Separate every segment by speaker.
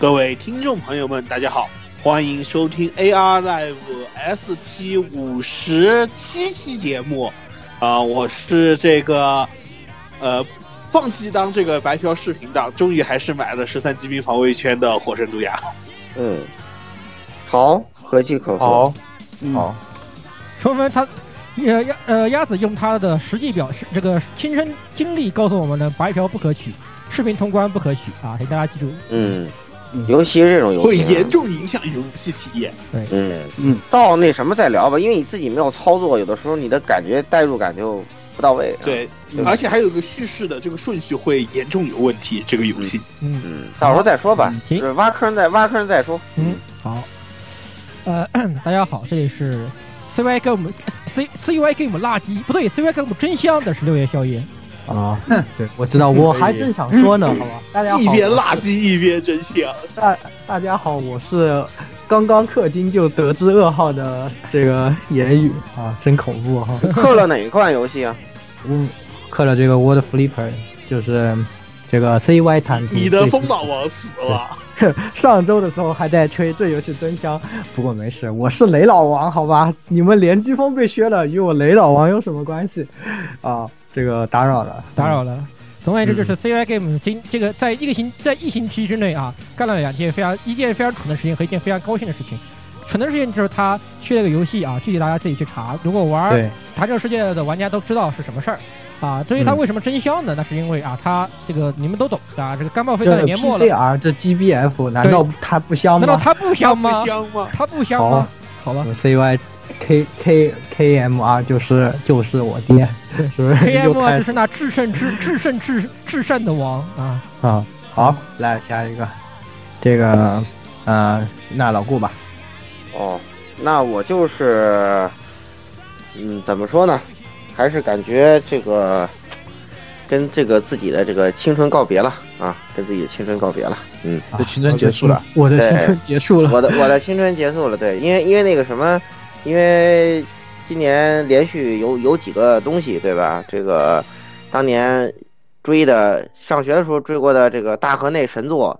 Speaker 1: 各位听众朋友们，大家好，欢迎收听 AR Live SP 五十七期节目。啊，我是这个呃，放弃当这个白嫖视频党，终于还是买了十三级兵防卫圈的火神毒牙。
Speaker 2: 嗯，好，和气可
Speaker 3: 好，
Speaker 4: 嗯
Speaker 3: 好。
Speaker 4: 说明他呃鸭呃鸭子用他的实际表示这个亲身经历告诉我们呢，白嫖不可取，视频通关不可取啊，请大家记住。
Speaker 2: 嗯。尤其是这种游戏、
Speaker 1: 会严重影响游戏体验。
Speaker 4: 对，
Speaker 2: 嗯嗯，到那什么再聊吧，因为你自己没有操作，有的时候你的感觉代入感就不到位。
Speaker 1: 对，而且还有个叙事的这个顺序会严重有问题。这个游戏，
Speaker 4: 嗯
Speaker 2: 嗯，到时候再说吧，
Speaker 4: 行，
Speaker 2: 就是挖坑再挖坑再说。
Speaker 4: 嗯，好。呃，大家好，这里是 CY 给我们 C CY 给我们垃圾，不对，CY 给我们真香的是六月宵夜。
Speaker 5: 啊，对，我知道，我还正想说呢，好吧，大家好，
Speaker 1: 一边垃圾一边真香。
Speaker 5: 大大家好，我是刚刚氪金就得知噩耗的这个言语啊，真恐怖哈。
Speaker 2: 氪了哪一款游戏啊？
Speaker 5: 嗯，氪了这个 World Flipper，就是这个 CY 弹。
Speaker 1: 你的风马王死了。
Speaker 5: 上周的时候还在吹这游戏真香，不过没事，我是雷老王，好吧？你们连击风被削了，与我雷老王有什么关系？啊。这个打扰了，
Speaker 4: 打扰了。总而言之，就是 CY Game 今这个在一个星在一星期之内啊，干了两件非常一件非常蠢的事情和一件非常高兴的事情。蠢的事情就是他去了个游戏啊，具体大家自己去查。如果玩《达这世界》的玩家都知道是什么事儿啊。至于他为什么真香呢？那是因为啊，他这个你们都懂啊，这个干报废在年末了。
Speaker 5: 这 PCR 这 GBF 难道他不香吗？
Speaker 4: 难道他不香吗？
Speaker 1: 香吗？
Speaker 4: 它不香吗？好吧
Speaker 5: ，CY。K K K M R 就是就是我爹，是不是
Speaker 4: ？K M R 就是那至圣至至圣至至善的王啊
Speaker 5: 啊！好，来下一个，这个呃，那老顾吧。
Speaker 2: 哦，那我就是，嗯，怎么说呢？还是感觉这个跟这个自己的这个青春告别了啊，跟自己的青春告别了。嗯，
Speaker 3: 的青春结束了，
Speaker 5: 我的青春结束了，
Speaker 2: 我的我的青春结束了。对，因为因为那个什么。因为今年连续有有几个东西，对吧？这个当年追的，上学的时候追过的这个大河内神作，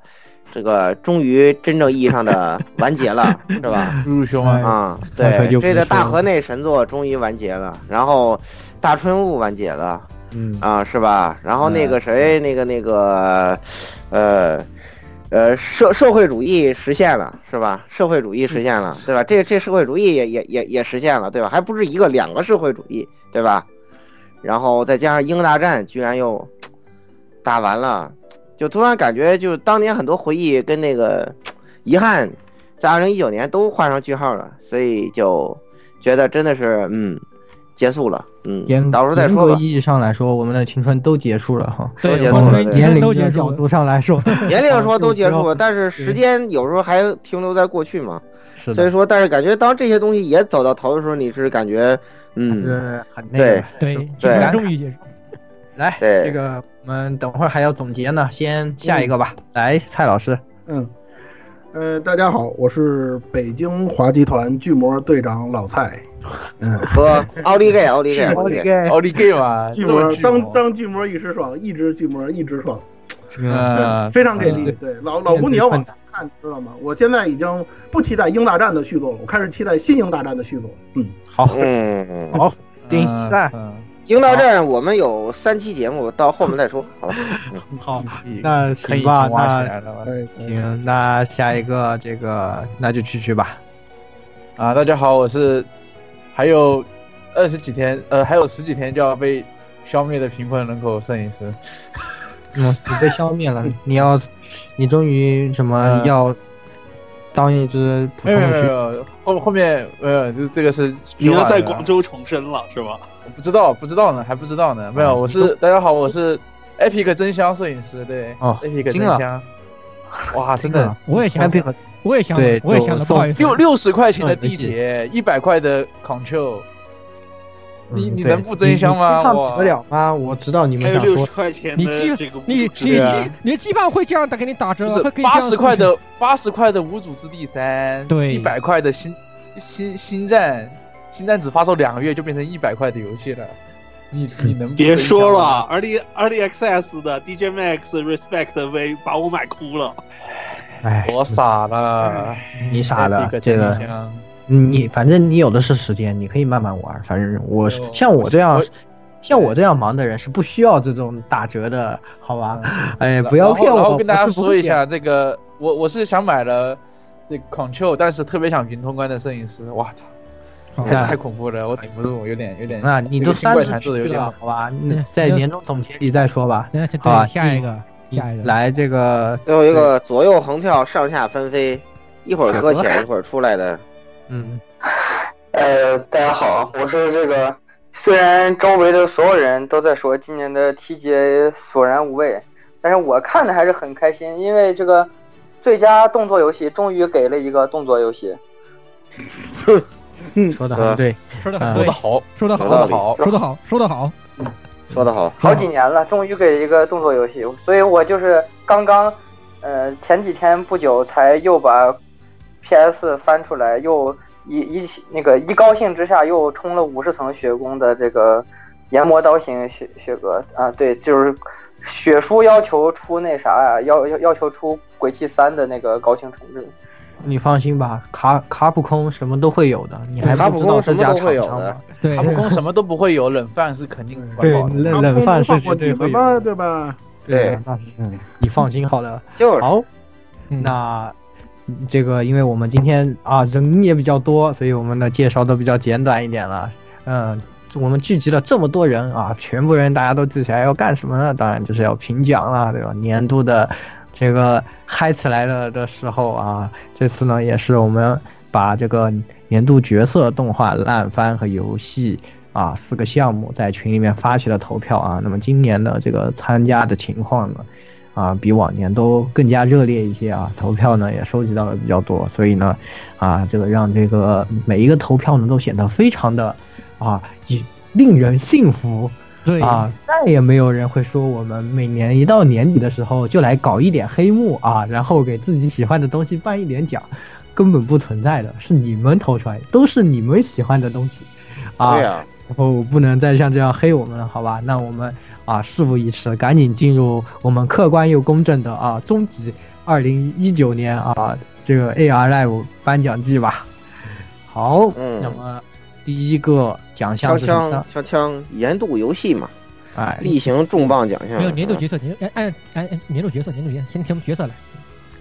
Speaker 2: 这个终于真正意义上的完结了，是吧？
Speaker 3: 入兄啊！
Speaker 2: 啊，对，追的大河内神作终于完结了，然后大春雾完结了，
Speaker 5: 嗯
Speaker 2: 啊，是吧？然后那个谁，那个那个，呃。呃，社社会主义实现了，是吧？社会主义实现了，对吧？这这社会主义也也也也实现了，对吧？还不是一个两个社会主义，对吧？然后再加上英大战，居然又打完了，就突然感觉，就当年很多回忆跟那个遗憾，在二零一九年都画上句号了，所以就觉得真的是，嗯。结束了，嗯，到时候再说吧。
Speaker 5: 意义上来说，我们的青春都结束了哈，
Speaker 2: 都结束了。
Speaker 5: 年龄的角度上来说，
Speaker 2: 年龄说 都结束了，但是时间有时候还停留在过去嘛。
Speaker 5: 是
Speaker 2: 所以说，但是感觉当这些东西也走到头的时候，你是感觉，嗯，
Speaker 5: 是很
Speaker 2: 对
Speaker 4: 对
Speaker 2: 对，
Speaker 4: 终于结束。
Speaker 5: 来，这个我们等会儿还要总结呢，先下一个吧。来，蔡老师。
Speaker 6: 嗯，
Speaker 7: 呃，大家好，我是北京华集团巨魔队长老蔡。嗯，
Speaker 2: 和奥利给，奥利给，奥利给，
Speaker 3: 奥利给嘛，
Speaker 7: 巨魔当当巨魔一时爽，一只巨魔一直爽。
Speaker 3: 呃，
Speaker 7: 非常给力。对，老老吴你要往前看，知道吗？我现在已经不期待《鹰大战》的续作了，我开始期待《新鹰大战》的续作。嗯，
Speaker 5: 好，
Speaker 2: 嗯，
Speaker 5: 好，第三。
Speaker 2: 鹰大战我们有三期节目，到后面再说，好吧？
Speaker 5: 好，那行吧，那行，那下一个这个那就去去吧。
Speaker 3: 啊，大家好，我是还有二十几天，呃，还有十几天就要被消灭的贫困人口摄影师。
Speaker 5: 嗯，你被消灭了，你要，你终于什么要当一只普通
Speaker 3: 的？后后面呃，就这个是
Speaker 1: 你要在广州重生了是吧？
Speaker 3: 不知道，不知道呢，还不知道呢。没有，我是大家好，我是 Epic 真香摄影师，对，
Speaker 5: 哦
Speaker 3: ，Epic 真香。哇，真的，
Speaker 4: 我也想
Speaker 5: Epic，
Speaker 4: 我也想，
Speaker 5: 对，
Speaker 4: 我也想，不好意思，
Speaker 3: 六六十块钱的地铁，一百块的 Control，你你能不真香吗？
Speaker 5: 我得了吗？我知道你们想
Speaker 1: 说，六十块钱
Speaker 4: 的
Speaker 1: 这个，
Speaker 4: 你你你基本上会这样打给你打折，
Speaker 3: 八十块的八十块的无主之地三，
Speaker 4: 对，
Speaker 3: 一百块的新新新战。新战只发售两个月就变成一百块的游戏了，你你能
Speaker 1: 别说了，Early Early Access 的 DJ Max Respect V 把我买哭了，
Speaker 5: 哎，
Speaker 3: 我傻了，
Speaker 5: 你傻了，这个，你反正你有的是时间，你可以慢慢玩，反正我像我这样，像我这样忙的人是不需要这种打折的，好吧？哎，不要骗我。
Speaker 3: 然后跟大家说一下，这个我我是想买了这 Control，但是特别想云通关的摄影师，我操！太太恐怖了，我顶不住，有点有点。
Speaker 5: 那，你都三十去了，好吧？在年终总结里再说吧。好，
Speaker 4: 下一个，下一个，
Speaker 5: 来这个
Speaker 2: 最后一个左右横跳，上下翻飞，一会儿搁浅，一会儿出来的。
Speaker 5: 嗯。
Speaker 8: 呃，大家好，我是这个。虽然周围的所有人都在说今年的 TGA 索然无味，但是我看的还是很开心，因为这个最佳动作游戏终于给了一个动作游戏。
Speaker 5: 嗯，说的很对，
Speaker 4: 说的很
Speaker 3: 说的好，
Speaker 4: 说的好，
Speaker 3: 说的好，
Speaker 4: 说的好，说的好，
Speaker 2: 说的好。
Speaker 8: 好几年了，终于给了一个动作游戏，所以我就是刚刚，呃，前几天不久才又把 PS 翻出来，又一一那个一高兴之下又充了五十层血攻的这个研磨刀型血血格啊，对，就是血书要求出那啥呀，要要要求出鬼泣三的那个高清重置。
Speaker 5: 你放心吧，卡卡普空什么都会有的，你还
Speaker 2: 不知道这家厂商
Speaker 5: 吗？
Speaker 4: 对，
Speaker 3: 卡普空什么都不会有，冷饭是肯定
Speaker 5: 对，冷冷饭是绝对会
Speaker 7: 有，对吧？
Speaker 5: 对，那是你放心好了。
Speaker 2: 就是
Speaker 5: 好，那这个因为我们今天啊人也比较多，所以我们的介绍都比较简短一点了。嗯，我们聚集了这么多人啊，全部人大家都聚起来要干什么呢？当然就是要评奖了，对吧？年度的。这个嗨起来了的时候啊，这次呢也是我们把这个年度角色动画烂番和游戏啊四个项目在群里面发起了投票啊。那么今年的这个参加的情况呢，啊比往年都更加热烈一些啊，投票呢也收集到了比较多，所以呢，啊这个让这个每一个投票呢都显得非常的啊令人信服。
Speaker 4: 对
Speaker 5: 啊，再也没有人会说我们每年一到年底的时候就来搞一点黑幕啊，然后给自己喜欢的东西颁一点奖，根本不存在的，是你们投出来，都是你们喜欢的东西，啊，然后不能再像这样黑我们了，好吧？那我们啊，事不宜迟，赶紧进入我们客观又公正的啊终极二零一九年啊这个 AR Live 颁奖季吧。好，那么。第一个奖项
Speaker 2: 枪枪枪枪年度游戏嘛，
Speaker 5: 哎，
Speaker 2: 例行重磅奖项。
Speaker 4: 没有年度角色，年按按按年度角色，年度角色，先从角色来，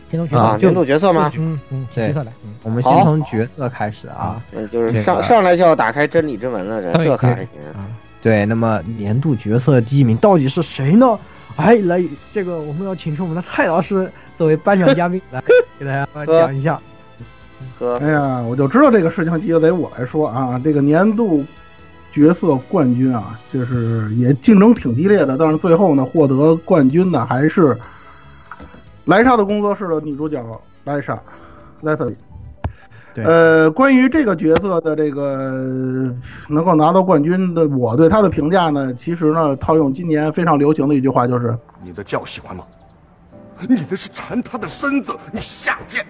Speaker 4: 先从角
Speaker 2: 色，年度角色吗？
Speaker 4: 嗯嗯，角色来，
Speaker 5: 我们先从角色开始啊。
Speaker 2: 嗯，就是上上来就要打开真理之门了，这这还行
Speaker 5: 啊。对，那么年度角色第一名到底是谁呢？哎，来，这个我们要请出我们的蔡老师作为颁奖嘉宾来 给大家讲一下。
Speaker 7: 哎呀，我就知道这个事情就得我来说啊。这个年度角色冠军啊，就是也竞争挺激烈的，但是最后呢，获得冠军的还是莱莎的工作室的女主角莱莎，莱瑟里。呃，关于这个角色的这个能够拿到冠军的，我对他的评价呢，其实呢，套用今年非常流行的一句话，就是
Speaker 9: 你的叫喜欢吗？你的是馋他的身子，你下贱。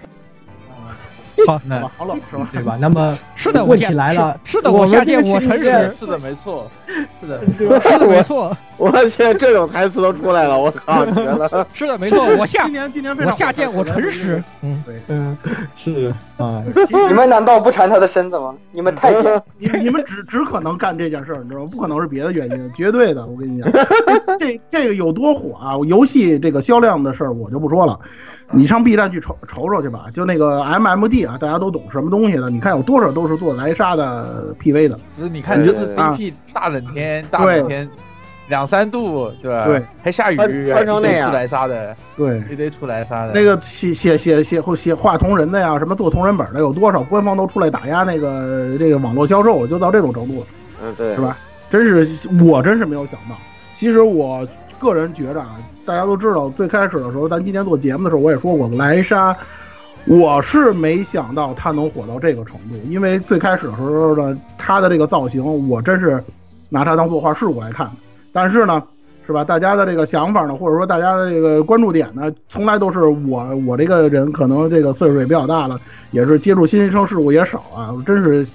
Speaker 4: 好，
Speaker 5: 那
Speaker 7: 好冷是吧？
Speaker 5: 对吧？那么
Speaker 4: 是的，
Speaker 5: 问题来了，
Speaker 4: 是的，我下贱，我诚实，
Speaker 3: 是的，没错，是的，
Speaker 4: 是的，没错。
Speaker 2: 我 去，这种台词都出来了，我靠，绝了！
Speaker 4: 是的，没错，我下
Speaker 7: 今年今年
Speaker 4: 我下贱，我诚实。
Speaker 5: 嗯，对，嗯，是啊。
Speaker 8: 你们难道不馋他的身子吗？你们太贱！
Speaker 7: 你你们只只可能干这件事儿，你知道吗？不可能是别的原因，绝对的。我跟你讲，这这个有多火啊？游戏这个销量的事儿我就不说了，你上 B 站去瞅瞅瞅去吧。就那个 MMD 啊，大家都懂什么东西的？你看有多少都是做莱莎的 PV 的。
Speaker 3: 只是你看你，就是 CP 大冷天，大冷天。两三度，对吧？
Speaker 7: 对，
Speaker 3: 还下雨，
Speaker 2: 穿成那样
Speaker 3: 出来杀的，
Speaker 7: 对，
Speaker 3: 一堆出来杀的。
Speaker 7: 那个写写写写或写画同人的呀，什么做同人本的，有多少官方都出来打压那个这个网络销售，就到这种程度了。
Speaker 2: 嗯，对，
Speaker 7: 是吧？真是我真是没有想到。其实我个人觉着啊，大家都知道，最开始的时候，咱今天做节目的时候，我也说过，莱莎，我是没想到他能火到这个程度，因为最开始的时候呢，他的这个造型，我真是拿他当作画事物来看。但是呢，是吧？大家的这个想法呢，或者说大家的这个关注点呢，从来都是我我这个人可能这个岁数也比较大了，也是接触新生事物也少啊，真是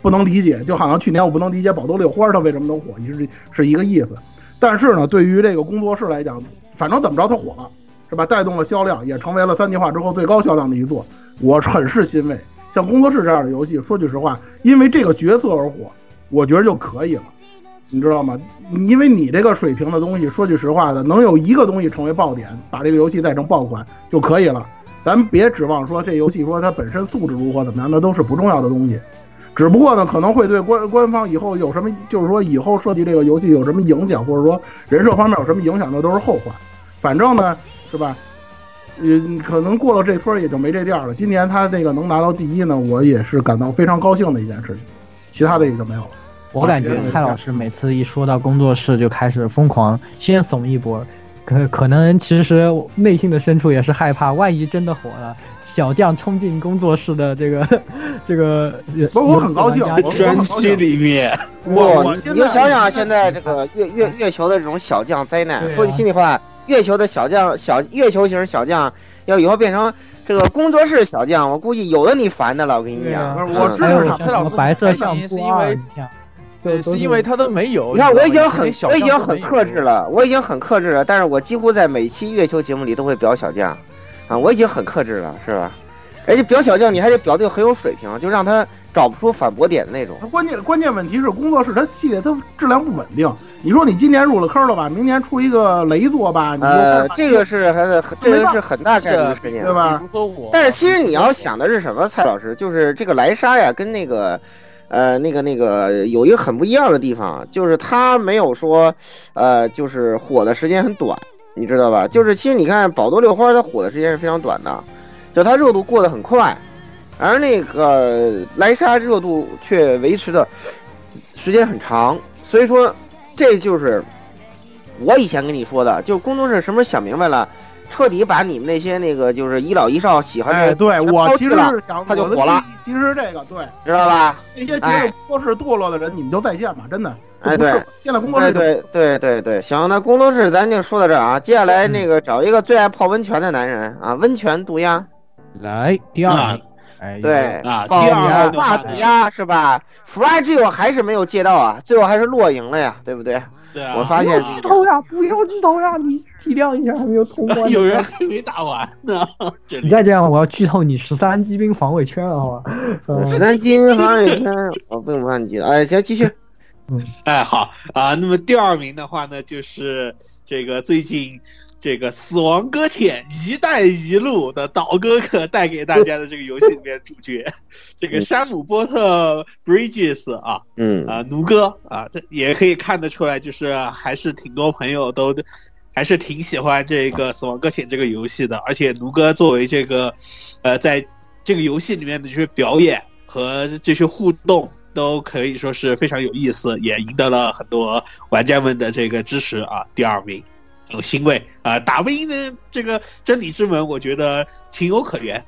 Speaker 7: 不能理解。就好像去年我不能理解宝豆六花它为什么能火，是是一个意思。但是呢，对于这个工作室来讲，反正怎么着它火了，是吧？带动了销量，也成为了三极化之后最高销量的一座，我很是欣慰。像工作室这样的游戏，说句实话，因为这个角色而火，我觉得就可以了。你知道吗？因为你这个水平的东西，说句实话的，能有一个东西成为爆点，把这个游戏带成爆款就可以了。咱别指望说这游戏说它本身素质如何怎么样，那都是不重要的东西。只不过呢，可能会对官官方以后有什么，就是说以后设计这个游戏有什么影响，或者说人设方面有什么影响，那都是后话。反正呢，是吧？嗯，可能过了这村也就没这店了。今年他这个能拿到第一呢，我也是感到非常高兴的一件事情。其他的也就没有了。
Speaker 5: 我感觉蔡老师每次一说到工作室就开始疯狂先怂一波，可 可能其实内心的深处也是害怕，万一真的火了，小将冲进工作室的这个 这个，
Speaker 7: 不，我很高兴，
Speaker 1: 专区里面，
Speaker 2: 我你就想想现在这个月月月球的这种小将灾难，说句心里话，月球的小将小月球型小将要以后变成这个工作室小将，我估计有的你烦的了，我跟你讲，
Speaker 7: 我是
Speaker 3: 蔡老师
Speaker 5: 白色相
Speaker 3: 是因为。对，是因为他都没有。
Speaker 2: 你看，我已经很，我已经很克制了，我已经很克制了。但是我几乎在每期月球节目里都会表小将，啊，我已经很克制了，是吧？而且表小将，你还得表的很有水平，就让他找不出反驳点的那种。
Speaker 7: 他关键关键问题是工作室它系列它质量不稳定。你说你今年入了坑了吧？明年出一个雷作吧？
Speaker 2: 呃，这个是还是这个是很大概率的事情，
Speaker 7: 对吧？
Speaker 2: 但是其实你要想的是什么，蔡老师？就是这个莱莎呀，跟那个。呃，那个那个有一个很不一样的地方，就是它没有说，呃，就是火的时间很短，你知道吧？就是其实你看宝多六花，它火的时间是非常短的，就它热度过得很快，而那个莱莎热度却维持的时间很长，所以说这就是我以前跟你说的，就工作室什么时候想明白了。彻底把你们那些那个就是一老一少喜欢的，
Speaker 7: 对我其实是想
Speaker 2: 他就火了。
Speaker 7: 其实这个对，
Speaker 2: 知道吧？
Speaker 7: 那些觉得工作室堕落的人，你们就再见吧，真的。
Speaker 2: 哎，对，
Speaker 7: 现在工作室
Speaker 2: 对对对对，行，那工作室咱就说到这儿啊。接下来那个找一个最爱泡温泉的男人啊，温泉毒鸦。
Speaker 5: 来第二，哎，
Speaker 2: 对
Speaker 1: 啊，
Speaker 2: 第二化毒鸦是吧？Fragile 还是没有借到啊，最后还是落赢了呀，对不对？
Speaker 1: 对啊。
Speaker 2: 我发现
Speaker 5: 剧透呀，不要剧透呀，你。体谅一下，还没有通关。
Speaker 1: 有人还没打完呢。
Speaker 5: 你再这样，我要剧透你十三机兵防卫圈了，好吧？
Speaker 2: 十三机兵防卫圈，我不用帮你记了。哎，行，继续。
Speaker 5: 嗯，
Speaker 1: 哎，好啊。那么第二名的话呢，就是这个最近。这个《死亡搁浅》一带一路的岛哥哥带给大家的这个游戏里面主角，这个山姆波特 Bridges 啊，
Speaker 2: 嗯
Speaker 1: 啊，奴哥啊，这也可以看得出来，就是还是挺多朋友都还是挺喜欢这个《死亡搁浅》这个游戏的。而且奴哥作为这个呃，在这个游戏里面的这些表演和这些互动，都可以说是非常有意思，也赢得了很多玩家们的这个支持啊，第二名。很欣慰啊！打不赢的这个真理之门，我觉得情有可原。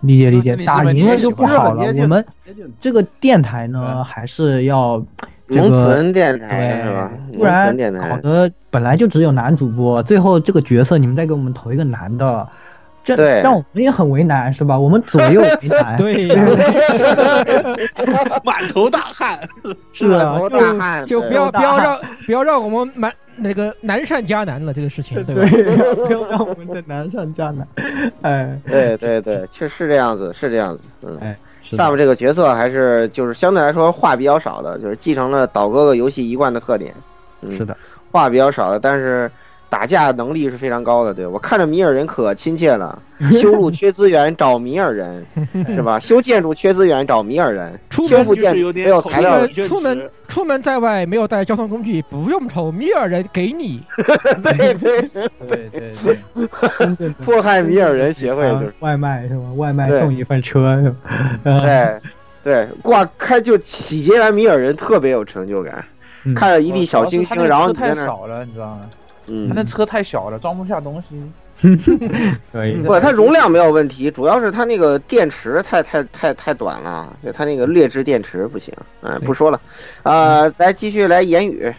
Speaker 5: 理解理解，打赢了就不好了。我们这个电台呢，还是要
Speaker 2: 农村电台是吧？
Speaker 5: 不然搞得本来就只有男主播，最后这个角色你们再给我们投一个男的，这
Speaker 2: 对
Speaker 5: 让我们也很为难，是吧？我们左右为难。
Speaker 4: 对，
Speaker 1: 满头大汗，
Speaker 5: 是啊，
Speaker 2: 头大汗，
Speaker 4: 就不要不要让不要让我们满那个难上加难了这个事情，对吧？
Speaker 5: 对，不要让我们的难上加难。哎，
Speaker 2: 对对对，确实是这样子，是这样子，嗯。
Speaker 5: 哎，是的
Speaker 2: 萨姆这个角色还是就是相对来说话比较少的，就是继承了岛哥哥游戏一贯的特点，嗯，
Speaker 5: 是的，
Speaker 2: 话比较少的，但是打架能力是非常高的。对我看着米尔人可亲切了，修路缺资源找米尔人，是吧？修建筑缺资源找米尔人，
Speaker 4: 出门
Speaker 2: 修复建
Speaker 1: 就是有
Speaker 2: 没有材料
Speaker 4: 出，门出门在外没有带交通工具，不用愁，米尔人给你。
Speaker 2: 对 对，
Speaker 3: 对对对，
Speaker 2: 迫害米尔人协会就是
Speaker 5: 啊外卖是吧？外卖送一份车是吧？嗯
Speaker 2: 对对，挂开就洗劫完米尔人特别有成就感，
Speaker 5: 嗯
Speaker 2: 看着一地小星星，然后
Speaker 3: 车太少了，你知道吗？
Speaker 2: 嗯
Speaker 3: 他，那车太小了，装不下东西。
Speaker 5: 可以。
Speaker 2: 不，它容量没有问题，主要是它那个电池太太太太短了，就它那个劣质电池不行。嗯，不说了，呃，来继续来言语。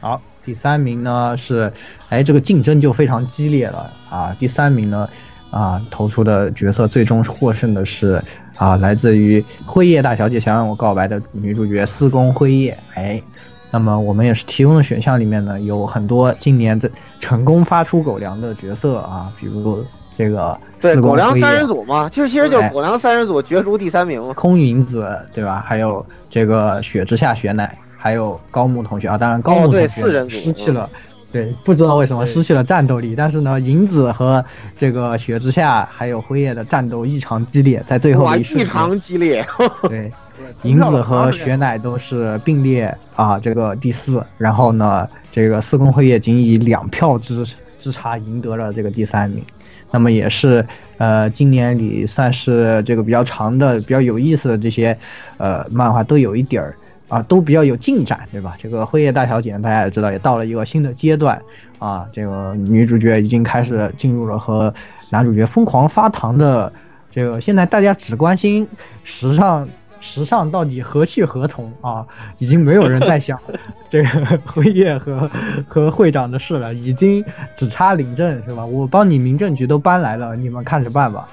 Speaker 5: 好，第三名呢是，哎，这个竞争就非常激烈了啊。第三名呢，啊，投出的角色最终获胜的是啊，来自于《辉夜大小姐想让我告白》的女主角司宫辉夜。哎，那么我们也是提供的选项里面呢，有很多今年在成功发出狗粮的角色啊，比如这个
Speaker 2: 对，狗粮三人组嘛，其实其实就狗粮三人组角逐第三名嘛。
Speaker 5: 空云子对吧？还有这个雪之下雪乃，还有高木同学啊。当然高木同学
Speaker 2: 四人组
Speaker 5: 失去了，对，不知道为什么失去了战斗力。但是呢，银子和这个雪之下还有辉夜的战斗异常激烈，在最后，一瞬间
Speaker 2: 异常激烈。
Speaker 5: 对，银子和雪乃都是并列啊，这个第四。然后呢，这个四宫辉夜仅以两票之之差赢得了这个第三名。那么也是呃，今年里算是这个比较长的、比较有意思的这些呃漫画都有一点儿啊，都比较有进展，对吧？这个辉夜大小姐大家也知道，也到了一个新的阶段啊，这个女主角已经开始进入了和男主角疯狂发糖的这个，现在大家只关心时尚。时尚到底何去何从啊？已经没有人在想 这个辉夜和和会长的事了，已经只差领证是吧？我帮你民政局都搬来了，你们看着办吧。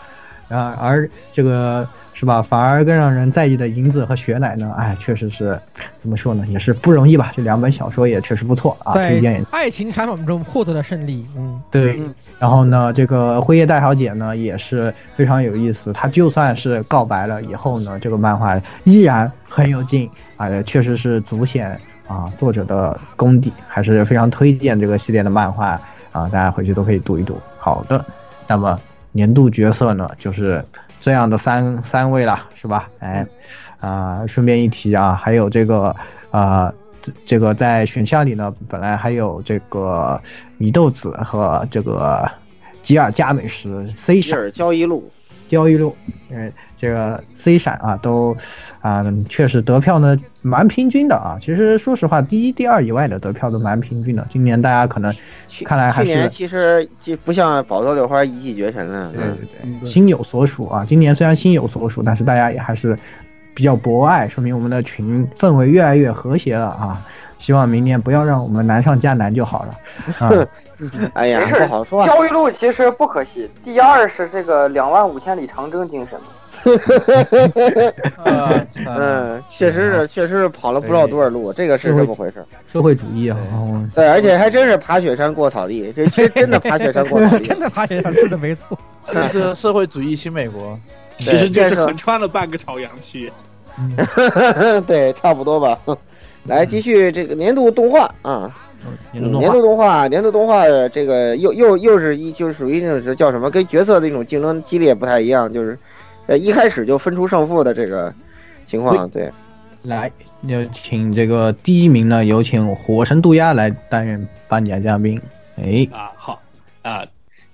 Speaker 5: 啊，而这个是吧，反而更让人在意的银子和雪乃呢，哎，确实是怎么说呢，也是不容易吧。这两本小说也确实不错啊，推荐
Speaker 4: 在爱情产 phẩm 中获得了胜利，嗯，
Speaker 5: 对，然后呢，这个辉夜大小姐呢也是非常有意思。她就算是告白了以后呢，这个漫画依然很有劲啊，也确实是足显啊作者的功底，还是非常推荐这个系列的漫画啊，大家回去都可以读一读。好的，那么年度角色呢就是这样的三三位了，是吧？哎，啊、顺便一提啊，还有这个啊。这这个在选项里呢，本来还有这个米豆子和这个吉尔加美什 C 闪
Speaker 2: 吉尔交易路，
Speaker 5: 交易路，呃，这个 C 闪啊，都啊、确实得票呢蛮平均的啊。其实说实话，第一、第二以外的得票都蛮平均的。今年大家可能看来还是
Speaker 2: 去年其实就不像宝刀柳花一骑绝尘了。
Speaker 5: 对
Speaker 2: 嗯
Speaker 5: 对对，心有所属啊。今年虽然心有所属，但是大家也还是比较博爱，说明我们的群氛围越来越和谐了啊。希望明年不要让我们难上加难就好了啊。
Speaker 2: 哎呀
Speaker 8: 没，事
Speaker 2: 不好说啊。
Speaker 8: 交易路其实不可惜，第二是这个两万五千里长征精神。
Speaker 3: 啊，
Speaker 2: 嗯，确实是，确实是跑了不知道多少路，这个是这么回事。
Speaker 5: 社会主义啊，嗯
Speaker 2: 对，而且还真是爬雪山过草地，这这 真的爬雪山过草地
Speaker 4: 真。的爬雪山说的没错。
Speaker 3: 这是社会主义新美国。
Speaker 1: 其实就是横穿了半个朝阳区。
Speaker 2: 对，差不多吧。来，继续这个年度动画啊，
Speaker 5: 年度动画
Speaker 2: 年度动画，年度动画，这个又又又是一就是属于那种是叫什么，跟角色的一种竞争激烈不太一样，就是呃一开始就分出胜负的这个情况。对，
Speaker 5: 来，有请这个第一名呢，有请火神渡鸦来担任颁奖嘉宾。哎，
Speaker 1: 啊，好啊，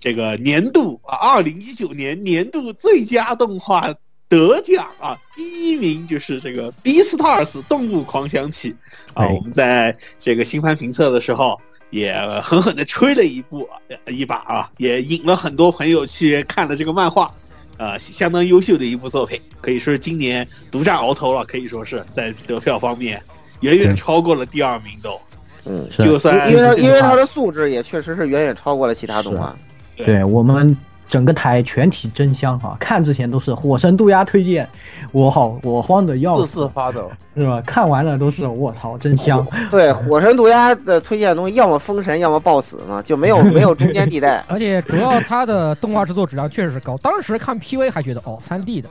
Speaker 1: 这个年度啊，二零一九年年度最佳动画得奖啊，第一名就是这个《Beastars》动物狂想曲啊，
Speaker 5: 哎
Speaker 1: 我们在这个新番评测的时候。也狠狠的吹了一部呃一把啊，也引了很多朋友去看了这个漫画，呃，相当优秀的一部作品，可以说是今年独占鳌头了，可以说是在得票方面远远
Speaker 5: 嗯
Speaker 1: 超过了第二名都。
Speaker 2: 嗯，
Speaker 1: 就算
Speaker 2: 因为因为它的素质也确实是远远超过了其他动画。
Speaker 5: 对我们整个台全体真香啊！看之前都是火神渡鸦推荐，我好我慌的要
Speaker 3: 死，发抖
Speaker 5: 是吧？看完了都是我操，真香！
Speaker 2: 对，火神渡鸦的推荐的东西，要么封神，要么暴死嘛，就没有 没有中间地带。
Speaker 4: 而且主要它的动画制作质量确实是高，当时看 PV 还觉得哦，三 D 的，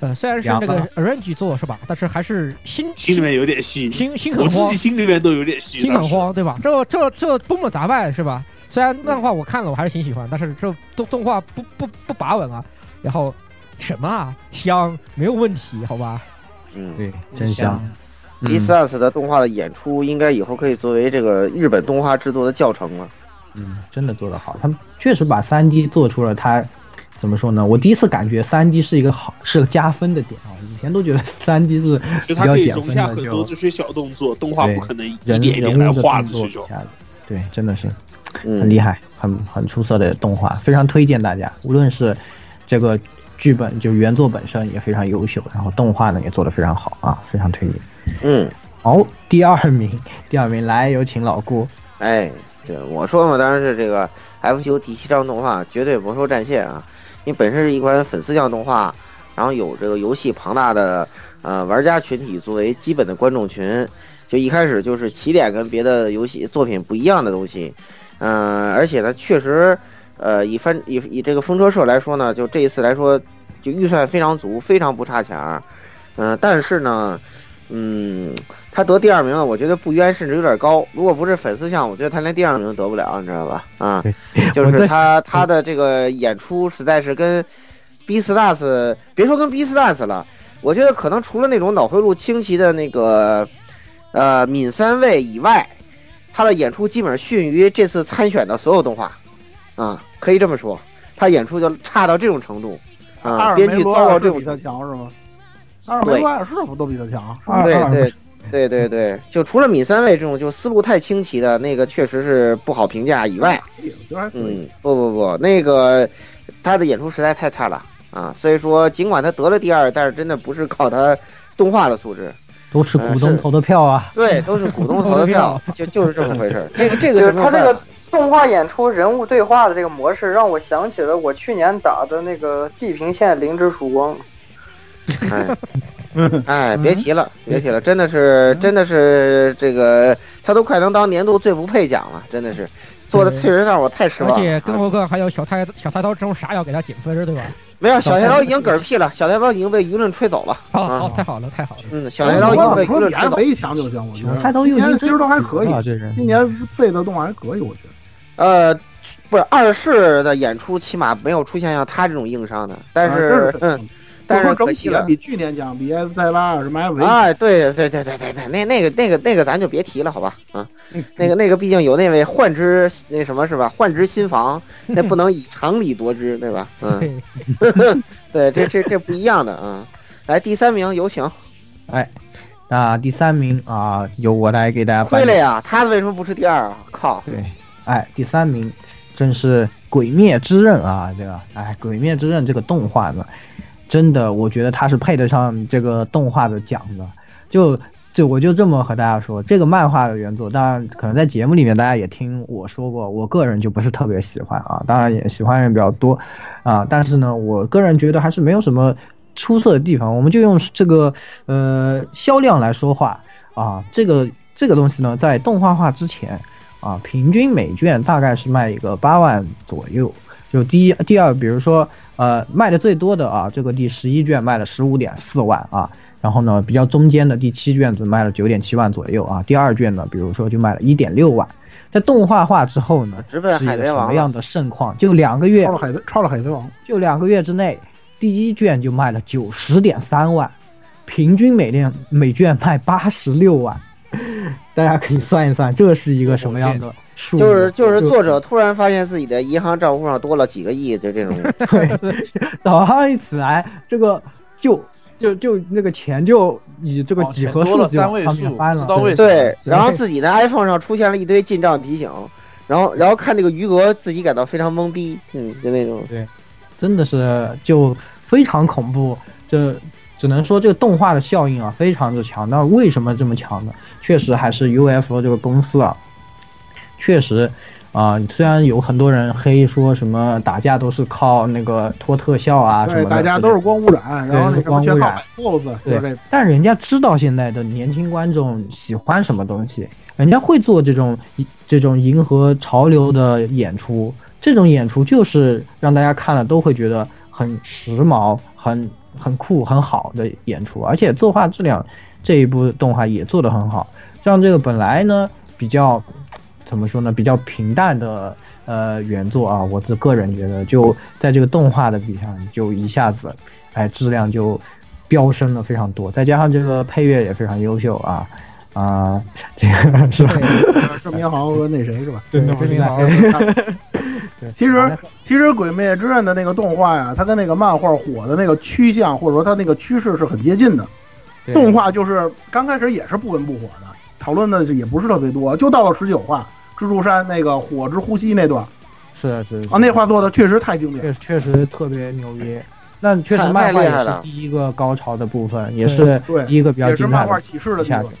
Speaker 4: 呃，虽然是那个 Arrange 做是吧？但是还是心
Speaker 1: 心里面有点虚，
Speaker 4: 心心很慌，
Speaker 1: 我自己心里面都有点虚，
Speaker 4: 心很慌，对吧？这这这多么杂败是吧？虽然漫画我看了，我还是挺喜欢，但是这动动画不不不把稳啊。然后什么啊，香没有问题，好吧？
Speaker 2: 嗯，
Speaker 5: 对，真香。
Speaker 2: b s s 的动画的演出，应该以后可以作为这个日本动画制作的教程了。
Speaker 5: 嗯，真的做得好，他们确实把三 D 做出了它，怎么说呢？我第一次感觉三 D 是一个好，是个加分的点啊！以前都觉得三 D 是比较减分的，
Speaker 1: 很多这些小动作，动画不可能一
Speaker 5: 点
Speaker 1: 一点来画的这种。
Speaker 5: 对，真的是。很厉害，很很出色的动画，非常推荐大家。无论是这个剧本，就原作本身也非常优秀，然后动画呢也做得非常好啊，非常推荐。
Speaker 2: 嗯，
Speaker 5: 好，第二名，第二名来有请老顾。
Speaker 2: 哎，对，我说嘛，当然是这个 F 九第七章动画绝对魔兽战线啊，因为本身是一款粉丝向动画，然后有这个游戏庞大的呃玩家群体作为基本的观众群，就一开始就是起点跟别的游戏作品不一样的东西。嗯，而且呢，确实，呃，以翻以以这个风车社来说呢，就这一次来说，就预算非常足，非常不差钱儿。嗯，但是呢，嗯，他得第二名，我觉得不冤，甚至有点高。如果不是粉丝向，我觉得他连第二名都得不了，你知道吧？啊，就是他他的这个演出实在是跟 B Stars，别说跟 B Stars 了，我觉得可能除了那种脑回路清奇的那个呃闵三位以外。他的演出基本上逊于这次参选的所有动画，啊，可以这么说，他演出就差到这种程度，啊，编剧糟到这种
Speaker 7: 比他强是吗？二梅罗尔是不都比他强，
Speaker 2: 对对 对对对，就除了米三位这种就思路太清奇的那个确实是不好评价以外，嗯，不不不，那个他的演出实在太差了。啊，所以说尽管他得了第二，但是真的不是靠他动画的素质。
Speaker 5: 都是股东投的票啊！
Speaker 2: 对，都是股东投的 票，就就是这么回事。这个这个，
Speaker 8: 他这个动画演出人物对话的这个模式，让我想起了我去年打的那个《地平线：灵之曙光》。
Speaker 2: 哎，哎，别提了，别提了，真的是，真的是这个，他都快能当年度最不配奖了，真的是做的确实让我太失望。而
Speaker 4: 且更何况还有小太小太刀这种傻要给他减分，对吧？
Speaker 2: 没有，小太刀已经嗝屁了。小太刀已经被舆论吹走了。
Speaker 4: 好，好，太好了，太好了。
Speaker 2: 嗯，小太刀已经被舆论吹走。
Speaker 7: 一强就行，我觉得。
Speaker 5: 太刀
Speaker 7: 今年其实都还可以，今年费的动画还可以，我觉得。
Speaker 2: 呃，不是二世的演出，起码没有出现像他这种硬伤的。但是，嗯。但是
Speaker 7: 整体比去年强，比 S 泰拉什么 F
Speaker 2: 哎，对对对对对对，那那个那个那个咱就别提了，好吧？啊，那个那个毕竟有那位幻之那什么是吧？幻之心房，那不能以常理夺之，对吧？嗯，对，这这这不一样的啊。来，第三名有请。
Speaker 5: 哎，那第三名啊，由我来给大家。
Speaker 2: 亏了呀，他为什么不是第二啊？靠！
Speaker 5: 对，哎，第三名真是《鬼灭之刃》啊，这个哎，《鬼灭之刃》这个动画呢。真的，我觉得他是配得上这个动画的奖的。就就我就这么和大家说，这个漫画的原作，当然可能在节目里面大家也听我说过，我个人就不是特别喜欢啊。当然也喜欢人比较多啊，但是呢，我个人觉得还是没有什么出色的地方。我们就用这个呃销量来说话啊，这个这个东西呢，在动画化之前啊，平均每卷大概是卖一个八万左右。就第一、第二，比如说。呃，卖的最多的啊，这个第十一卷卖了十五点四万啊，然后呢，比较中间的第七卷只卖了九点七万左右啊，第二卷呢，比如说就卖了一点六万，在动画化之后呢，
Speaker 2: 直奔海贼王
Speaker 5: 什么样的盛况？就两个月
Speaker 7: 超了海贼，超了海贼王，
Speaker 5: 就两个月之内，第一卷就卖了九十点三万，平均每卷每卷卖八十六万，大家可以算一算，这是一个什么样的数？
Speaker 2: 就是就是作者突然发现自己的银行账户上多了几个亿的这种，
Speaker 5: 对，导航一起来，这个就就就那个钱就以这个几何数
Speaker 3: 三位数
Speaker 5: 翻了，
Speaker 2: 对，然后自己的 iPhone 上出现了一堆进账提醒，然后然后看那个余额，自己感到非常懵逼，嗯，就那种，
Speaker 5: 对，真的是就非常恐怖，这只能说这个动画的效应啊非常的强，那为什么这么强呢？确实还是 UFO 这个公司啊。确实，啊，虽然有很多人黑说什么打架都是靠那个拖特效啊什么的，
Speaker 7: 大家都是光污染，然后那
Speaker 5: 光污染
Speaker 7: pose，
Speaker 5: 对，但人家知道现在的年轻观众喜欢什么东西，人家会做这种这种迎合潮流的演出，这种演出就是让大家看了都会觉得很时髦、很很酷、很好的演出，而且作画质量这一部动画也做得很好，像这个本来呢比较。怎么说呢？比较平淡的呃原作啊，我自个人觉得就在这个动画的比上，就一下子，哎，质量就飙升了非常多。再加上这个配乐也非常优秀啊啊，这个是吧？
Speaker 7: 郑明豪和那谁是吧？
Speaker 5: 对，是明豪。
Speaker 7: 其实其实《鬼灭之刃》的那个动画呀，它跟那个漫画火的那个趋向或者说它那个趋势是很接近的。动画就是刚开始也是不温不火的。讨论的也不是特别多，就到了十九话，蜘蛛山那个火之呼吸那段，
Speaker 5: 是是
Speaker 7: 啊，那话做的确实太经典，
Speaker 5: 确确实特别牛逼。那确实漫画也是第一个高潮的部分，也是第一个比较精彩
Speaker 7: 的启示的
Speaker 5: 下子。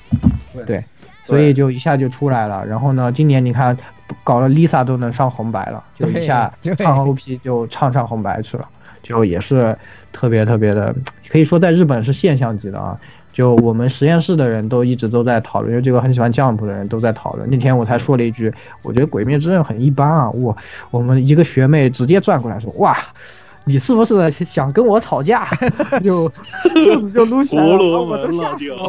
Speaker 5: 对，所以就一下就出来了。然后呢，今年你看搞了 Lisa 都能上红白了，就一下唱 OP 就唱上红白去了，就也是特别特别的，可以说在日本是现象级的啊。就我们实验室的人都一直都在讨论，因为这个很喜欢 Jump 的人都在讨论。那天我才说了一句，我觉得《鬼灭之刃》很一般啊。我我们一个学妹直接转过来说：“哇，你是不是想跟我吵架？”就 就就撸起来了。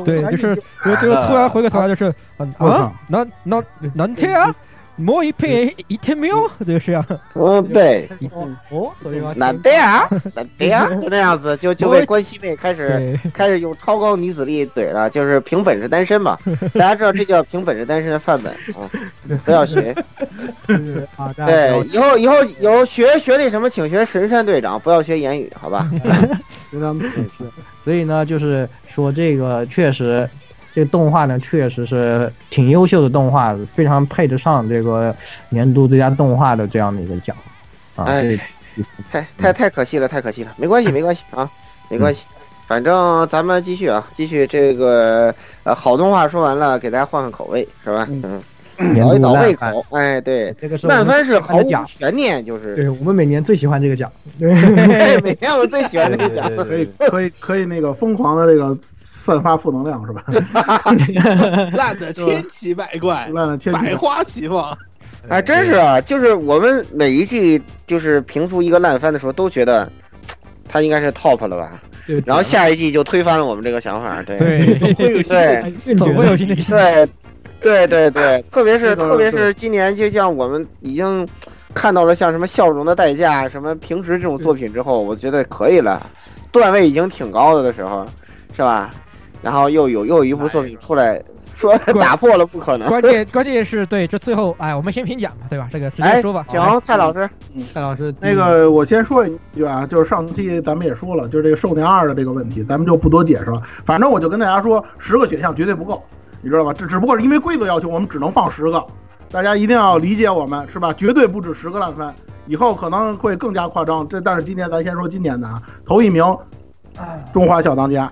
Speaker 4: 对，就是就就 突然回过头来就是啊，难难难听啊。摸一配一天喵，就是样。
Speaker 2: 嗯，对。
Speaker 5: 哦，
Speaker 2: 难得啊，难 得啊，就那样子，就就被关西妹开始 开始用超高女子力怼了，就是凭本事单身嘛。大家知道这叫凭本事单身的范本啊，不要学。对，以后以后有学学那什么，请学神山队长，不要学言语，好吧？
Speaker 5: 非常是。所以呢，就是说这个确实。这个动画呢，确实是挺优秀的动画，非常配得上这个年度最佳动画的这样的一个奖啊！
Speaker 2: 哎，太太太可惜了，太可惜了，没关系，没关系啊，没关系，反正咱们继续啊，继续这个呃好动画说完了，给大家换换口味，是吧？嗯，倒一倒胃口，哎，对，
Speaker 5: 这个
Speaker 2: 烂番是毫无悬念，就是
Speaker 5: 对我们每年最喜欢这个奖，
Speaker 2: 对，每年我最喜欢这个奖，
Speaker 7: 可以可以可以那个疯狂的这个。散发负能量是吧？
Speaker 1: 烂的千奇百怪，
Speaker 7: 烂的千
Speaker 1: 百花齐放。
Speaker 2: 哎，真是啊！就是我们每一季就是评出一个烂番的时候，都觉得 他应该是 top 了吧？然后下一季就推翻了我们这个想法。对
Speaker 4: 对，总会有新的，总会有新的。
Speaker 2: 对 对对对，特别是特别是今年，就像我们已经看到了像什么《笑容的代价》、什么《平时》这种作品之后，我觉得可以了，段位已经挺高的的时候，是吧？然后又有又有一部作品出来，说 打破了不可能。
Speaker 4: 关键 关键是对，这最后哎，我们先评奖吧，对吧？这个直接说吧。
Speaker 2: 行，蔡老师，嗯
Speaker 5: 蔡老师，
Speaker 7: 那个我先说一句啊，就是上期咱们也说了，就是这个寿年二的这个问题，咱们就不多解释了。反正我就跟大家说，十个选项绝对不够，你知道吧？这只不过是因为规则要求，我们只能放十个，大家一定要理解我们，是吧？绝对不止十个烂番，以后可能会更加夸张。这但是今年咱先说今年的啊，头一名，中华小当家。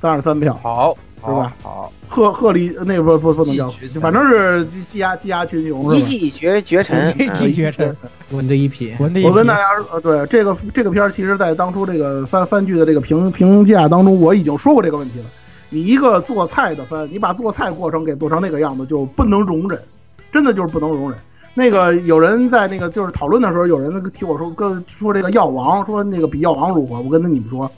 Speaker 7: 三十三票，
Speaker 3: 好，
Speaker 7: 是吧？
Speaker 3: 好，
Speaker 7: 鹤鹤立那个不不不能叫，反正是积积压积压群雄，
Speaker 2: 一骑绝绝尘，
Speaker 4: 一骑绝尘，
Speaker 5: 稳的一匹。
Speaker 7: 我跟大家呃，对这个这个片儿，其实在当初这个番番剧的这个评评价当中，我已经说过这个问题了。你一个做菜的番，你把做菜过程给做成那个样子，就不能容忍，真的就是不能容忍。那个有人在那个就是讨论的时候，有人那个提我说跟说这个药王，说那个比药王如何？我跟你们说。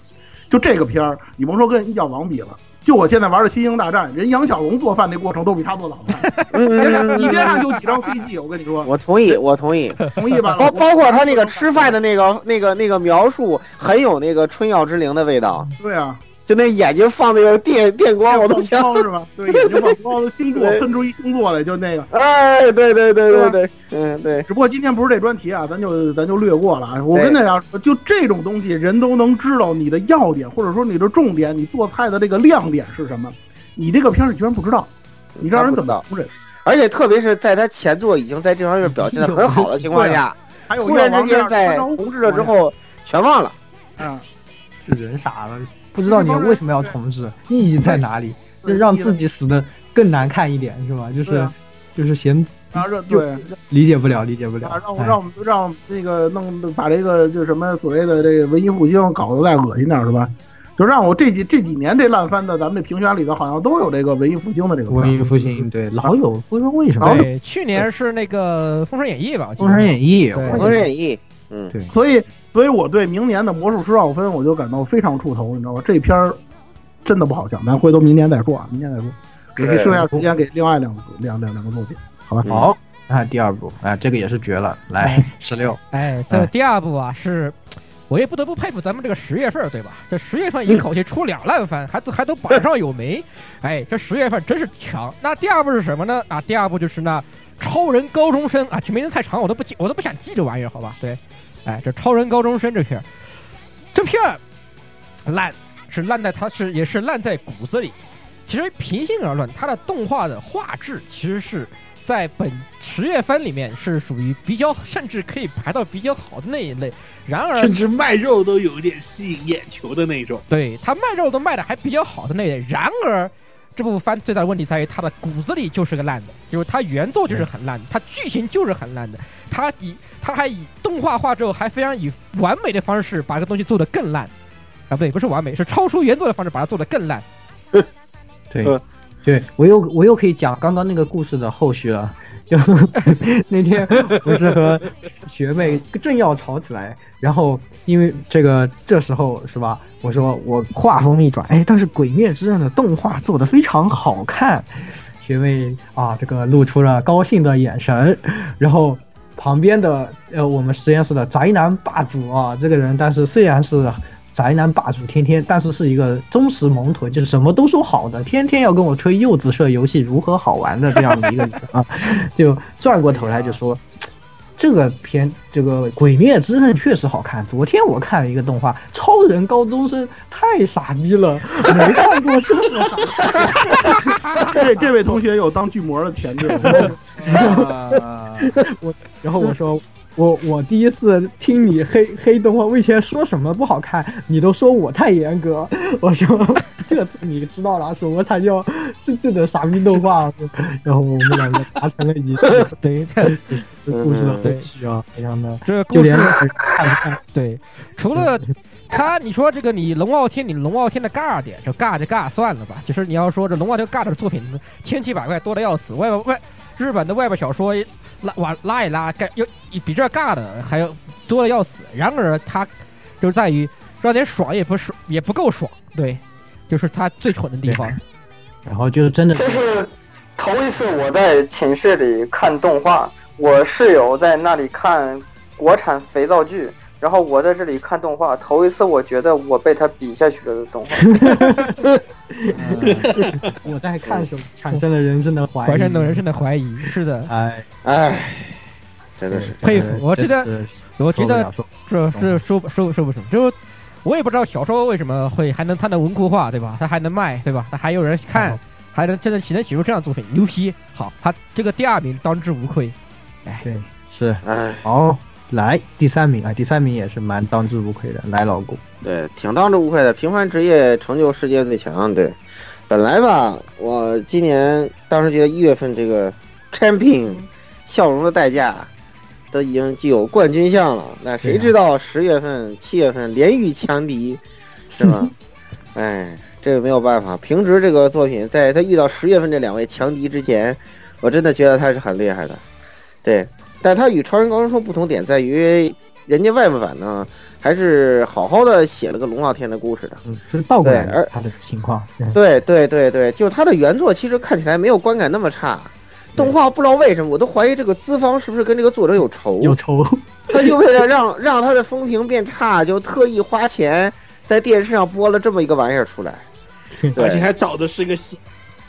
Speaker 7: 就这个片儿，你甭说跟《药王》比了，就我现在玩的《星星大战》，人杨小龙做饭那过程都比他做的好看。别看，你别看就几张飞机我跟你说。
Speaker 2: 我同意，我同意，
Speaker 7: 同意吧。
Speaker 2: 包包括他那个吃饭的那个、那个、那个描述，很有那个春药之灵的味道。
Speaker 7: 对啊。
Speaker 2: 就那眼睛放那个电电光，我都
Speaker 7: 想是吧？对，眼睛放光，星座喷出一星座来，就那个。
Speaker 2: 哎，对对对对对，嗯对。
Speaker 7: 只不过今天不是这专题啊，咱就咱就略过了啊。我跟大家说，就这种东西，人都能知道你的要点，或者说你的重点，你做菜的这个亮点是什么？你这个片儿你居然不知道，你让人怎么不忍？
Speaker 2: 而且特别是在他前作已经在这方面表现的很好的情况下，突然之间在重置了之后全忘了。
Speaker 7: 嗯，
Speaker 5: 这人傻了。不知道你为什么要重置，意义在哪里？就让自己死的更难看一点，是吧？就是，就是嫌
Speaker 7: 然后让对
Speaker 5: 理解不了，理解不了。
Speaker 7: 让我让我们让那个弄把这个就什么所谓的这个文艺复兴搞得再恶心点是吧？就让我这几这几年这烂番的，咱们这评选里头好像都有这个文艺复兴的这个。
Speaker 5: 文艺复兴对老有，不知道为什么。
Speaker 4: 对，去年是那个《封神演义》吧，《
Speaker 5: 封神演义》。
Speaker 2: 《封神演义》。嗯，
Speaker 5: 对。
Speaker 7: 所以，所以我对明年的魔术师奥芬，我就感到非常怵头，你知道吗？这片儿真的不好讲，咱回头明年再说啊，明年再说。给剩下时间给另外两个两两两个作品，好吧？
Speaker 5: 好，看第二部，哎，这个也是绝了，来十六。
Speaker 4: 哎，这第二部啊是。我也不得不佩服咱们这个十月份，对吧？这十月份一口气出两烂番，还都还都榜上有名。哎，这十月份真是强。那第二部是什么呢？啊，第二部就是那超人高中生啊，这名字太长，我都不记，我都不想记这玩意儿，好吧？对，哎，这超人高中生这片，这片烂是烂在它是也是烂在骨子里。其实平心而论，它的动画的画质其实是。在本十月份里面是属于比较，甚至可以排到比较好的那一类。然而，
Speaker 1: 甚至卖肉都有点吸引眼球的那种。
Speaker 4: 对他卖肉都卖的还比较好的那类。然而，这部番最大的问题在于它的骨子里就是个烂的，就是它原作就是很烂的，它剧情就是很烂的。它以它还以动画化之后还非常以完美的方式把这个东西做得更烂。啊，不对，不是完美，是超出原作的方式把它做得更烂。
Speaker 5: 对。对我又我又可以讲刚刚那个故事的后续了，就那天不是和学妹正要吵起来，然后因为这个这时候是吧，我说我话锋一转，哎，但是《鬼灭之刃》的动画做的非常好看，学妹啊这个露出了高兴的眼神，然后旁边的呃我们实验室的宅男霸主啊这个人，但是虽然是。宅男霸主天天，但是是一个忠实萌豚，就是什么都说好的，天天要跟我吹柚子社游戏如何好玩的这样的一个人啊，就转过头来就说，这个片这个《鬼灭之刃》确实好看。昨天我看了一个动画《超人高中生》，太傻逼了，没看过这么
Speaker 7: 傻。这这位同学有当巨魔的潜质。
Speaker 5: 我然后我说。我我第一次听你黑黑动画，我以前说什么不好看，你都说我太严格。我说这次你知道了，什么才叫真正的傻逼动画？然后我们两个达成了一致。等于看故事的后续啊，非常的
Speaker 4: 这个故事看看对，除了 他，你说这个你龙傲天，你龙傲天的尬点就尬就尬算了吧。其实你要说这龙傲天尬的作品千奇百怪多的要死，外外日本的外边小说。拉往拉一拉，盖又比这尬的还要多的要死。然而他就在于让点爽也不爽，也不够爽。对，就是他最蠢的地方。
Speaker 5: 然后就是真的，
Speaker 8: 这是头一次我在寝室里看动画，我室友在那里看国产肥皂剧。然后我在这里看动画，头一次我觉得我被他比下去了的动画。
Speaker 5: 我在看什么？产生了人生的怀疑，
Speaker 4: 产生了人生的怀疑。是的，
Speaker 5: 哎
Speaker 2: 哎，真的是
Speaker 4: 佩服。我觉得，我觉得这这说说说不出，就我也不知道小说为什么会还能它能文库化，对吧？它还能卖，对吧？它还有人看，还能真的写能写出这样作品，牛批。好，他这个第二名当之无愧。哎，
Speaker 5: 对，是，
Speaker 2: 哎，
Speaker 5: 好。来第三名啊，第三名也是蛮当之无愧的。来，老公，
Speaker 2: 对，挺当之无愧的。平凡职业成就世界最强，对。本来吧，我今年当时觉得一月份这个 champion 笑容的代价都已经具有冠军相了。那谁知道十月份、七月份连遇强敌，是吗？哎，这个没有办法。平直这个作品，在他遇到十月份这两位强敌之前，我真的觉得他是很厉害的，对。但他与超人高中生不同点在于，人家外部版呢，还是好好的写了个龙傲天的故事的，嗯
Speaker 5: 是倒过来而他的情况，
Speaker 2: 对对对对，就他的原作其实看起来没有观感那么差，动画不知道为什么，我都怀疑这个资方是不是跟这个作者有仇，
Speaker 5: 有仇，
Speaker 2: 他就为了让 让他的风评变差，就特意花钱在电视上播了这么一个玩意儿出来，
Speaker 1: 而且还找的是个新。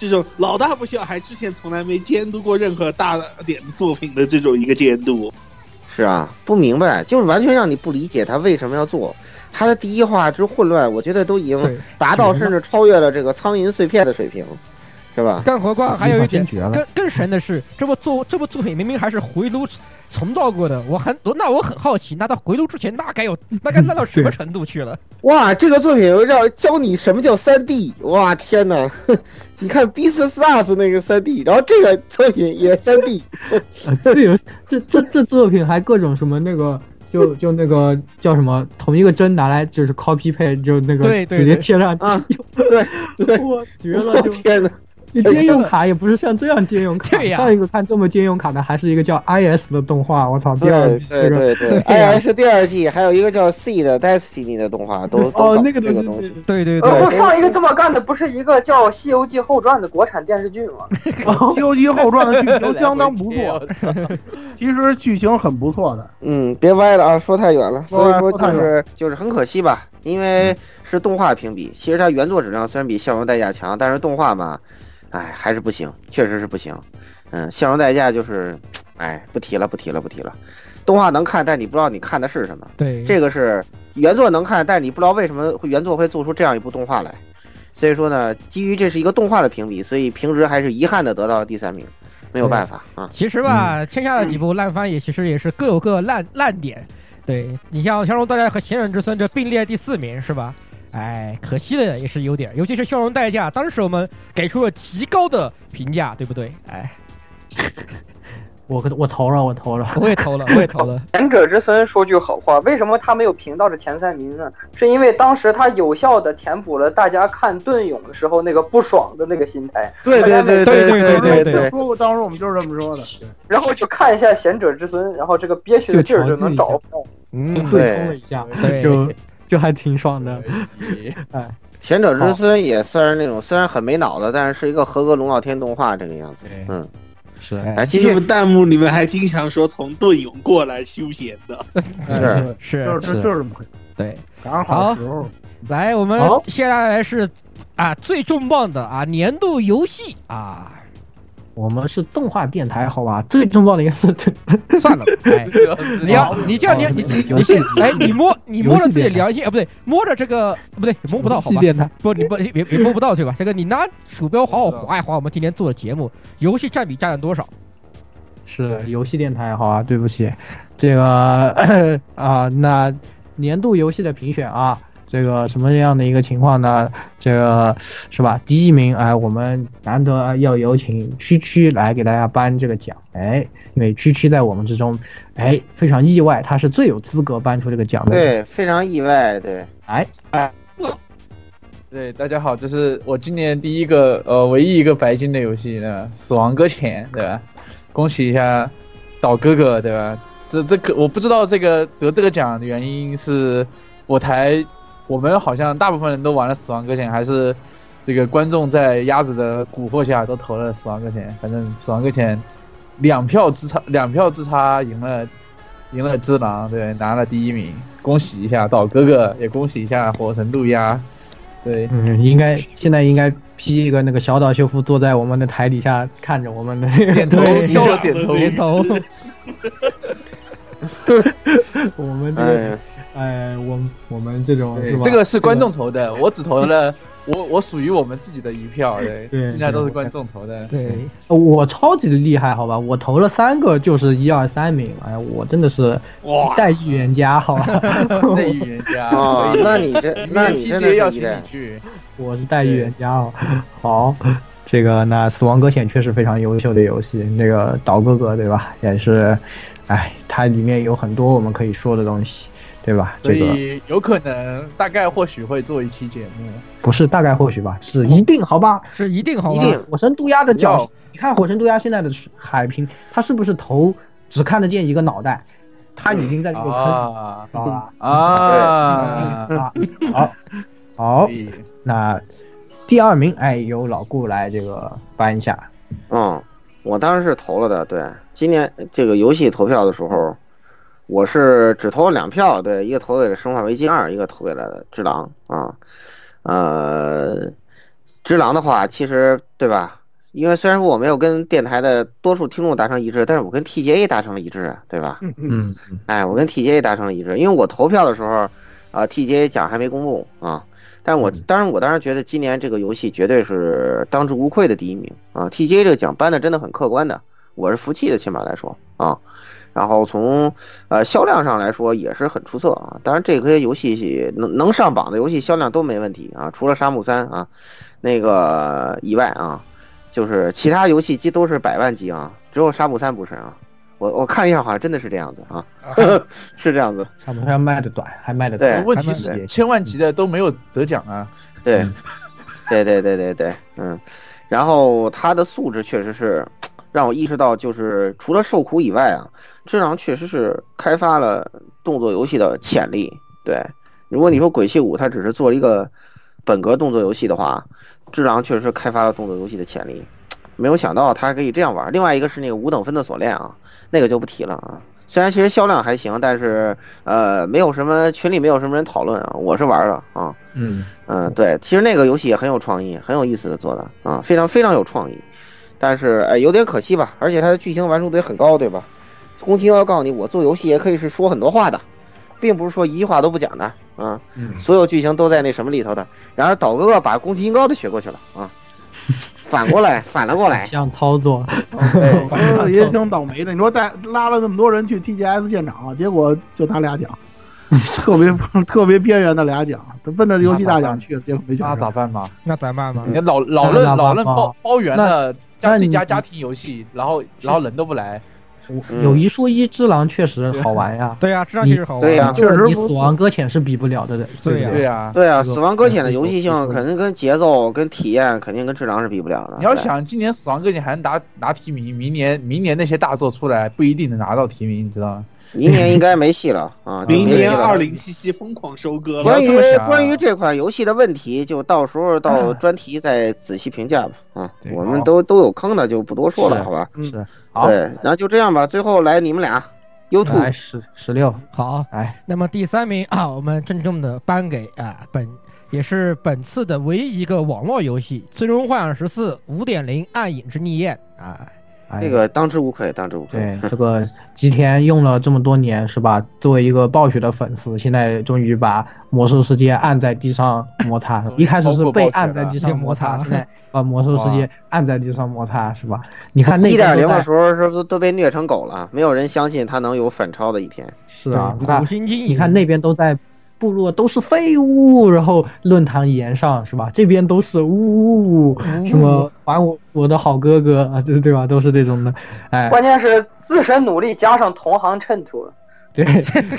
Speaker 1: 这种老大不小，还之前从来没监督过任何大点的作品的这种一个监督，
Speaker 2: 是啊，不明白，就是完全让你不理解他为什么要做。他的第一话之混乱，我觉得都已经达到甚至超越了这个苍蝇碎片的水平。是吧？
Speaker 4: 更何况还有一点
Speaker 5: 绝了
Speaker 4: 更更神的是，这部作这部作品明明还是回炉重造过的，我很那我很好奇，那到回炉之前那该有 那该烂到什么程度去了？
Speaker 2: 哇，这个作品要教你什么叫三 D，哇天哪！你看《Beast Stars》那个三 D，然后这个作品也三 D，
Speaker 5: 这有这这这作品还各种什么那个。就就那个叫什么，同一个帧拿来就是 copy 配，就那个直接贴上
Speaker 2: 去，对对，
Speaker 5: 我绝了！就
Speaker 2: 天呐。
Speaker 5: 你借用卡也不是像这样借用卡，
Speaker 4: 呀。
Speaker 5: 上一个看这么借用卡的还是一个叫 IS 的动画，我操！第二季
Speaker 2: 对对对，IS 第二季还有一个叫 C 的 Destiny 的动画都
Speaker 5: 哦那个
Speaker 2: 东西，
Speaker 4: 对对对。
Speaker 8: 然后上一个这么干的不是一个叫《西游记后传》的国产电视剧吗？
Speaker 7: 《西游记后传》的剧情相当不错，其实剧情很不错的。
Speaker 2: 嗯，别歪了啊，说太远了。所以说就是就是很可惜吧，因为是动画评比，其实它原作质量虽然比《笑容代价》强，但是动画嘛。哎，还是不行，确实是不行。嗯，笑容代价就是，哎，不提了，不提了，不提了。动画能看，但你不知道你看的是什么。
Speaker 4: 对，
Speaker 2: 这个是原作能看，但是你不知道为什么原作会做出这样一部动画来。所以说呢，基于这是一个动画的评比，所以平时还是遗憾的得到了第三名，没有办法啊。
Speaker 4: 其实吧，剩下的几部烂番也其实也是各有各烂烂点。对你像笑容代价和贤者之孙这并列第四名是吧？哎，可惜的也是有点，尤其是笑容代价，当时我们给出了极高的评价，对不对？哎，
Speaker 5: 我我投了，我投了，
Speaker 4: 我也投了，我也投了。
Speaker 8: 贤者之孙说句好话，为什么他没有评到这前三名呢？是因为当时他有效的填补了大家看盾勇的时候那个不爽的那个心态。
Speaker 7: 对对对
Speaker 4: 对对对对，
Speaker 7: 说过，当时我们就是这么说的。
Speaker 8: 然后就看一下贤者之孙，然后这个憋屈的劲儿就能找到。
Speaker 4: 嗯，
Speaker 5: 对冲了一下，就。就还挺爽的，哎，
Speaker 2: 贤者之孙也算是那种虽然很没脑子，但是是一个合格龙傲天动画这个样子。嗯，
Speaker 5: 是。
Speaker 2: 哎，继续。
Speaker 1: 弹幕里面还经常说从盾勇过来休闲的，
Speaker 2: 是
Speaker 4: 是，
Speaker 7: 就是就是这么回事。
Speaker 4: 对，
Speaker 7: 刚好时候。
Speaker 4: 来，我们接下来是啊最重磅的啊年度游戏啊。
Speaker 5: 我们是动画电台，好吧？最重要的应该是
Speaker 4: 算了，哎，你要你这样你你你先哎，你摸你摸着自己良心啊，不对，摸着这个不对，摸不到好吧？不，你不也也摸不到对吧？这个你拿鼠标好好划一划，我们今天做的节目，游戏占比占了多少？
Speaker 5: 是游戏电台，好啊，对不起，这个 啊，那年度游戏的评选啊。这个什么样的一个情况呢？这个是吧？第一名，哎，我们难得要有请区区来给大家颁这个奖，哎，因为区区在我们之中，哎，非常意外，他是最有资格颁出这个奖的。
Speaker 2: 对，非常意外，对，
Speaker 5: 哎
Speaker 3: 哎，对，大家好，这是我今年第一个呃唯一一个白金的游戏呢，《死亡搁浅》，对吧？恭喜一下岛哥哥，对吧？这这个我不知道这个得这个奖的原因是我台。我们好像大部分人都玩了《死亡搁浅》，还是这个观众在鸭子的蛊惑下都投了《死亡搁浅》。反正《死亡搁浅》两票之差，两票之差赢了，赢了《只狼》，对，拿了第一名。恭喜一下岛哥哥，也恭喜一下火神渡鸦。对，
Speaker 5: 嗯，应该现在应该 P 一个那个小岛秀夫坐在我们的台底下看着我们的
Speaker 3: 点头，
Speaker 4: 笑
Speaker 3: 点头，
Speaker 4: 点头。
Speaker 5: 我们这。哎，我我们这种
Speaker 3: 这个是观众投的，我只投了 我我属于我们自己的一票，对，剩下都是观众投的。
Speaker 5: 对，我超级的厉害，好吧，我投了三个，就是一二三名，哎，我真的是
Speaker 3: 哇，
Speaker 5: 待预言家，好吧，
Speaker 3: 代预言家
Speaker 2: 啊，那你这那你真的
Speaker 3: 要
Speaker 2: 请你
Speaker 3: 去，
Speaker 5: 我是代预言家哦。好，这个那死亡搁浅确实非常优秀的游戏，那个岛哥哥对吧，也是，哎，它里面有很多我们可以说的东西。对吧？
Speaker 3: 所以有可能，大概或许会做一期节目。
Speaker 5: 不是大概或许吧，是一定，好吧？
Speaker 4: 是一定，好
Speaker 2: 吧？一定。
Speaker 5: 火神渡鸦的脚，你看火神渡鸦现在的海平，他是不是头只看得见一个脑袋？他已经在这个坑
Speaker 3: 啊
Speaker 5: 啊啊！好，好，那第二名，哎，由老顾来这个颁一下。
Speaker 2: 嗯，我当时是投了的。对，今年这个游戏投票的时候。我是只投了两票，对，一个投给了《生化危机二》，一个投给了《只狼》啊。呃，《只狼》的话，其实对吧？因为虽然说我没有跟电台的多数听众达成一致，但是我跟 TGA 达成了一致，对吧？
Speaker 5: 嗯嗯。
Speaker 2: 哎，我跟 TGA 达成了一致，因为我投票的时候，啊，TGA 奖还没公布啊，但我当然我当然觉得今年这个游戏绝对是当之无愧的第一名啊！TGA 这个奖颁的真的很客观的，我是服气的，起码来说啊。然后从呃销量上来说也是很出色啊。当然这些游戏能能上榜的游戏销量都没问题啊，除了沙漠三啊那个以外啊，就是其他游戏机都是百万级啊，只有沙漠三不是啊。我我看一下，好像真的是这样子啊，是这样子。
Speaker 5: 沙漠三卖的短，还卖的
Speaker 2: 对。
Speaker 3: 问题是千万级的都没有得奖啊。
Speaker 2: 对，对对对对对，嗯。然后它的素质确实是让我意识到，就是除了受苦以外啊，智囊确实是开发了动作游戏的潜力。对，如果你说鬼泣五它只是做了一个本格动作游戏的话，智囊确实是开发了动作游戏的潜力。没有想到它还可以这样玩。另外一个是那个五等分的锁链啊。那个就不提了啊，虽然其实销量还行，但是呃，没有什么群里没有什么人讨论啊，我是玩了啊，
Speaker 5: 嗯
Speaker 2: 嗯，对，其实那个游戏也很有创意，很有意思的做的啊，非常非常有创意，但是哎有点可惜吧，而且它的剧情完成度也很高，对吧？宫崎英高告诉你，我做游戏也可以是说很多话的，并不是说一句话都不讲的啊，所有剧情都在那什么里头的。然而岛哥哥把宫崎英高的学过去了啊。反过来，反了过来，
Speaker 5: 这样操作，
Speaker 7: 对，也挺倒霉的。你说带拉了那么多人去 TGS 现场，结果就拿俩奖，特别特别边缘的俩奖，奔着游戏大奖去，结果没去。
Speaker 3: 那咋办嘛？
Speaker 4: 那咋办嘛？
Speaker 3: 你老老任老任包包圆了家最佳家庭游戏，然后然后人都不来。
Speaker 5: 有一说一，只狼确实好玩呀。
Speaker 4: 对呀，只狼确实好玩。
Speaker 2: 对呀，
Speaker 5: 确实。你死亡搁浅是比不了的。
Speaker 4: 对
Speaker 3: 呀，对呀，
Speaker 2: 对呀。死亡搁浅的游戏性肯定跟节奏、跟体验肯定跟只狼是比不了的。
Speaker 3: 你要想今年死亡搁浅还能拿拿提名，明年明年那些大作出来不一定能拿到提名，你知道吗？
Speaker 2: 明年应该没戏了啊！
Speaker 1: 明年二零七七疯狂收割了。
Speaker 2: 关于关于这款游戏的问题，就到时候到专题再仔细评价吧。啊，我们都都有坑的，就不多说了，好吧？
Speaker 5: 是，
Speaker 2: 对，那就这样吧。最后来你们俩，YouTube
Speaker 5: 来十十六，
Speaker 4: 好，
Speaker 5: 哎。
Speaker 4: 那么第三名啊，我们郑重的颁给啊本也是本次的唯一一个网络游戏《最终幻想十四五点零：暗影之逆焰》啊。
Speaker 2: 这个当之无愧，当之无愧。
Speaker 5: 对，这个吉田用了这么多年，是吧？作为一个暴雪的粉丝，现在终于把魔兽世界按在地上摩擦。一开始是被按在地上 摩擦，现在把魔兽世界按在地上摩擦，是吧？你看那
Speaker 2: 一点零的时候，是不是都被虐成狗了？没有人相信他能有反超的一天。
Speaker 5: 是啊，你看那边都在。部落都是废物，然后论坛言上是吧？这边都是呜呜呜，什么还我我的好哥哥啊，对 对吧？都是这种的，哎，
Speaker 8: 关键是自身努力加上同行衬托，
Speaker 5: 对，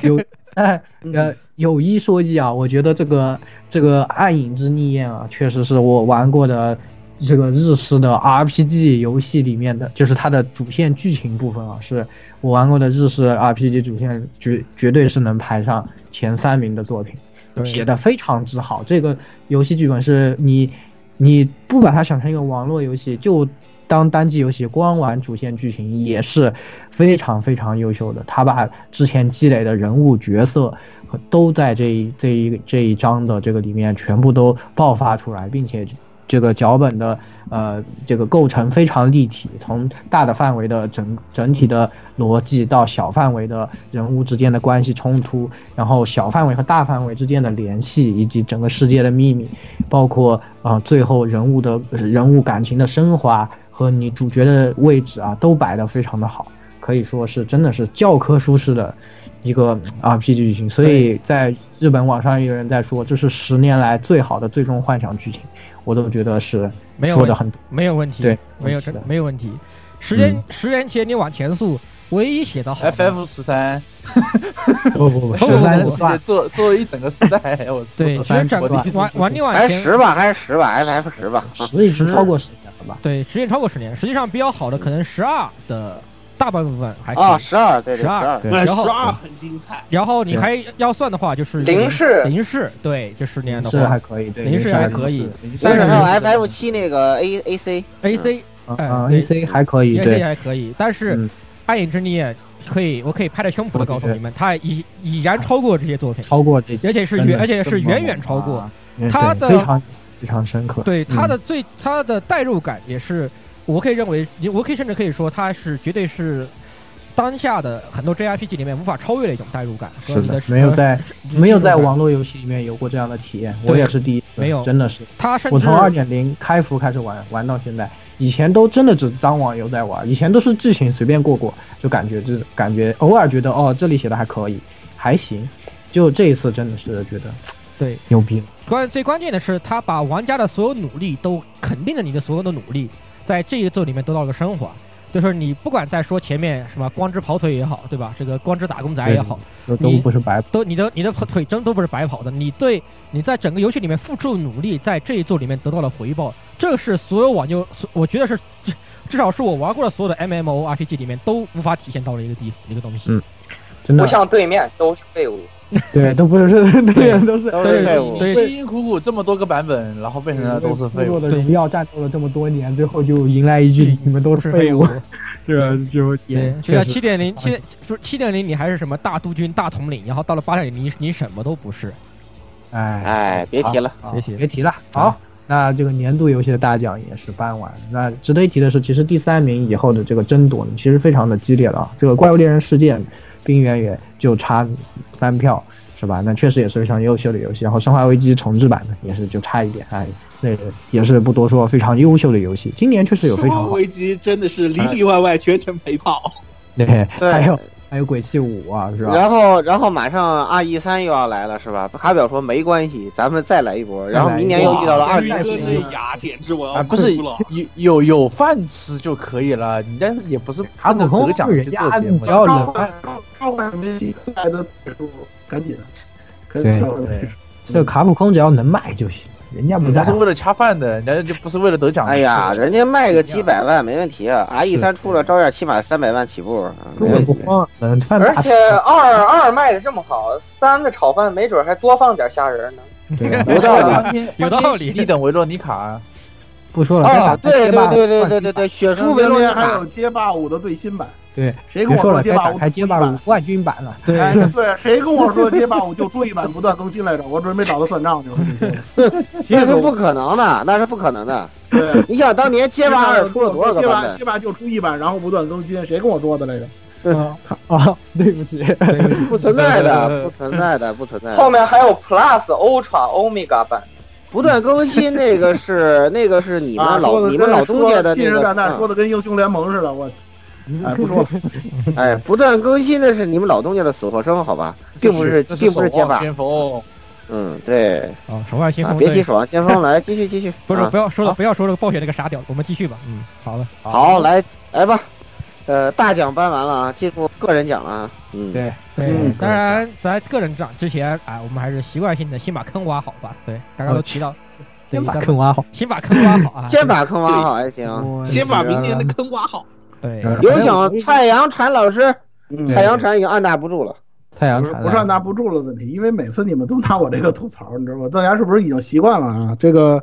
Speaker 5: 有 哎呃有一说一啊，我觉得这个这个暗影之逆焰啊，确实是我玩过的。这个日式的 RPG 游戏里面的，就是它的主线剧情部分啊，是我玩过的日式 RPG 主线绝绝对是能排上前三名的作品，写的非常之好。这个游戏剧本是你，你不把它想成一个网络游戏，就当单机游戏，光玩主线剧情也是非常非常优秀的。他把之前积累的人物角色都在这一这一这一章的这个里面全部都爆发出来，并且。这个脚本的呃，这个构成非常立体，从大的范围的整整体的逻辑到小范围的人物之间的关系冲突，然后小范围和大范围之间的联系，以及整个世界的秘密，包括啊最后人物的人物感情的升华和你主角的位置啊，都摆得非常的好，可以说是真的是教科书式的一个 RPG 剧情。所以在日本网上有人在说，这是十年来最好的最终幻想剧情。我都觉得是说的很
Speaker 4: 没有问题，
Speaker 5: 对，
Speaker 4: 没有真没有问题。十年十年前你往前溯，唯一写的好
Speaker 3: ，FF 十三，
Speaker 5: 不不不，十三是
Speaker 3: 做做了一整个时代，我
Speaker 4: 对，其实整个往往你往
Speaker 2: 前十吧，还是十吧，FF 十吧，
Speaker 5: 十已经超过十年了吧？
Speaker 4: 对，时间超过十年，实际上比较好的可能十二的。大半部分还
Speaker 2: 啊，十二对
Speaker 4: 十二，
Speaker 1: 然后十二很精彩。
Speaker 4: 然后你还要算的话，就是
Speaker 8: 零式。
Speaker 4: 零式，对，这十年的话
Speaker 5: 还可以，
Speaker 4: 零式还可以。
Speaker 2: 但是还有 FF 七那个 A A C
Speaker 4: A C
Speaker 5: 啊 A C 还可以，，A C
Speaker 4: 还可以。但是暗影之逆可以，我可以拍着胸脯的告诉你们，它已已然超过这些作品，
Speaker 5: 超过这，
Speaker 4: 而且是远，而且是远远超过。它的
Speaker 5: 非常非常深刻。
Speaker 4: 对它的最它的代入感也是，我可以认为，我可以甚至可以说，它是绝对是。当下的很多 JRPG 里面无法超越的一种代入感和
Speaker 5: 是没有在没有在网络游戏里面有过这样的体验，我也是第一次，
Speaker 4: 没有
Speaker 5: 真的是。
Speaker 4: 它甚至
Speaker 5: 我从二点零开服开始玩，玩到现在，以前都真的只当网游在玩，以前都是剧情随便过过，就感觉这感觉偶尔觉得哦这里写的还可以，还行，就这一次真的是觉得
Speaker 4: 对
Speaker 5: 牛逼了。
Speaker 4: 关最关键的是，他把玩家的所有努力都肯定了你的所有的努力，在这一座里面得到了升华。就是你不管在说前面什么光之跑腿也好，对吧？这个光之打工仔也好，
Speaker 5: 都都不是白
Speaker 4: 都你的你的腿真都不是白跑的。你对你在整个游戏里面付出的努力，在这一座里面得到了回报，这是所有网游，我觉得是至至少是我玩过的所有的 MMORPG 里面都无法体现到的一个地一个东西。
Speaker 5: 嗯，真的
Speaker 8: 不像对面都是废物。
Speaker 5: 对，都不是对人都是
Speaker 2: 都是废物。
Speaker 3: 你辛辛苦苦这么多个版本，然后变成了都是废物。
Speaker 5: 的荣耀战斗了这么多年，最后就迎来一句你们都是废物，这就也
Speaker 4: 就像七点零七就七点零，你还是什么大督军、大统领，然后到了八点零，你你什么都不是。
Speaker 5: 哎
Speaker 2: 哎，别提了，
Speaker 4: 别提
Speaker 5: 别提了。好，那这个年度游戏的大奖也是颁完。那值得一提的是，其实第三名以后的这个争夺呢，其实非常的激烈了啊。这个《怪物猎人世界》。冰原也就差三票，是吧？那确实也是非常优秀的游戏。然后《生化危机》重置版呢，也是就差一点，哎，那个也是不多说，非常优秀的游戏。今年确实有非常好。
Speaker 1: 生化危机真的是里里外外全程陪跑。
Speaker 5: 对，还有还有鬼泣五啊，是吧？
Speaker 2: 然后然后马上 R E 三又要来了，是吧？卡表说没关系，咱们再来一波。然后明年又遇到了二零
Speaker 1: 七年牙，简直我要
Speaker 3: 不是有有有饭吃就可以了，你这也不是
Speaker 5: 卡普空
Speaker 3: 得奖去做节目。
Speaker 7: 召唤召唤没来的结束，赶紧。
Speaker 5: 对，这个卡普空只要能卖就行，人家不
Speaker 3: 人家是为了恰饭的，人家就不是为了得奖。
Speaker 2: 哎呀，人家卖个几百万没问题啊！R E 三出了，照样起码三百万起步。
Speaker 5: 根本不慌，嗯，
Speaker 8: 而且二二卖的这么好，三的炒饭没准还多放点虾仁呢。
Speaker 2: 有道理，
Speaker 4: 有道理。
Speaker 3: 你等维罗妮卡。
Speaker 5: 不说了，
Speaker 2: 啊，对对对对对对对，雪书维洛妮
Speaker 7: 还有街霸五的最新版。
Speaker 5: 对，
Speaker 7: 谁跟我说街霸
Speaker 5: 五？还街霸五冠军版了。
Speaker 7: 对对，谁跟我说街霸五就出一版不断更新来着？我准备找他算账去了。
Speaker 2: 那是不可能的，那是不可能的。
Speaker 7: 对，
Speaker 2: 你想当年街霸二出了多少个版本？
Speaker 7: 街霸就出一版，然后不断更新，谁跟我说的来着？
Speaker 5: 啊啊！对不起，
Speaker 2: 不存在的，不存在的，不存在。
Speaker 8: 后面还有 Plus、Ultra、Omega 版。
Speaker 2: 不断更新那个是那个是你们老你们老东家的
Speaker 7: 信誓旦旦说的跟英雄联盟似的，我哎 不说了，
Speaker 2: 哎不断更新的是你们老东家的死活生，好吧，并不是并不是街霸。
Speaker 3: 先锋，
Speaker 2: 嗯对。
Speaker 4: 啊，守望先锋。
Speaker 2: 别提守望先锋，来继续继续。
Speaker 4: 不是不要说了，不要说这个暴雪那个傻屌，我们继续吧。嗯，好了。
Speaker 2: 好，来来吧。呃，大奖颁完了啊，进入个人奖了啊。嗯，
Speaker 4: 对对，当然在个人奖之前啊，我们还是习惯性的先把坑挖好吧。对，刚刚都提到，
Speaker 5: 先把坑挖好，
Speaker 4: 先把坑挖好啊，
Speaker 2: 先把坑挖好还行，
Speaker 1: 先把明年的坑挖好。
Speaker 4: 对，
Speaker 2: 有请蔡阳禅老师，蔡阳禅已经按捺不住了。
Speaker 5: 蔡阳禅
Speaker 7: 不是按捺不住了问题，因为每次你们都拿我这个吐槽，你知道吗？大家是不是已经习惯了啊？这个。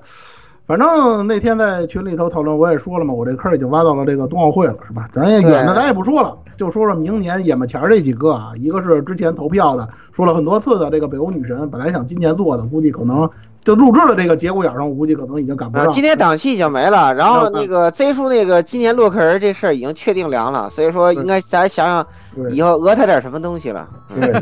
Speaker 7: 反正那天在群里头讨论，我也说了嘛，我这坑已经挖到了这个冬奥会了，是吧？咱也远的咱也不说了，就说说明年眼巴前这几个啊，一个是之前投票的，说了很多次的这个北欧女神，本来想今年做的，估计可能就录制的这个节骨眼上，我估计可能已经赶不上。
Speaker 2: 今天档期已经没了，然后那个 Z 叔那个今年洛克人这事儿已经确定凉了，所以说应该咱想想以后讹他点什么东西了。
Speaker 7: 对，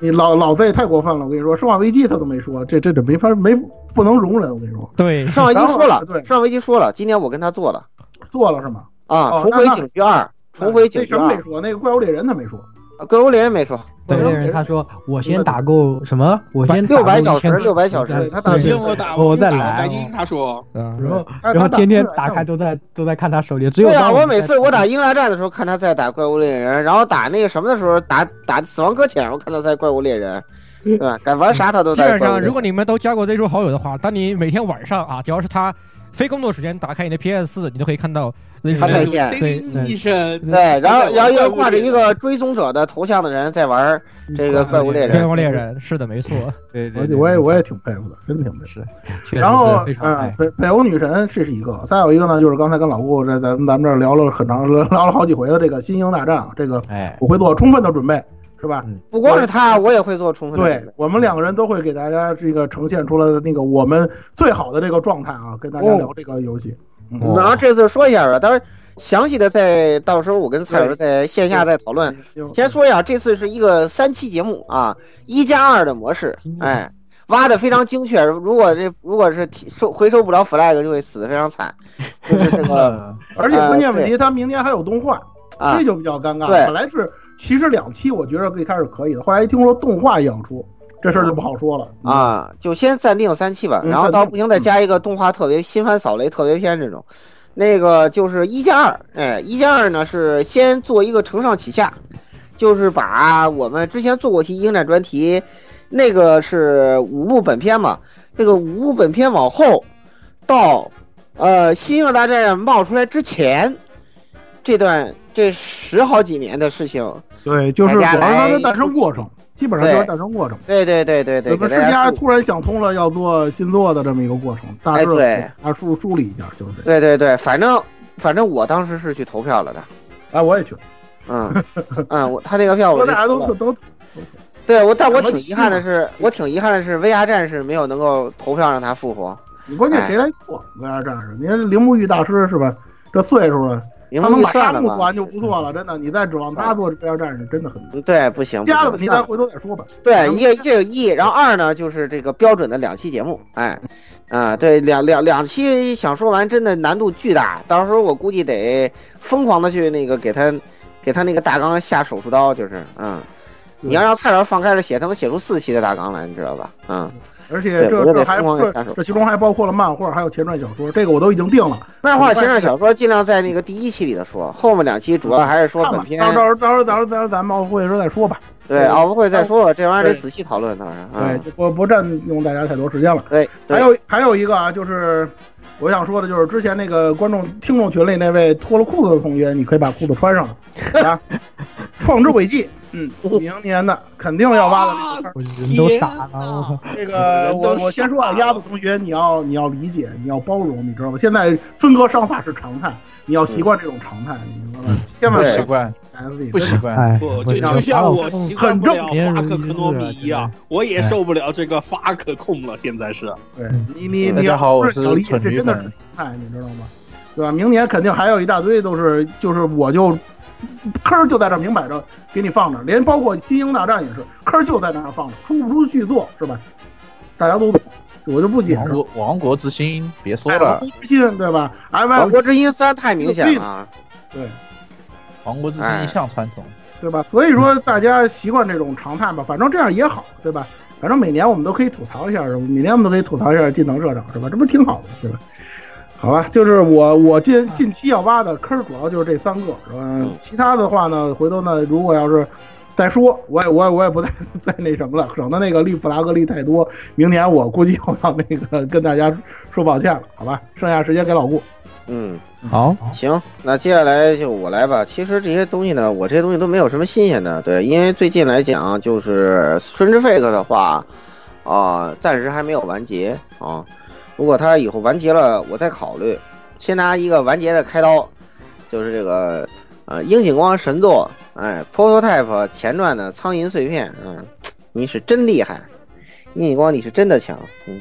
Speaker 7: 你老老 Z 太过分了，我跟你说，生化危机他都没说，这这这没法没。不能容忍，我跟你说。
Speaker 4: 对，
Speaker 2: 生化危机说了，
Speaker 7: 对，
Speaker 2: 上危机说了，今天我跟他做了，
Speaker 7: 做了是吗？
Speaker 2: 啊，重回警局二，重回警局
Speaker 7: 二。什么没说？那个怪物猎人他没说，
Speaker 2: 怪物猎人没说。
Speaker 5: 怪物猎人他说我先打够什么？我先
Speaker 2: 六百小时，六百小时。
Speaker 7: 他打
Speaker 1: 先我打，
Speaker 5: 我再来。
Speaker 1: 白金他说，
Speaker 5: 然后然后天天打开都在都在看他手里，只有。
Speaker 2: 对啊，我每次我打英大战的时候看他在打怪物猎人，然后打那个什么的时候打打死亡搁浅，我看他在怪物猎人。对吧？敢玩啥他都
Speaker 4: 基本上，如果你们都加过 Z 叔好友的话，当你每天晚上啊，只要是他非工作时间打开你的 PS 四，你都可以看到
Speaker 2: 他在线。
Speaker 4: 对，
Speaker 1: 医生。
Speaker 2: 对，然后然后又挂着一个追踪者的头像的人在玩这个怪物猎人。
Speaker 4: 怪物猎人是的，没错。
Speaker 5: 对，
Speaker 7: 对我也我也挺佩服的，真的挺佩服。然后嗯，北北欧女神这是一个，再有一个呢，就是刚才跟老顾在咱咱们这儿聊了很长，聊了好几回的这个新英大战啊，这个我会做充分的准备。是吧？
Speaker 2: 不光是他，我也会做充分。
Speaker 7: 对我们两个人都会给大家这个呈现出来的那个我们最好的这个状态啊，跟大家聊这个游戏。
Speaker 2: 然后这次说一下吧，当然详细的在到时候我跟蔡老师在线下再讨论。先说一下，这次是一个三期节目啊，一加二的模式，哎，挖的非常精确。如果这如果是收回收不了 flag，就会死的非常惨。就是这个，
Speaker 7: 而且关键问题，他明年还有动画，这就比较尴尬。
Speaker 2: 对，
Speaker 7: 本来是其实两期我觉得最开始可以的，后来一听说动画也要出。这事儿就不好说了。
Speaker 2: 啊，就先暂定三期吧，然后到不行再加一个动画特别新番扫雷特别篇这种，那个就是一加二，哎，一加二呢是先做一个承上启下，就是把我们之前做过期《鹰战》专题，那个是五部本片嘛，这个五部本片往后到呃《新月大战》冒出来之前这段这十好几年的事情，
Speaker 7: 对，就是主要是它的诞生过程。基本上就是诞生过程。
Speaker 2: 对对对对对。
Speaker 7: 整个世家突然想通了要做新作的这么一个过程，大致啊梳梳理一下就是这。
Speaker 2: 对对对，反正反正我当时是去投票了的。
Speaker 7: 哎，我也去。
Speaker 2: 嗯嗯，我他那个票我
Speaker 7: 大家都都。
Speaker 2: 对我，但我挺遗憾的是，我挺遗憾的是，VR 战士没有能够投票让他复活。
Speaker 7: 你关键谁来做 VR 战士？您铃木玉大师是吧？这岁数了。
Speaker 2: 他
Speaker 7: 能把沙漠做完就不错了，真的。你再指望他做边战士，真的很
Speaker 2: 对，不行。
Speaker 7: 第二个问题咱回头再说吧。
Speaker 2: 对，一个这个一，然后二呢就是这个标准的两期节目，哎，啊，对，两两两期想说完真的难度巨大，到时候我估计得疯狂的去那个给他给他那个大纲下手术刀，就是，嗯，你要让蔡老师放开了写，他能写出四期的大纲来，你知道吧？嗯。
Speaker 7: 而且这这还这这其中还包括了漫画，还有前传小说，这个我都已经定了。
Speaker 2: 漫画、前传小说尽量在那个第一期里头说，后面两期主要还是说本片。
Speaker 7: 到时候到时候到时候到时候咱们奥运会时候再说吧。
Speaker 2: 对，奥运会再说，这玩意儿得仔细讨论，倒是。
Speaker 7: 对，就不不占用大家太多时间了。
Speaker 2: 对，
Speaker 7: 还有还有一个啊，就是我想说的，就是之前那个观众听众群里那位脱了裤子的同学，你可以把裤子穿上了 啊。创之轨迹。嗯，明年的肯定要挖的这个
Speaker 5: 人都傻了。
Speaker 7: 这个我我先说啊，鸭子同学，你要你要理解，你要包容，你知道吗？现在分割商法是常态，你要习惯这种常态，你明白吗？千万
Speaker 3: 习惯，不习惯。
Speaker 1: 不，就就像我习惯不了法克克诺比一样，我也受不了这个法可控了。现在是，
Speaker 7: 对你你你要理解，这真的是常态，你知道吗？对吧？明年肯定还有一大堆都是，就是我就。坑就在这明摆着给你放着，连包括《金鹰大战》也是坑就在那儿放着，出不出续作是吧？大家都懂，我就不解释。
Speaker 3: 王国之心，别说了。王
Speaker 7: 国之心，对吧？
Speaker 2: 王国之心三太明显
Speaker 7: 了。对，
Speaker 3: 王国之心一向传统，
Speaker 7: 对吧？所以说大家习惯这种常态吧，反正这样也好，对吧？反正每年我们都可以吐槽一下，每年我们都可以吐槽一下技能社长，是吧？这不是挺好的，对吧？好吧，就是我我近近期要挖的坑，主要就是这三个，嗯，其他的话呢，回头呢，如果要是再说，我也我也我也不再再那什么了，省得那个立弗拉格立太多，明年我估计又要那个跟大家说抱歉了，好吧，剩下时间给老顾。
Speaker 2: 嗯，
Speaker 5: 好，
Speaker 2: 行，那接下来就我来吧。其实这些东西呢，我这些东西都没有什么新鲜的，对，因为最近来讲，就是春之 fake 的话，啊，暂时还没有完结啊。如果他以后完结了，我再考虑。先拿一个完结的开刀，就是这个呃樱井光神作，哎，prototype 前传的苍蝇碎片，嗯，你是真厉害，樱井光你是真的强，嗯。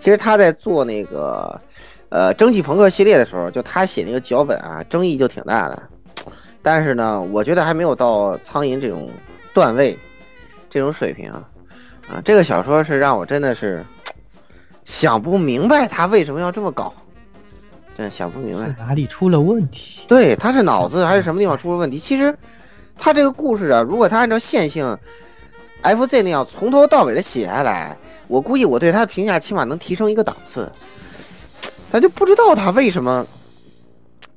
Speaker 2: 其实他在做那个呃蒸汽朋克系列的时候，就他写那个脚本啊，争议就挺大的。但是呢，我觉得还没有到苍蝇这种段位，这种水平啊，啊，这个小说是让我真的是。想不明白他为什么要这么搞，真想不明白
Speaker 5: 哪里出了问题。
Speaker 2: 对，他是脑子还是什么地方出了问题？其实，他这个故事啊，如果他按照线性，FZ 那样从头到尾的写下来，我估计我对他的评价起码能提升一个档次。咱就不知道他为什么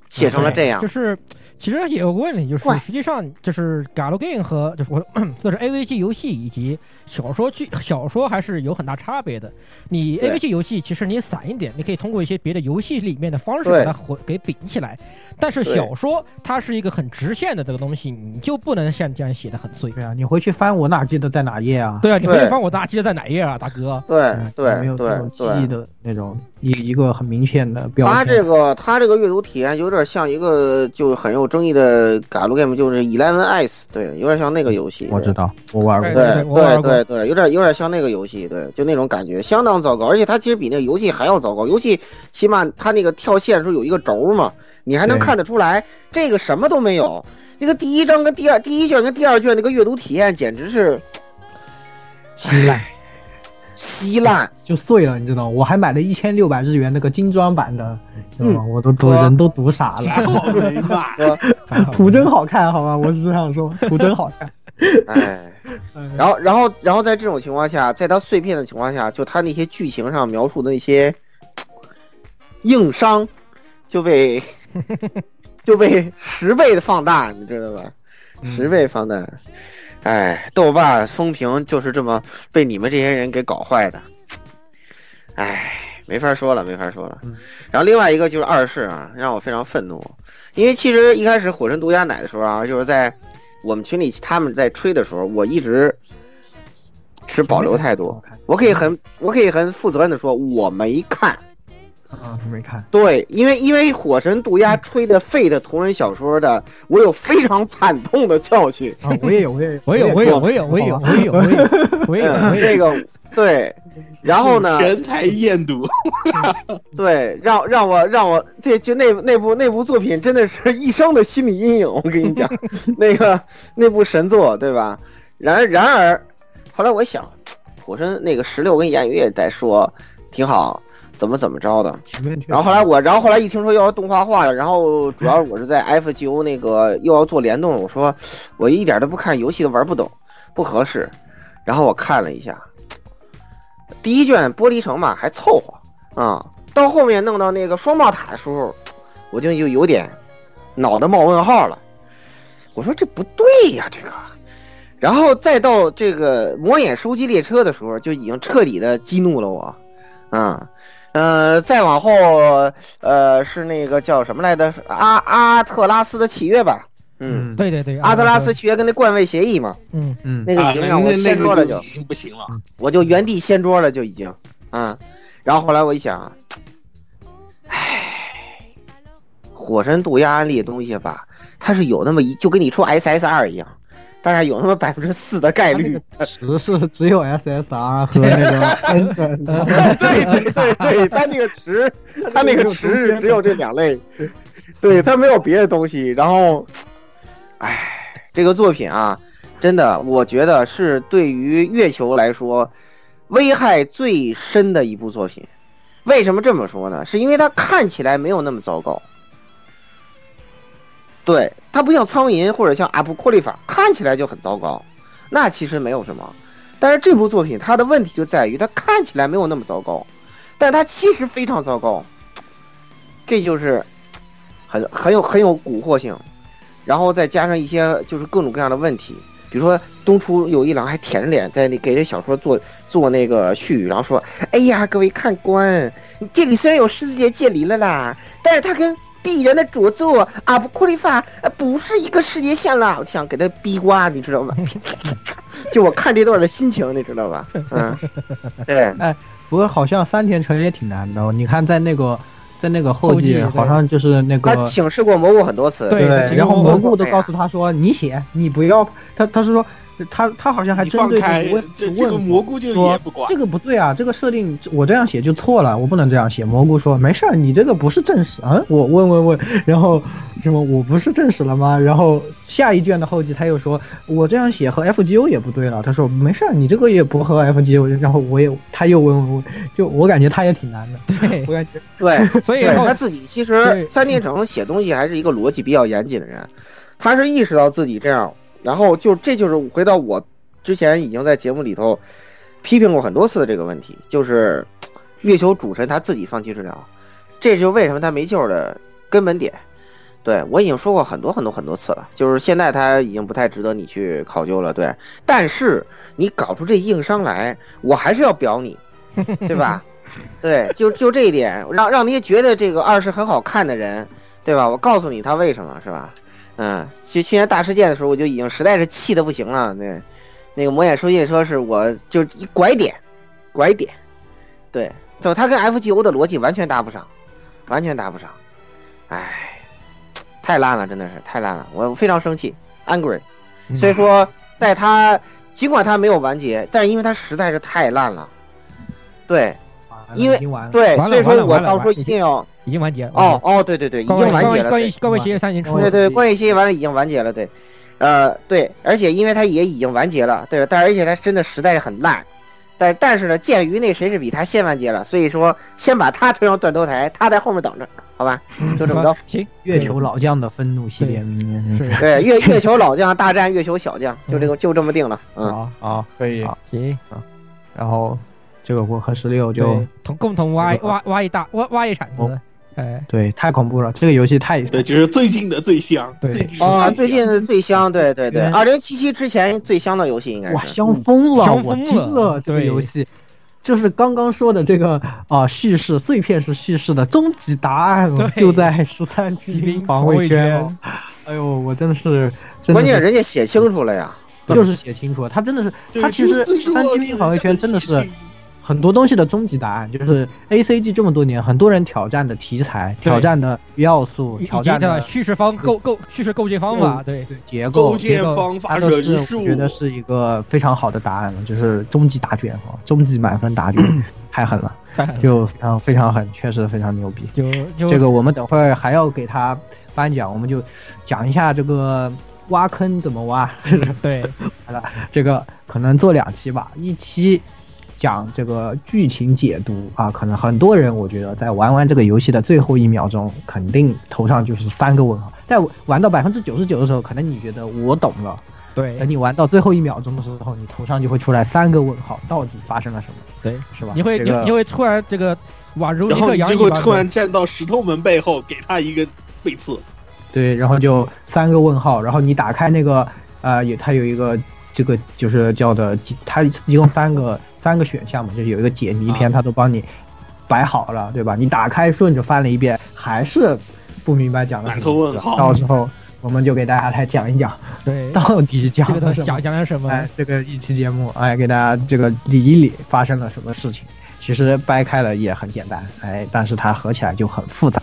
Speaker 2: 写成了这样。
Speaker 4: 就是，其实也有个问题，就是实际上就是 Galgame 和 就是我就是 AVG 游戏以及。小说剧 小说还是有很大差别的。你 A V G 游戏其实你散一点，你可以通过一些别的游戏里面的方式把它混给顶起来。但是小说它是一个很直线的这个东西，你就不能像这样写的很碎。
Speaker 5: 对啊，你回去翻我哪记得在哪页啊？
Speaker 4: 对啊，你回去翻我哪记得在哪页啊，大哥？
Speaker 2: 对对
Speaker 5: 没有这种记忆的那种一一个很明显的标。
Speaker 2: 他这个他这个阅读体验有点像一个就很有争议的 galgame 就是 Eleven Eyes，对，有点像那个游戏。
Speaker 5: 我知道，我玩过。
Speaker 2: 对对对对，有点有点像那个游戏，对，就那种感觉，相当糟糕。而且它其实比那个游戏还要糟糕。游戏起码它那个跳线的时候有一个轴嘛，你还能看得出来。这个什么都没有。那个第一章跟第二第一卷跟第二卷那个阅读体验简直是
Speaker 5: 稀烂，
Speaker 2: 稀烂
Speaker 5: 就碎了，你知道？我还买了一千六百日元那个精装版的，知道吗？我都读人都读傻了。图真好看，好吗？我是这样说，图真好看。
Speaker 2: 哎，然后然后然后在这种情况下，在他碎片的情况下，就他那些剧情上描述的那些硬伤就被。就被十倍的放大，你知道吧？十倍放大，哎，豆瓣风评就是这么被你们这些人给搞坏的，哎，没法说了，没法说了。然后另外一个就是二世啊，让我非常愤怒，因为其实一开始火神独家奶的时候啊，就是在我们群里他们在吹的时候，我一直持保留态度。我可以很我可以很负责任的说，我没看。
Speaker 5: 啊，没看。
Speaker 2: 对，因为因为火神渡鸦吹的废的同人小说的，我有非常惨痛的教训。
Speaker 5: 啊，我也有，我也
Speaker 4: 我有，我 有，我有，我有，我有，我有，我有。
Speaker 2: 这个对，然后呢？
Speaker 1: 全台验毒。
Speaker 2: 对，让让我让我这就那那部那部作品真的是一生的心理阴影。我跟你讲，那个那部神作，对吧？然然而，后来我想，火神那个石榴跟言语也在说挺好。怎么怎么着的？然后后来我，然后后来一听说要动画化了，然后主要我是在 FGO 那个又要做联动，我说我一点都不看游戏都玩不懂，不合适。然后我看了一下，第一卷玻璃城嘛还凑合啊，到后面弄到那个双帽塔的时候，我就就有点脑袋冒问号了。我说这不对呀，这个。然后再到这个魔眼收集列车的时候，就已经彻底的激怒了我，啊。呃，再往后，呃，是那个叫什么来着？阿阿特拉斯的契约吧？嗯，
Speaker 4: 对对对，
Speaker 2: 阿特拉斯契约跟那冠位协议嘛？
Speaker 4: 嗯。
Speaker 2: 嗯，那个已经让我掀桌了，就
Speaker 1: 已经不行了，
Speaker 2: 我就原地掀桌了，就已经，嗯，然后后来我一想，唉，火神渡鸦那东西吧，它是有那么一，就跟你出 SSR 一样。大概有那么百分之四的概率，
Speaker 5: 只是只有 SSR 和那个，
Speaker 2: 对对对对，它那个池，它那个池只有这两类，对，它没有别的东西。然后，唉，这个作品啊，真的，我觉得是对于月球来说危害最深的一部作品。为什么这么说呢？是因为它看起来没有那么糟糕。对它不像苍蝇或者像阿布库利法，看起来就很糟糕，那其实没有什么。但是这部作品它的问题就在于它看起来没有那么糟糕，但它其实非常糟糕，这就是很很有很有蛊惑性。然后再加上一些就是各种各样的问题，比如说东出有一郎还舔着脸在那给这小说做做那个序，然后说：“哎呀，各位看官，这里虽然有狮子界界离了啦，但是它跟……”鄙人的着作《阿布库里法》呃不是一个世界线了，我想给他逼瓜，你知道吗？就我看这段的心情，你知道吧？嗯，对。
Speaker 5: 哎，不过好像三田成也挺难的，你看在那个在那个后记，好像就是那个
Speaker 2: 他请示过蘑菇很多次，
Speaker 5: 对，然后蘑菇都告诉他说你写，你不要他，他是说。他他好像还针对问问
Speaker 1: 蘑菇就
Speaker 5: 说这个不对啊，这个设定我这样写就错了，我不能这样写。蘑菇说没事儿，你这个不是正史啊。我问问问，然后什么我不是正史了吗？然后下一卷的后记他又说我这样写和 FGO 也不对了。他说没事儿，你这个也不和 FGO。然后我也他又问问问，就我感觉他也挺难的。
Speaker 4: 对，
Speaker 5: 我感觉
Speaker 2: 对，
Speaker 4: 所以
Speaker 2: 他自己其实三天整写东西还是一个逻辑比较严谨的人，他是意识到自己这样。然后就这就是回到我之前已经在节目里头批评过很多次的这个问题，就是 月球主神他自己放弃治疗，这就为什么他没救的根本点。对我已经说过很多很多很多次了，就是现在他已经不太值得你去考究了。对，但是你搞出这硬伤来，我还是要表你，对吧？对，就就这一点，让让那些觉得这个二是很好看的人，对吧？我告诉你他为什么是吧？嗯，去去年大事件的时候，我就已经实在是气的不行了。对，那个魔眼收信车是我就一拐点，拐点，对，就它跟 FGO 的逻辑完全搭不上，完全搭不上。唉，太烂了，真的是太烂了，我非常生气，angry。
Speaker 4: 嗯
Speaker 2: 所以说，在它尽管它没有完结，但是因为它实在是太烂了，对因为对，所以说我到时候一定要
Speaker 4: 已经完结了。
Speaker 2: 哦哦，对对对，已经完结了，
Speaker 4: 关
Speaker 2: 对
Speaker 4: 于关于协议三已经出了。
Speaker 2: 对对，关于协议完了已经完结了，对，呃对，而且因为它也已经完结了，对，但而且它真的实在是很烂，但但是呢，鉴于那谁是比他先完结了，所以说先把他推上断头台，他在后面等着，好吧，就这么着。
Speaker 4: 行，
Speaker 5: 月球老将的愤怒系列，明年真是
Speaker 2: 对，月月球老将大战月球小将，就这个就这么定了，嗯，
Speaker 4: 好，
Speaker 3: 好，可以。
Speaker 5: 好
Speaker 4: 行，
Speaker 5: 然后这个我和十六就，
Speaker 4: 同共同挖挖挖一大挖挖一铲子
Speaker 5: 哦，
Speaker 4: 哎，
Speaker 5: 对太恐怖了，这个游戏太
Speaker 1: 对，就是最近的最香，
Speaker 4: 对
Speaker 1: 最近的
Speaker 2: 啊，
Speaker 1: 最香
Speaker 2: 对对对，
Speaker 5: 嗯
Speaker 2: 二零七七之前最香的游戏应该
Speaker 5: 哇，香疯了，我
Speaker 4: 香疯
Speaker 5: 惊
Speaker 4: 了
Speaker 5: 了这个游戏。就是刚刚说的这个啊、叙事碎片式叙事的终极答案就在十三骑
Speaker 4: 骑兵
Speaker 5: 兵防
Speaker 4: 防卫
Speaker 5: 卫圈
Speaker 4: 圈。
Speaker 5: 哎呦，我真的是，
Speaker 2: 关键人家写清楚了呀，
Speaker 5: 就是写清楚了，他真的是，他其实十三骑
Speaker 1: 弱
Speaker 5: 兵防卫圈真的是
Speaker 1: 这个
Speaker 5: 很多东西的终极答案，就是 A C G 这么多年，很多人挑战的题材、挑战的要素、挑战
Speaker 4: 的叙事方构构叙事构建方法，对，
Speaker 5: 结构
Speaker 1: 构建方法
Speaker 5: 它都是我，觉得是一个非常好的答案了，就是终极答卷哈，终极满分答卷，太狠了，
Speaker 4: 太狠了。
Speaker 5: 就非常非常狠，确实非常牛逼。
Speaker 4: 就就
Speaker 5: 这个我们等会儿还要给他颁奖，我们就讲一下这个挖坑怎么挖。
Speaker 4: 对，
Speaker 5: 好了，这个可能做两期吧，一期讲这个剧情解读啊，可能很多人我觉得在玩完这个游戏的最后一秒钟，肯定头上就是三个问号。在玩到百分之九十九的时候，可能你觉得我懂了，
Speaker 4: 对
Speaker 5: 等你玩到最后一秒钟的时候，你头上就会出来三个问号，到底发生了什么，
Speaker 4: 对，
Speaker 5: 是吧？
Speaker 4: 你会
Speaker 5: 这个
Speaker 4: 你你会突然这个宛如一
Speaker 1: 然后就会突然站到石头门背后，给他一个背刺。
Speaker 5: 对，然后就三个问号，然后你打开那个呃，有它有一个这个就是叫的，它一共三个三个选项嘛，就是有一个解谜篇，
Speaker 1: 啊
Speaker 5: 它都帮你摆好了，对吧？你打开顺着翻了一遍，还是不明白讲的什么，
Speaker 1: 问号
Speaker 5: 到时候我们就给大家来讲一讲，
Speaker 4: 对，
Speaker 5: 到底讲
Speaker 4: 这个东西
Speaker 5: 了什么。
Speaker 4: 讲讲了什么？
Speaker 5: 哎，这个一期节目，哎，给大家这个理一理发生了什么事情。其实掰开了也很简单，哎，但是它合起来就很复杂，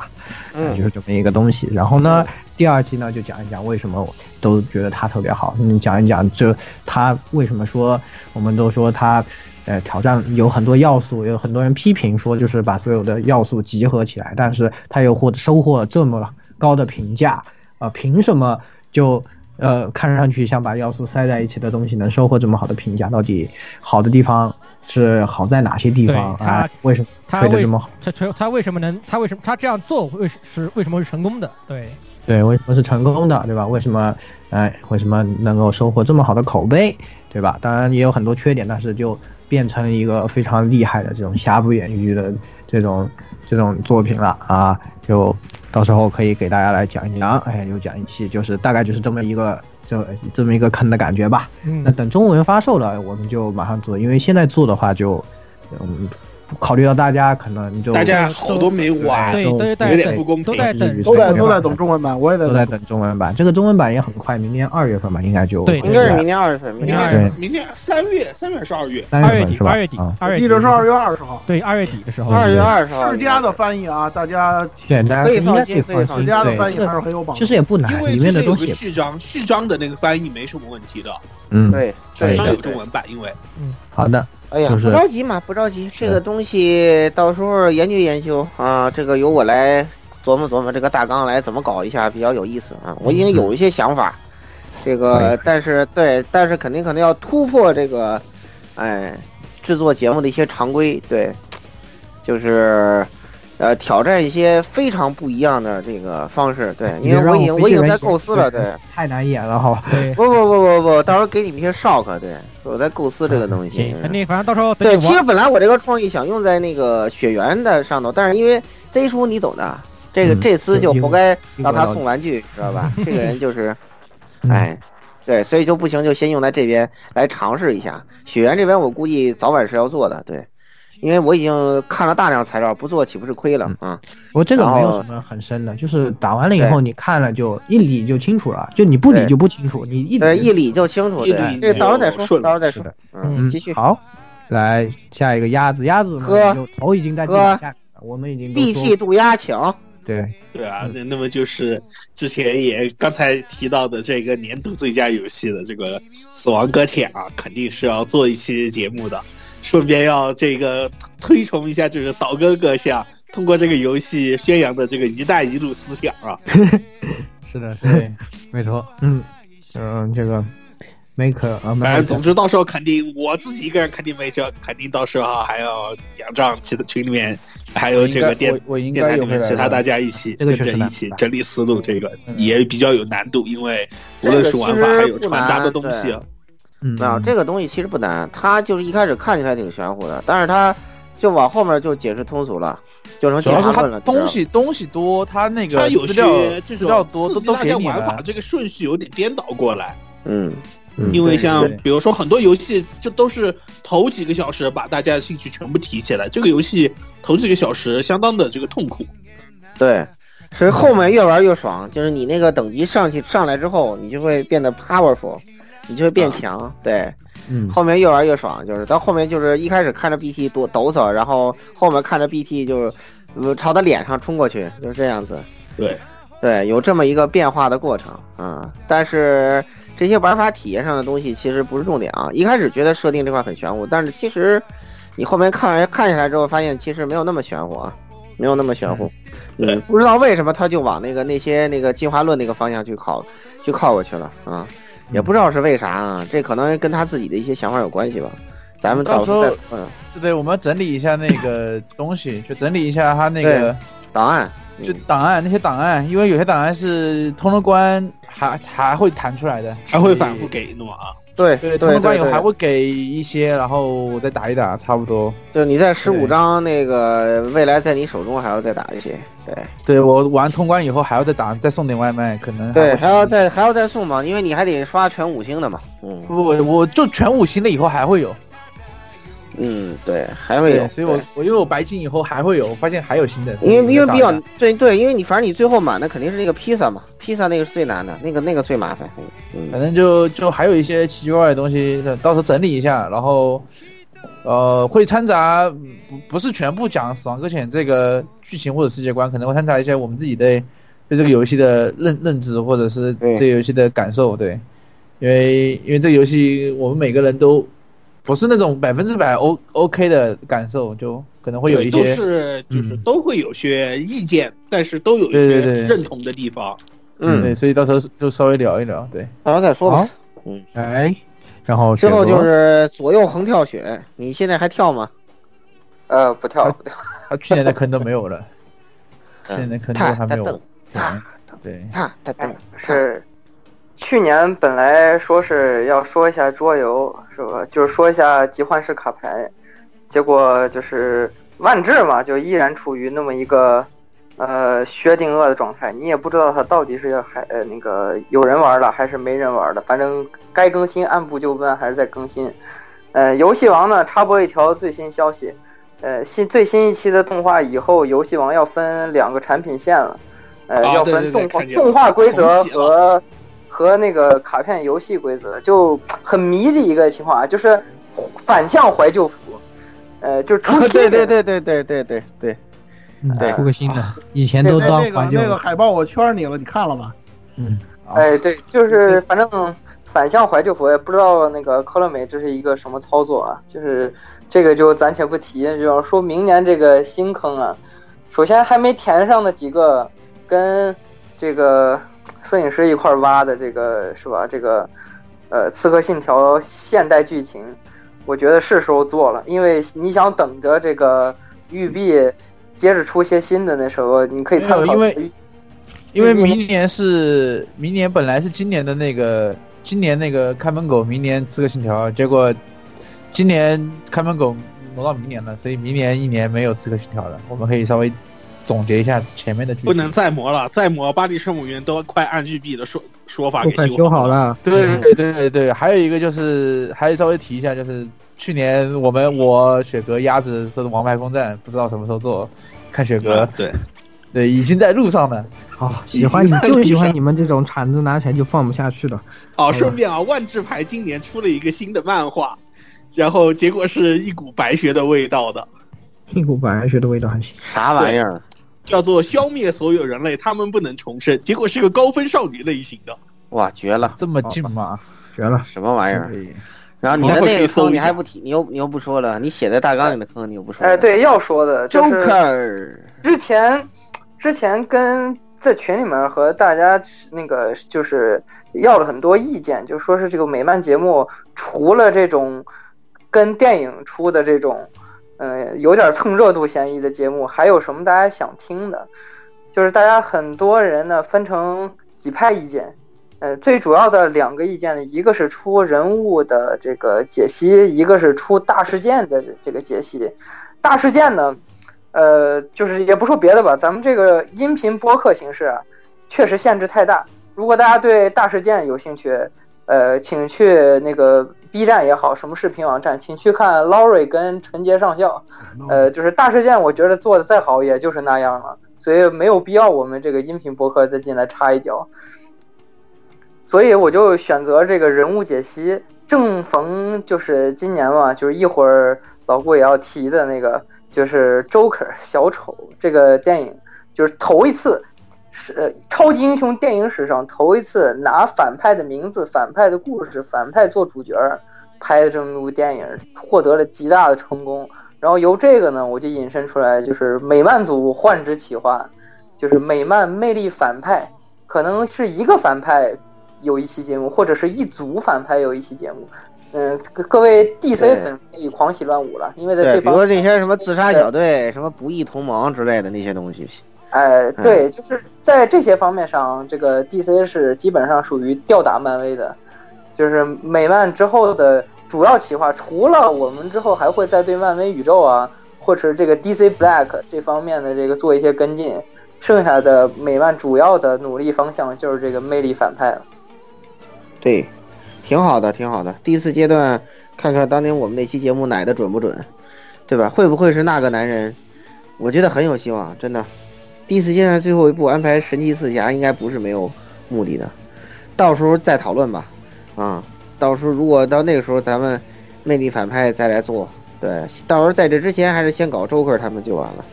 Speaker 2: 嗯
Speaker 5: 就是这么一个东西。然后呢，第二期呢就讲一讲为什么我都觉得它特别好，嗯，讲一讲这它为什么说我们都说它，呃，挑战有很多要素，有很多人批评说就是把所有的要素集合起来，但是他又获得收获这么高的评价，呃，凭什么就呃看上去像把要素塞在一起的东西能收获这么好的评价？到底好的地方是好在哪些地方啊？为什么
Speaker 4: 他为
Speaker 5: 吹得这么好？
Speaker 4: 他他他为什么能他为什么他这样做为是为什么是成功的？对，
Speaker 5: 对，为什么是成功的，对吧？为什么，哎，为什么能够收获这么好的口碑，对吧？当然也有很多缺点，但是就变成一个非常厉害的这种瑕不掩瑜的这种这种作品了啊！就到时候可以给大家来讲一讲，哎，有讲一期，就是大概就是这么一个这这么一个坑的感觉吧。
Speaker 4: 嗯
Speaker 5: 那，等中文发售了，我们就马上做，因为现在做的话就，嗯，考虑到大家可能就
Speaker 1: 大家好多没玩，
Speaker 4: 对，
Speaker 5: 都
Speaker 4: 都在
Speaker 1: 有点
Speaker 4: 等
Speaker 1: 不公平
Speaker 4: 都在等，
Speaker 7: 都在都在等中文版，我也在
Speaker 5: 都在等中文版。这个中文版也很快，明年二月份吧，应该就
Speaker 4: 对
Speaker 2: 应该是明年二月份，明年
Speaker 1: 明
Speaker 2: 二月份。
Speaker 1: 明年三月，三月还是二月？
Speaker 5: 三
Speaker 4: 二月底
Speaker 5: 月份是吧？
Speaker 4: 二月底
Speaker 5: 啊，
Speaker 4: 二月底
Speaker 7: 记得是二月二十号，
Speaker 4: 对二月底的时候，
Speaker 2: 二月二十号，
Speaker 7: 世嘉的翻译啊，大家
Speaker 5: 简单
Speaker 2: 可以放心可以放
Speaker 5: 放心。
Speaker 7: 世嘉的，翻译还是很有帮助
Speaker 5: 其。实也不难
Speaker 1: 因，为
Speaker 5: 里
Speaker 1: 之前有个
Speaker 5: 面的东西，
Speaker 1: 序章，序章的那个翻译没什么问题的，
Speaker 5: 嗯，
Speaker 2: 对
Speaker 5: 对
Speaker 2: 对对
Speaker 1: 序章有中文版，因为嗯
Speaker 5: 好的，
Speaker 2: 哎呀，
Speaker 5: 就是
Speaker 2: 不着急嘛，不着急，这个东西到时候研究研究啊，这个由我来琢磨琢磨这个大纲来怎么搞一下比较有意思啊。我已经有一些想法，这个但是对，但是肯定可能要突破这个，哎，制作节目的一些常规，对，就是呃挑战一些非常不一样的这个方式，对，因为我已经我已经在构思了，对。
Speaker 5: 太难演了好
Speaker 4: 吧，
Speaker 2: 不不不不不，到时候给你们一些 shock，对，我在构思这个东西
Speaker 4: 行，。肯定，反正到时候
Speaker 2: 对，其实本来我这个创意想用在那个雪原的上头，但是因为 Z 叔你懂的，这个
Speaker 5: 嗯
Speaker 2: 这次就活该让他送玩具，知道吧？这个人就是，
Speaker 5: 嗯
Speaker 2: 哎，对，所以就不行，就先用在这边来尝试一下。雪原这边我估计早晚是要做的，对，因为我已经看了大量材料，不做岂不是亏了啊？
Speaker 5: 我这个没有什么很深的，就是打完了以后你看了就一理就清楚了，就你不理就不清楚，你一
Speaker 2: 对，
Speaker 5: 理
Speaker 2: 一理就清楚，
Speaker 1: 一
Speaker 2: 对，
Speaker 1: 理
Speaker 2: 这到时候再说，到时候再说，嗯，
Speaker 5: 嗯
Speaker 2: 继续。
Speaker 5: 好，来下一个鸭子，鸭子呢就头已经在地
Speaker 2: 喝
Speaker 5: 板下了，我们已经都
Speaker 2: 闭气渡鸦，请。
Speaker 5: 对
Speaker 1: 对啊，那那么就是之前也刚才提到的这个年度最佳游戏的这个《死亡搁浅》啊，肯定是要做一期节目的，顺便要这个推崇一下，就是岛哥哥想通过这个游戏宣扬的这个“一带一路”思想啊。
Speaker 5: 是的，
Speaker 3: 对，
Speaker 5: 没错，嗯。嗯，这个 make 啊，
Speaker 1: 反正总之到时候肯定我自己一个人肯定没辙，肯定到时候还要仰仗其他群里面还有这个电
Speaker 3: 我我应
Speaker 1: 电台里面其他大家一起
Speaker 5: 这个
Speaker 1: 跟着一起整理思路，这个
Speaker 3: 嗯。
Speaker 1: 也比较有难度，因为无论是玩法还有传达的东西
Speaker 2: 没有这个东西其实不难，它就是一开始看起来挺玄乎的，但是它就往后面就解释通俗了，就成
Speaker 3: 主要是它
Speaker 2: 进化论了。
Speaker 3: 东西东西多，它那个
Speaker 1: 它有些这
Speaker 3: 资料
Speaker 1: 种
Speaker 3: 多都都给你了
Speaker 1: 玩法，这个顺序有点颠倒过来。
Speaker 2: 嗯，
Speaker 5: 嗯
Speaker 1: 因为像比如说很多游戏就都是头几个小时把大家的兴趣全部提起来，这个游戏头几个小时相当的这个痛苦。
Speaker 2: 对，所以后面越玩越爽，就是你那个等级上去上来之后，你就会变得 powerful，你就会变强。对，
Speaker 5: 嗯，
Speaker 2: 后面越玩越爽，就是到后面就是一开始看着 BT 多抖擞，然后后面看着 BT 就呃朝他脸上冲过去，就是这样子。
Speaker 1: 对，
Speaker 2: 对，有这么一个变化的过程啊、但是这些玩法体验上的东西其实不是重点啊。一开始觉得设定这块很玄乎，但是其实你后面看完看下来之后，发现其实没有那么玄乎啊，没有那么玄乎。
Speaker 1: 对
Speaker 2: 嗯，不知道为什么他就往那个那些那个进化论那个方向去靠去靠过去了啊，也不知道是为啥啊，这可能跟他自己的一些想法有关系吧。咱们
Speaker 3: 到时候
Speaker 2: 嗯
Speaker 3: 对对，我们要整理一下那个东西，就整理一下他那个
Speaker 2: 档案，
Speaker 3: 就档案那些档案，因为有些档案是通了关还还会弹出来的，
Speaker 1: 还会反复给诺啊。
Speaker 2: 对
Speaker 3: 对，
Speaker 2: 对
Speaker 3: 通关以后还会给一些，然后我再打一打，差不多。
Speaker 2: 就你在十五
Speaker 3: 对。
Speaker 2: 章那个未来在你手中还要再打一些，对。
Speaker 3: 对我玩通关以后还要再打，再送点外卖，可能
Speaker 2: 对，还要再还要再送嘛，因为你还得刷全五星的嘛，嗯。
Speaker 3: 不我我就全五星了以后还会有，
Speaker 2: 嗯，对，还会有，
Speaker 3: 所以我我因为我白金以后还会有，我发现还有新的，
Speaker 2: 因为因为比较对对，因为你反正你最后满的肯定是那个披萨嘛，披萨那个是最难的，那个那个最麻烦，嗯。
Speaker 3: 反正就就还有一些奇奇怪怪的东西，到时候整理一下，然后呃会掺杂不不是全部讲《死亡搁浅》这个剧情或者世界观，可能会掺杂一些我们自己对对这个游戏的认认知或者是
Speaker 2: 对。
Speaker 3: 这个游戏的感受，对，因为因为这个游戏我们每个人都不是那种百分之百 O OK 的感受，就可能会有一些
Speaker 1: 都
Speaker 3: 些
Speaker 1: 是就是
Speaker 3: 嗯
Speaker 1: 都会有些意见，但是都有一些认同的地方。
Speaker 2: 嗯，
Speaker 3: 对，所以到时候就稍微聊一聊，对。
Speaker 2: 到时候再说吧。
Speaker 5: 嗯哎，然后
Speaker 2: 之后就是左右横跳雪，你现在还跳吗？
Speaker 8: 呃，不跳不跳，
Speaker 3: 他去年的坑都没有了，
Speaker 2: 嗯
Speaker 3: 现在的坑都还没有
Speaker 2: 踏蹬，
Speaker 3: 对对。
Speaker 2: 踏踏蹬，
Speaker 8: 是去年本来说是要说一下桌游，是吧？就是说一下集幻式卡牌，结果就是万智嘛，就依然处于那么一个呃薛定谔的状态，你也不知道它到底是要还呃那个有人玩了还是没人玩了，反正该更新按部就班还是在更新。呃，游戏王呢插播一条最新消息，呃，新最新一期的动画以后，游戏王要分两个产品线了，呃，要分动画动画规则和和那个卡片游戏规则，就很迷的一个情况啊，就是反向怀旧服，呃，就是出
Speaker 2: 啊
Speaker 8: 新的。
Speaker 2: 对对对对对对对。对，
Speaker 5: 嗯
Speaker 2: 对
Speaker 5: 出个新的，以前
Speaker 7: 那
Speaker 5: 都当
Speaker 7: 那个
Speaker 5: 怀旧
Speaker 7: 那，个海报我圈你了，你看了吗？
Speaker 5: 嗯，
Speaker 8: 哎，对，就是反正反向怀旧服，也不知道那个科乐美这是一个什么操作啊？就是这个就暂且不提，就要说明年这个新坑啊，首先还没填上的几个跟这个摄影师一块挖的这个是吧？这个呃《刺客信条》现代剧情，我觉得是时候做了，因为你想等着这个育碧接着出些新的，那时候你可以参考。
Speaker 3: 因为因为明年是明年本来是今年的那个今年那个看门狗，明年刺客信条，结果今年看门狗挪到明年了，所以明年一年没有刺客信条了。我们可以稍微总结一下前面的剧情。
Speaker 1: 不能再磨了，再磨巴黎圣母院都快按育碧的说说法给
Speaker 5: 都快修好
Speaker 1: 了。
Speaker 3: 对对对对对，还有一个就是，还稍微提一下，就是去年我们我雪哥鸭子说的王牌风战，不知道什么时候做，看雪哥，
Speaker 1: 啊对，
Speaker 3: 对，已经在路上了。
Speaker 5: 好，喜欢你就喜欢你们这种铲子拿起来就放不下去的。
Speaker 1: 哦，顺便啊，万智牌今年出了一个新的漫画，然后结果是一股白学的味道的。
Speaker 5: 一股白雪的味道还行。
Speaker 2: 啥玩意儿？
Speaker 1: 叫做消灭所有人类，他们不能重生。结果是个高分少女类型的，
Speaker 2: 哇，绝了！
Speaker 3: 这么近吗？
Speaker 5: 绝了！
Speaker 2: 什么玩意儿？然后你的那个坑你还不提，你又你又不说了，你写在大纲里的坑你又不说。
Speaker 8: 哎，对，要说的
Speaker 2: ，Joker。
Speaker 8: 之前之前跟在群里面和大家那个就是要了很多意见，就说是这个美漫节目除了这种跟电影出的这种。嗯，有点蹭热度嫌疑的节目，还有什么大家想听的？就是大家很多人呢分成几派意见，呃，最主要的两个意见呢，一个是出人物的这个解析，一个是出大事件的这个解析。大事件呢，呃，就是也不说别的吧，咱们这个音频播客形式啊，确实限制太大。如果大家对大事件有兴趣，呃，请去那个。B 站也好，什么视频网站，请去看 Laurie 跟陈杰上校。呃，就是大事件，我觉得做的再好，也就是那样了，所以没有必要我们这个音频博客再进来插一脚。所以我就选择这个人物解析。正逢就是今年嘛，就是一会儿老顾也要提的那个，就是 Joker 小丑这个电影，就是头一次。呃，超级英雄电影史上头一次拿反派的名字、反派的故事、反派做主角拍的这么一部电影，获得了极大的成功。然后由这个呢，我就引申出来，就是美漫组换之企划，就是美漫魅力反派，可能是一个反派有一期节目，或者是一组反派有一期节目。嗯，各位 DC 粉可以狂喜乱舞了，因为在这
Speaker 2: 比如那些什么自杀小队、什么不义同盟之类的那些东西。
Speaker 8: 哎，对，就是在这些方面上，这个 DC 是基本上属于吊打漫威的，就是美漫之后的主要企划，除了我们之后还会再对漫威宇宙啊，或者这个 DC Black 这方面的这个做一些跟进，剩下的美漫主要的努力方向就是这个魅力反派了。
Speaker 2: 对，挺好的，挺好的。第四阶段，看看当年我们那期节目奶的准不准，对吧？会不会是那个男人？我觉得很有希望，真的。第四阶段最后一步安排神奇四侠，应该不是没有目的的，到时候再讨论吧。啊，到时候如果到那个时候咱们魅力反派再来做，对，到时候在这之前还是先搞周克他们就完了。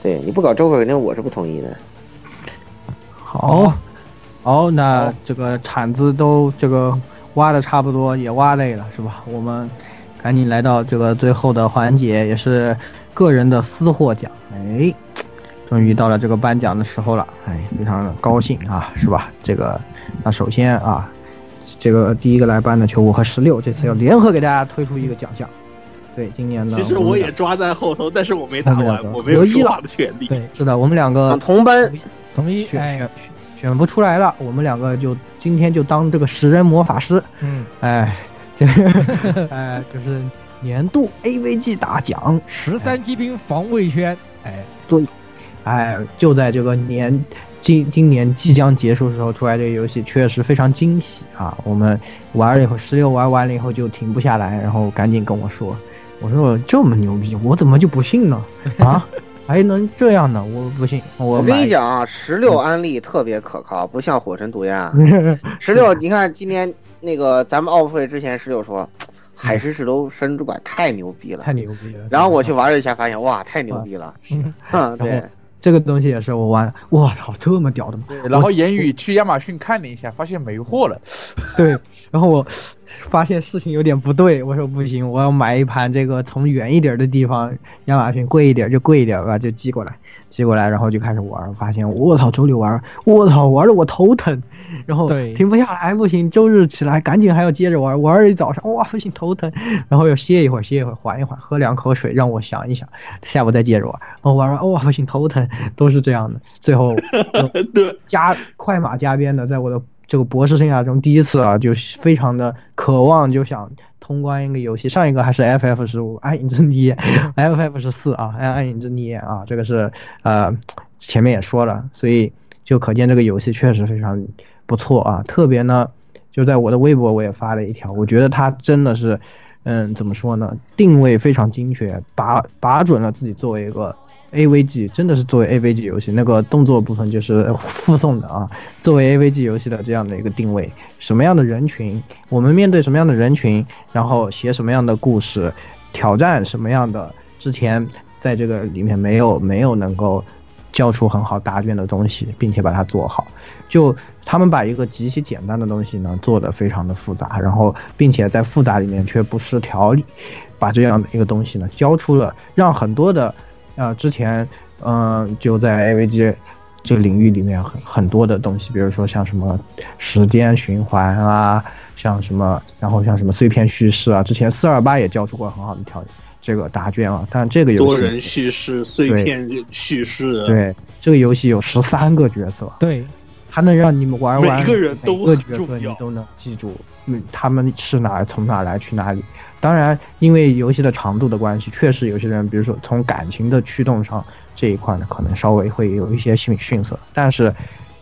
Speaker 2: 对，你不搞周克，肯定我是不同意的。
Speaker 5: 好，好，那这个铲子都这个挖的差不多，也挖累了是吧？我们赶紧来到这个最后的环节，也是个人的私货奖。哎。终于到了这个颁奖的时候了，哎，非常的高兴啊，是吧？这个，那首先啊，这个第一个来颁的球五和十六，这次要联合给大家推出一个奖项。对，今年的。
Speaker 1: 其实我也抓在后头，但是我没打完，我没有说话的权利。
Speaker 5: 对，是的，我们两个
Speaker 2: 同班
Speaker 5: 同一选选选不出来了，我们两个就今天就当这个食人魔法师。嗯，哎，这哎就是年度 AVG 大奖，
Speaker 4: 十三级兵防卫圈。哎，
Speaker 5: 对。哎，就在这个年，今今年即将结束的时候出来这个游戏，确实非常惊喜啊！我们玩了以后，十六玩完了以后就停不下来，然后赶紧跟我说，我说这么牛逼，我怎么就不信呢？啊，还能这样呢？我不信。我
Speaker 2: 跟你讲啊，十六安利特别可靠，不像火神毒鸦。十六，你看今天那个咱们奥运会之前，十六说海市蜃楼神主管太牛逼了，
Speaker 5: 太牛逼了。
Speaker 2: 然后我去玩了一下，发现哇，太牛逼了。嗯，对。
Speaker 5: 这个东西也是我玩，我操，这么屌的吗？
Speaker 3: 然后言语去亚马逊看了一下，发现没货了。
Speaker 5: 对，然后我发现事情有点不对，我说不行，我要买一盘这个从远一点的地方亚马逊贵一点就贵一点吧，就寄过来。寄过来，然后就开始玩，发现我操，周六玩，我操，玩的我头疼，然后停不下来，不行，周日起来赶紧还要接着玩，玩一早上，哇，不行，头疼，然后又歇一会儿，歇一会儿，缓一缓，喝两口水，让我想一想，下午再接着玩，然后玩完，哇，不行，头疼，都是这样的，最后 加快马加鞭的，在我的这个博士生涯中第一次啊，就非常的渴望，就想。通关一个游戏，上一个还是 FF 十五，暗影之涅，FF 十四啊，暗暗影之涅啊，这个是呃前面也说了，所以就可见这个游戏确实非常不错啊。特别呢，就在我的微博我也发了一条，我觉得它真的是，嗯，怎么说呢，定位非常精确，把把准了自己作为一个。AVG 真的是作为 AVG 游戏，那个动作部分就是附送的啊。作为 AVG 游戏的这样的一个定位，什么样的人群，我们面对什么样的人群，然后写什么样的故事，挑战什么样的之前在这个里面没有没有能够交出很好答卷的东西，并且把它做好。就他们把一个极其简单的东西呢做得非常的复杂，然后并且在复杂里面却不失条理，把这样的一个东西呢交出了，让很多的呃之前嗯就在 AVG 这个领域里面很很多的东西，比如说像什么时间循环啊，像什么然后像什么碎片叙事啊，之前四二八也交出过很好的条这个答卷啊，但这个游戏
Speaker 1: 多人叙事、碎片叙事，
Speaker 5: 对这个游戏有十三个角色，
Speaker 4: 对，
Speaker 5: 它能让你们玩完
Speaker 1: 每个人都
Speaker 5: 每个角色你都能记住，嗯，他们是哪从哪来去哪里。当然，因为游戏的长度的关系，确实有些人，比如说从感情的驱动上这一块呢，可能稍微会有一些逊逊色，但是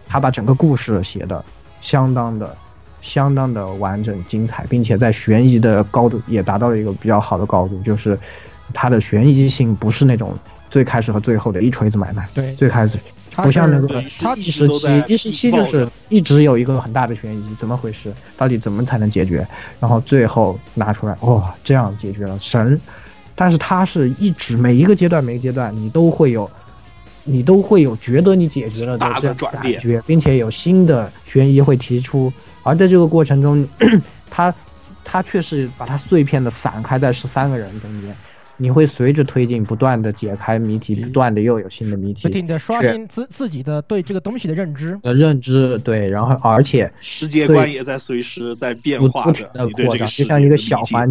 Speaker 5: 他把整个故事写的相当的。相当的完整精彩，并且在悬疑的高度也达到了一个比较好的高度，就是它的悬疑性不是那种最开始和最后的一锤子买卖。
Speaker 4: 对，
Speaker 5: 最开始不像那个
Speaker 4: 它
Speaker 5: 第十期，第十期就是一直有一个很大的悬疑，怎么回事？到底怎么才能解决？然后最后拿出来，哇，这样解决了，神！但是它是一直每一个阶段，每个阶段你都会有，你都会有觉得你解决了
Speaker 1: 大
Speaker 5: 的
Speaker 1: 转变，
Speaker 5: 并且有新的悬疑会提出。而在这个过程中，它它却是把它碎片的散开在十三个人中间，你会随着推进不断的解开谜题，不断的又有新的谜题，
Speaker 4: 不停的刷新自自己的对这个东西的认知。
Speaker 5: 的认知对，然后而且
Speaker 1: 世界观也在随时在变化
Speaker 5: 不停的扩张，就像一个小环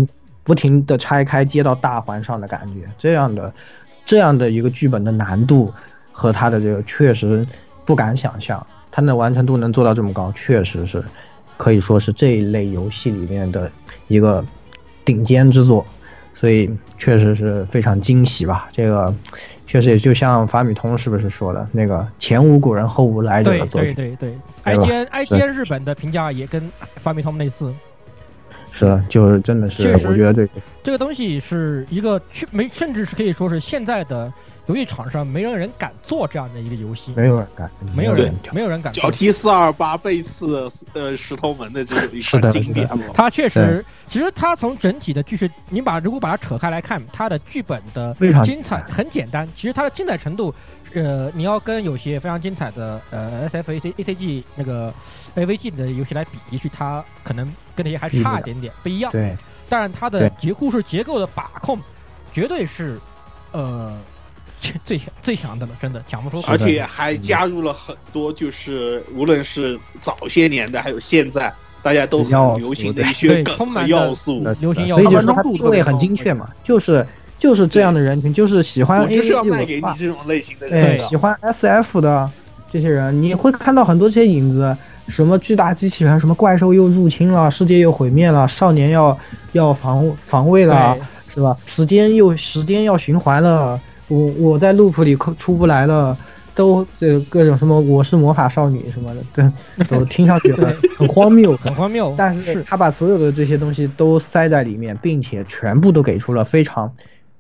Speaker 5: 不停的拆开接到大环上的感觉。这样的这样的一个剧本的难度和它的这个确实不敢想象，它的完成度能做到这么高，确实是。可以说是这一类游戏里面的一个顶尖之作，所以确实是非常惊喜吧。这个确实也就像法米通是不是说的那个前无古人后无来者的作
Speaker 4: 品？对对对，IGN IGN 日本的评价也跟法米通类似。
Speaker 5: 是，就是真的是，我觉得这个
Speaker 4: 这个东西是一个去没，甚至是可以说是现在的。游戏厂商没有人敢做这样的一个游戏，
Speaker 5: 没有人敢，
Speaker 4: 没有人，没有人敢。
Speaker 1: 脚踢四二八背刺呃石头门的这种一款 经典，
Speaker 4: 它确实，其实它从整体的剧情，你把如果把它扯开来看，它的剧本的精彩很简单。其实它的精彩程度，呃，你要跟有些非常精彩的呃 S F A C A C G 那个 A V G 的游戏来比，也许它可能跟那些还差一点点，不一样。
Speaker 5: 对，
Speaker 4: 但是它的结故事结构的把控，绝对是，呃。最最强的了，真的讲不出。
Speaker 1: 而且还加入了很多，就是无论是早些年的，还有现在大家都很流行的一些梗和要素。
Speaker 4: 流行要
Speaker 5: 素，所以就是它定位很精确嘛，就是就是这样的人群，就是喜欢 A V
Speaker 1: 卖给你这种类型的
Speaker 5: 人，喜欢 S F 的这些人，你会看到很多这些影子，什么巨大机器人，什么怪兽又入侵了，世界又毁灭了，少年要要防防卫了，是吧？时间又时间要循环了。我我在 loop 里出不来了，都这各种什么我是魔法少女什么的，对，都听上去很很荒谬，
Speaker 4: 很荒谬。
Speaker 5: 但是他把所有的这些东西都塞在里面，并且全部都给出了非常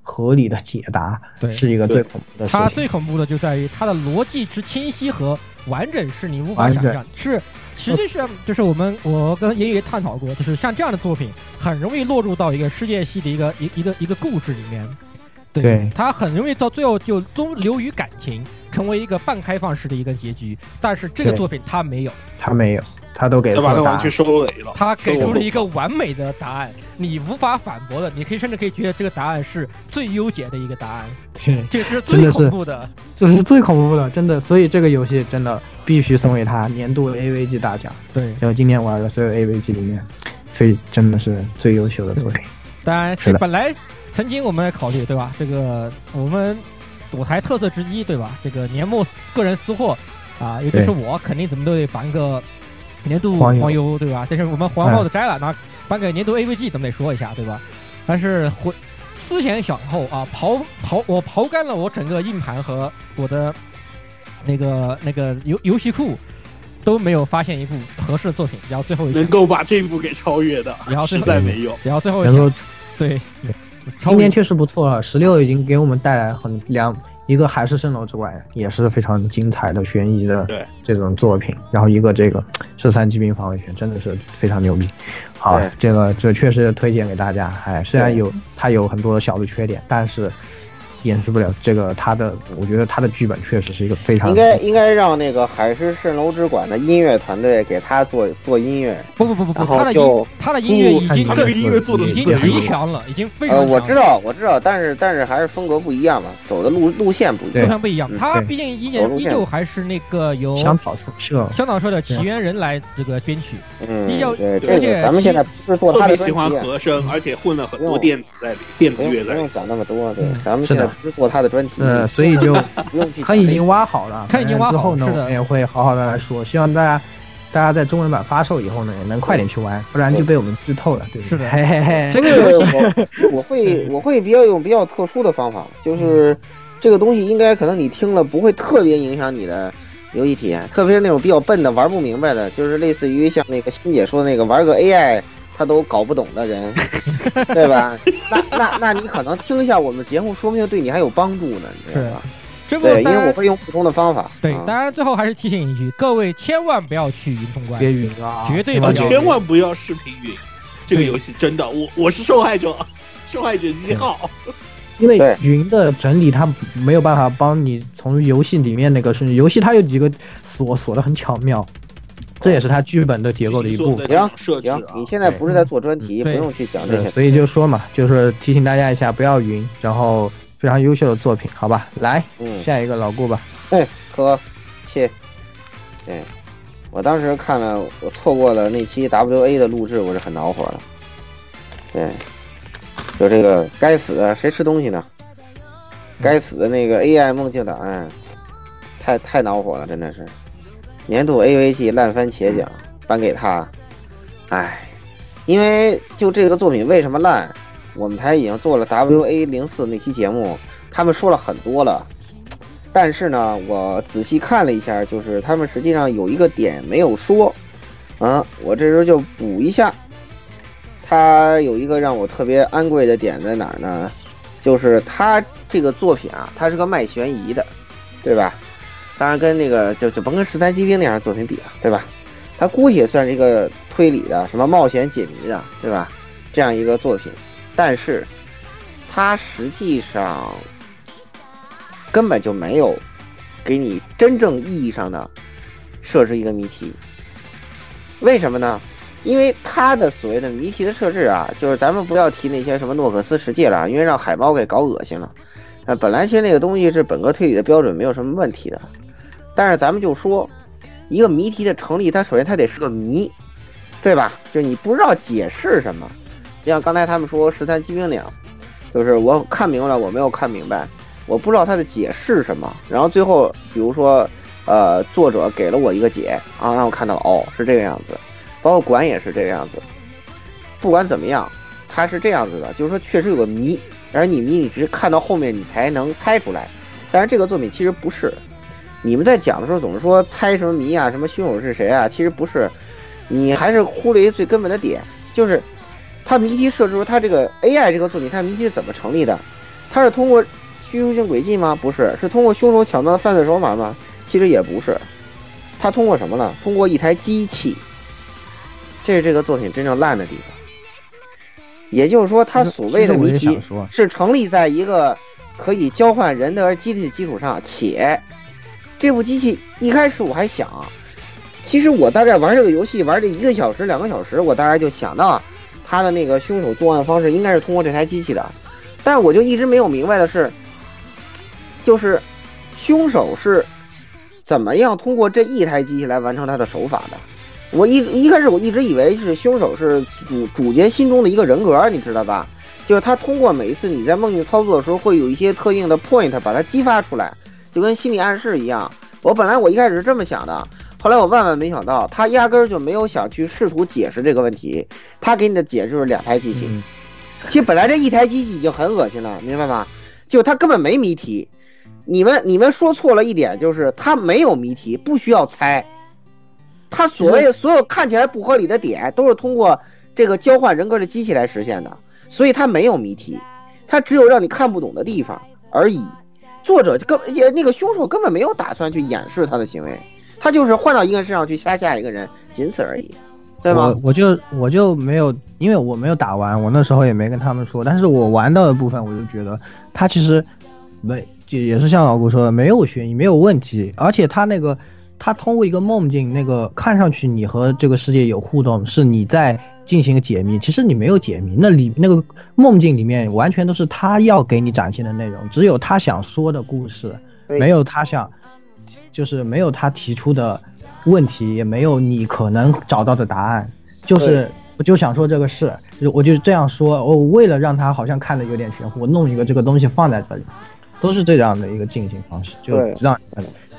Speaker 5: 合理的解答，
Speaker 4: 对，
Speaker 5: 是一个最恐怖的。
Speaker 4: 它最恐怖的就在于它的逻辑之清晰和完整，是你无法想象。是实际上就是我们我跟爷爷探讨过，就是像这样的作品很容易落入到一个世界系的一个一一个一个故事里面。对他很容易到最后就都流于感情，成为一个半开放式的一个结局。但是这个作品他没有，
Speaker 5: 他没有，他都给
Speaker 1: 他把它完全收尾了。
Speaker 4: 他给出了一个完美的答案，你无法反驳的。你可以甚至可以觉得这个答案是最优解的一个答案。
Speaker 5: 对，
Speaker 4: 这是最恐怖的，
Speaker 5: 这是最恐怖的，真的。所以这个游戏真的必须送给他年度 AVG 大奖。
Speaker 4: 对，
Speaker 5: 然后今年玩的所有 AVG 里面，最真的是最优秀的作品。
Speaker 4: 当然，是本来。曾经我们也考虑，对吧？这个我们舞台特色之一，对吧？这个年末个人私货啊，也就是我，肯定怎么都得颁个年度黄油，对吧？但是我们黄帽子摘了，那颁给年度 AVG，怎么得说一下，对吧？但是回思前想后啊，刨刨我刨干了我整个硬盘和我的那个那个游游戏库，都没有发现一部合适的作品，然后最后
Speaker 1: 能够把这部给超越的，
Speaker 4: 然后
Speaker 1: 实在没有，
Speaker 4: 然后最后对。
Speaker 5: 今年确实不错了，十六已经给我们带来很两一个海市蜃楼之外，也是非常精彩的悬疑的这种作品。然后一个这个十三骑兵防卫权真的是非常牛逼。好，这个这确实推荐给大家。哎，虽然有它有很多小的缺点，但是掩饰不了这个他的，我觉得他的剧本确实是一个非常
Speaker 2: 应该应该让那个海市蜃楼之馆的音乐团队给他做做音乐。
Speaker 4: 不不不不不，他的
Speaker 2: 就
Speaker 4: 音他的音乐已经
Speaker 3: 他这个音乐做的
Speaker 4: 已经极强了，已经非常
Speaker 2: 呃，
Speaker 4: 强
Speaker 2: 我知道我知道，但是但是还是风格不一样嘛，走的路路线不一
Speaker 4: 非
Speaker 2: 样。
Speaker 4: 常不一样
Speaker 2: 嗯。
Speaker 4: 他毕竟依
Speaker 2: 走路线
Speaker 4: 然依旧还是那个由
Speaker 5: 香草社社，
Speaker 4: 香草社的起源人来这个编曲，
Speaker 2: 嗯，
Speaker 4: 比较
Speaker 2: 对，
Speaker 4: 而
Speaker 2: 这
Speaker 4: 且
Speaker 2: 个咱们现在不是做他的专
Speaker 1: 特别喜欢和声，而且混了很多电子在里，电子乐在里
Speaker 2: 不用。讲那么多，对
Speaker 4: 嗯，
Speaker 2: 咱们现在
Speaker 5: 是的
Speaker 2: 不是做他的专题，
Speaker 5: 呃，所以就
Speaker 2: 不用去讲
Speaker 5: 坑已经挖好了，
Speaker 4: 坑已经挖好了
Speaker 5: 之后呢，我们也会好好的来说，希望大家。大家在中文版发售以后呢，也能快点去玩，不然就被我们剧透了，对不对？
Speaker 4: 是的
Speaker 5: 嘿嘿嘿，
Speaker 4: 这个
Speaker 2: 我我会我会比较用比较特殊的方法，就是这个东西应该可能你听了不会特别影响你的游戏体验，特别是那种比较笨的玩不明白的，就是类似于像那个欣姐说的那个玩个 AI 他都搞不懂的人，对吧？那那那你可能听一下我们节目，说不定对你还有帮助呢，你知道吧？
Speaker 4: 这不
Speaker 2: 对，因为我会用不同的方法。
Speaker 4: 对，
Speaker 2: 啊
Speaker 4: 当然最后还是提醒一句，各位千万不要去云通关，
Speaker 5: 别云啊，
Speaker 4: 绝对
Speaker 1: 啊，
Speaker 4: 不要
Speaker 1: 千万不要视频云，这个游戏真的，我我是受害者，受害者一号。
Speaker 5: 因为云的整理它没有办法帮你从游戏里面那个是游戏它有几个锁锁的很巧妙，这也是它剧本的结构的一部分。
Speaker 2: 行行，你现在不是在做专题，不用去讲这些。
Speaker 5: 所以就说嘛，就是提醒大家一下，不要云，然后非常优秀的作品，好吧？来
Speaker 2: 嗯，
Speaker 5: 下一个老顾吧，
Speaker 2: 哎，可切，哎，我当时看了，我错过了那期 WA 的录制，我是很恼火的。对，就这个该死的谁吃东西呢？该死的那个 AI 梦境档案，太太恼火了，真的是。年度 AVG 烂番茄奖颁给他，唉，因为就这个作品为什么烂，我们台已经做了 WA 零四那期节目，他们说了很多了。但是呢，我仔细看了一下，就是他们实际上有一个点没有说，啊，我这时候就补一下。他有一个让我特别安贵的点在哪儿呢？就是他这个作品啊，它是个卖悬疑的，对吧？当然跟那个就就甭跟《十三机兵》那样的作品比了，对吧？它估计也算是一个推理的、什么冒险解谜的，对吧？这样一个作品，但是它实际上根本就没有给你真正意义上的设置一个谜题。为什么呢？因为它的所谓的谜题的设置啊，就是咱们不要提那些什么诺克斯世界了，因为让海猫给搞恶心了。本来其实那个东西是本格推理的标准，没有什么问题的。但是咱们就说，一个谜题的成立，它首先它得是个谜，对吧？就你不知道解释什么，就像刚才他们说十三机兵那样，就是我看明白了，我没有看明白，我不知道它的解是什么。然后最后，比如说，呃，作者给了我一个解啊，让我看到了，哦，是这个样子。包括管也是这个样子。不管怎么样，它是这样子的，就是说确实有个谜，而你谜你只是看到后面你才能猜出来。但是这个作品其实不是，你们在讲的时候总是说猜什么谜啊，什么凶手是谁啊，其实不是，你还是忽略一最根本的点，就是它谜题设置出它这个 AI 这个作品，它谜题是怎么成立的？它是通过叙述性轨迹吗？不是，是通过凶手巧妙的犯罪手法吗？其实也不是，它通过什么呢？通过一台机器。这是这个作品真正烂的地方。也就是说，它所谓的谜题是成立在一个可以交换人的机器的基础上，且这部机器一开始我还想，其实我大概玩这个游戏玩这一个小时、两个小时，我大概就想到他的那个凶手作案方式应该是通过这台机器的，但是我就一直没有明白的是，就是凶手是怎么样通过这一台机器来完成他的手法的。我一一开始我一直以为是凶手是主主角心中的一个人格，你知道吧？就是他通过每一次你在梦境操作的时候，会有一些特定的 point 把它激发出来，就跟心理暗示一样。我本来我一开始是这么想的，后来我万万没想到，他压根儿就没有想去试图解释这个问题。他给你的解释就是两台机器，其实本来这一台机器已经很恶心了，明白吗？就他根本没谜题。你们你们说错了一点，就是他没有谜题，不需要猜。他所谓所有看起来不合理的点，都是通过这个交换人格的机器来实现的，所以他没有谜题，他只有让你看不懂的地方而已。作者根也那个凶手根本没有打算去掩饰他的行为，他就是换到一个人身上去杀下一个人，仅此而已，对吗？
Speaker 5: 我我就我就没有，因为我没有打完，我那时候也没跟他们说，但是我玩到的部分，我就觉得他其实没，就也是像老顾说的，没有悬疑，没有问题，而且他那个，他通过一个梦境，那个看上去你和这个世界有互动，是你在进行解密，其实你没有解密，那里那个梦境里面完全都是他要给你展现的内容，只有他想说的故事，没有他想，就是没有他提出的问题，也没有你可能找到的答案，就是我就想说这个事，就我就这样说，我为了让他好像看的有点玄乎，我弄一个这个东西放在这里。都是这样的一个进行方式，就让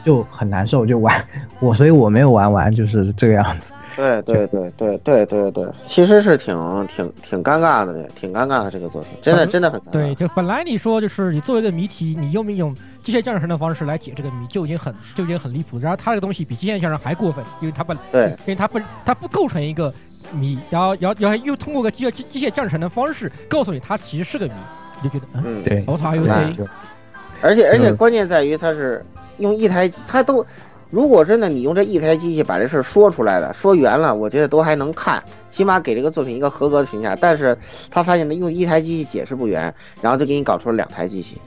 Speaker 5: 就很难受，就玩 我，所以我没有玩完，就是这个样子。
Speaker 2: 对对对对对对对，其实是挺挺挺尴尬的，挺尴尬的这个作品，真的真的很尴尬。
Speaker 4: 对，就本来你说就是你作为一个谜题，你用不用机械降神的方式来解这个谜，就已经很就已经很离谱。然后他这个东西比机械降神还过分，因为他不
Speaker 2: 对，
Speaker 4: 因为他不他不构成一个谜，然后然后然后又通过个机械机械降神的方式告诉你他其实是个谜，你就觉得嗯
Speaker 5: 对，
Speaker 4: 我操，有点。
Speaker 2: 而且而且关键在于，它是用一台，他都，如果真的你用这一台机器把这事说出来了，说圆了，我觉得都还能看，起码给这个作品一个合格的评价。但是他发现呢，用一台机器解释不圆，然后就给你搞出了两台机器，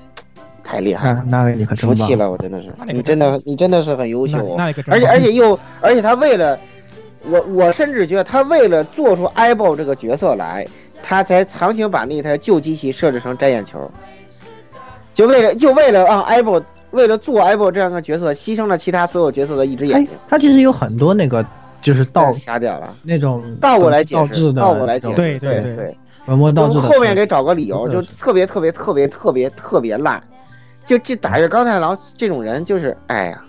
Speaker 2: 太厉害了，
Speaker 5: 那你可
Speaker 2: 服气了，我真的是，你真的你真的是很优秀，
Speaker 4: 而
Speaker 2: 且而且又而且他为了我我甚至觉得他为了做出艾博这个角色来，他才强行把那台旧机器设置成摘眼球。就为了就为了让艾博为了做艾博这样的角色，牺牲了其他所有角色的一只眼睛。
Speaker 5: 他其实有很多那个就是倒
Speaker 2: 瞎掉了
Speaker 5: 那种
Speaker 2: 倒过来解释，倒过来解释，
Speaker 4: 对
Speaker 2: 对
Speaker 4: 对，
Speaker 5: 本末倒置。
Speaker 2: 后面给找个理由，就特别特别特别特别特别烂。就这打月钢太郎这种人，就是哎呀，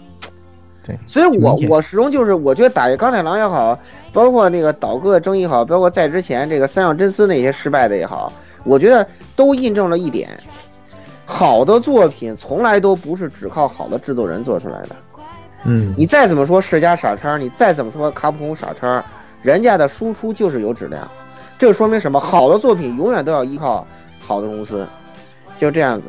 Speaker 5: 对。
Speaker 2: 所以我我始终就是，我觉得打月钢太郎也好，包括那个岛哥争议好，包括在之前这个三上真司那些失败的也好，我觉得都印证了一点。好的作品从来都不是只靠好的制作人做出来的。
Speaker 5: 嗯，
Speaker 2: 你再怎么说世嘉傻叉，你再怎么说卡普空傻叉，人家的输出就是有质量。这说明什么？好的作品永远都要依靠好的公司，就这样子。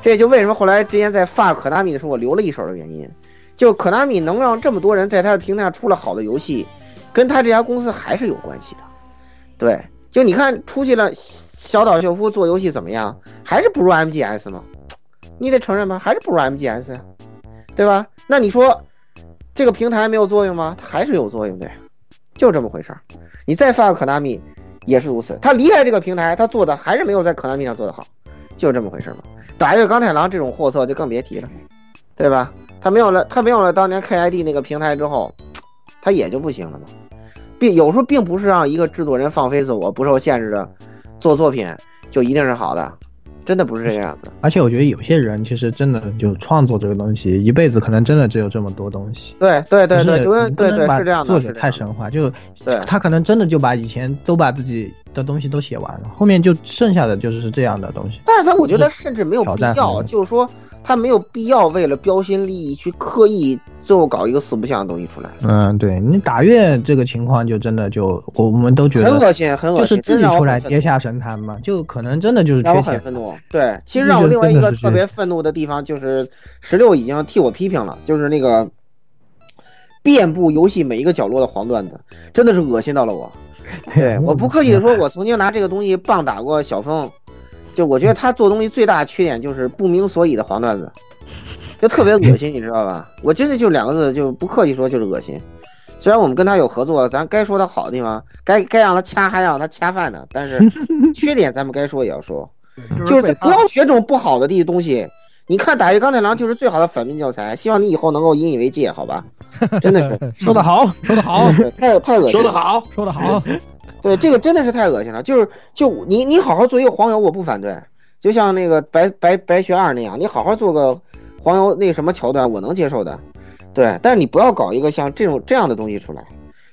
Speaker 2: 这就为什么后来之前在发可纳米的时候我留了一手的原因。就可纳米能让这么多人在他的平台上出了好的游戏，跟他这家公司还是有关系的。对，就你看出去了。小岛秀夫做游戏怎么样？还是不如 MGS 吗？你得承认吧，还是不如 MGS 呀，对吧？那你说这个平台没有作用吗？它还是有作用的，就这么回事儿。你再发个可纳米也是如此，他离开这个平台，他做的还是没有在可纳米上做的好，就这么回事儿嘛。打月钢太郎这种货色就更别提了，对吧？他没有了，他没有了当年 KID 那个平台之后，他也就不行了嘛。并有时候并不是让一个制作人放飞自我，不受限制的。做作品就一定是好的，真的不是这个样子。
Speaker 5: 而且我觉得有些人其实真的就创作这个东西，一辈子可能真的只有这么多东西。
Speaker 2: 对对对对，对对是这样的。
Speaker 5: 作者太神话，就他可能真的就把以前都把自己的东西都写完了，后面就剩下的就是这样的东西。
Speaker 2: 但是他我觉得甚至没有必要，就是说他没有必要为了标新立异去刻意。最后搞一个四不像的东西出来，
Speaker 5: 嗯，对你打月这个情况就真的就我们都觉得
Speaker 2: 很恶心，很恶
Speaker 5: 心，就是自己出来跌下神坛嘛，就可能真的就是
Speaker 2: 让我很愤怒。对，其实让我另外一个特别愤怒的地方就是十六已经替我批评了，就是那个遍布游戏每一个角落的黄段子，真的是恶心到了我。对，我不客气的说，我曾经拿这个东西棒打过小峰，就我觉得他做东西最大的缺点就是不明所以的黄段子。就特别恶心，你知道吧？我真的就两个字，就不客气说就是恶心。虽然我们跟他有合作，咱该说他好的地方，该该让他掐还让他掐饭呢，但是 缺点咱们该说也要说，就是不要学这种不好的地东西。你看打鱼钢铁狼就是最好的反面教材，希望你以后能够引以为戒，好吧？真的是
Speaker 4: 说得好，说得好，
Speaker 2: 太太恶心，
Speaker 1: 说得好，
Speaker 4: 说得好。
Speaker 2: 对，这个真的是太恶心了。就是就你你好好做一个黄油，我不反对。就像那个白白白雪二那样，你好好做个。黄油那什么桥段我能接受的，对，但是你不要搞一个像这种这样的东西出来，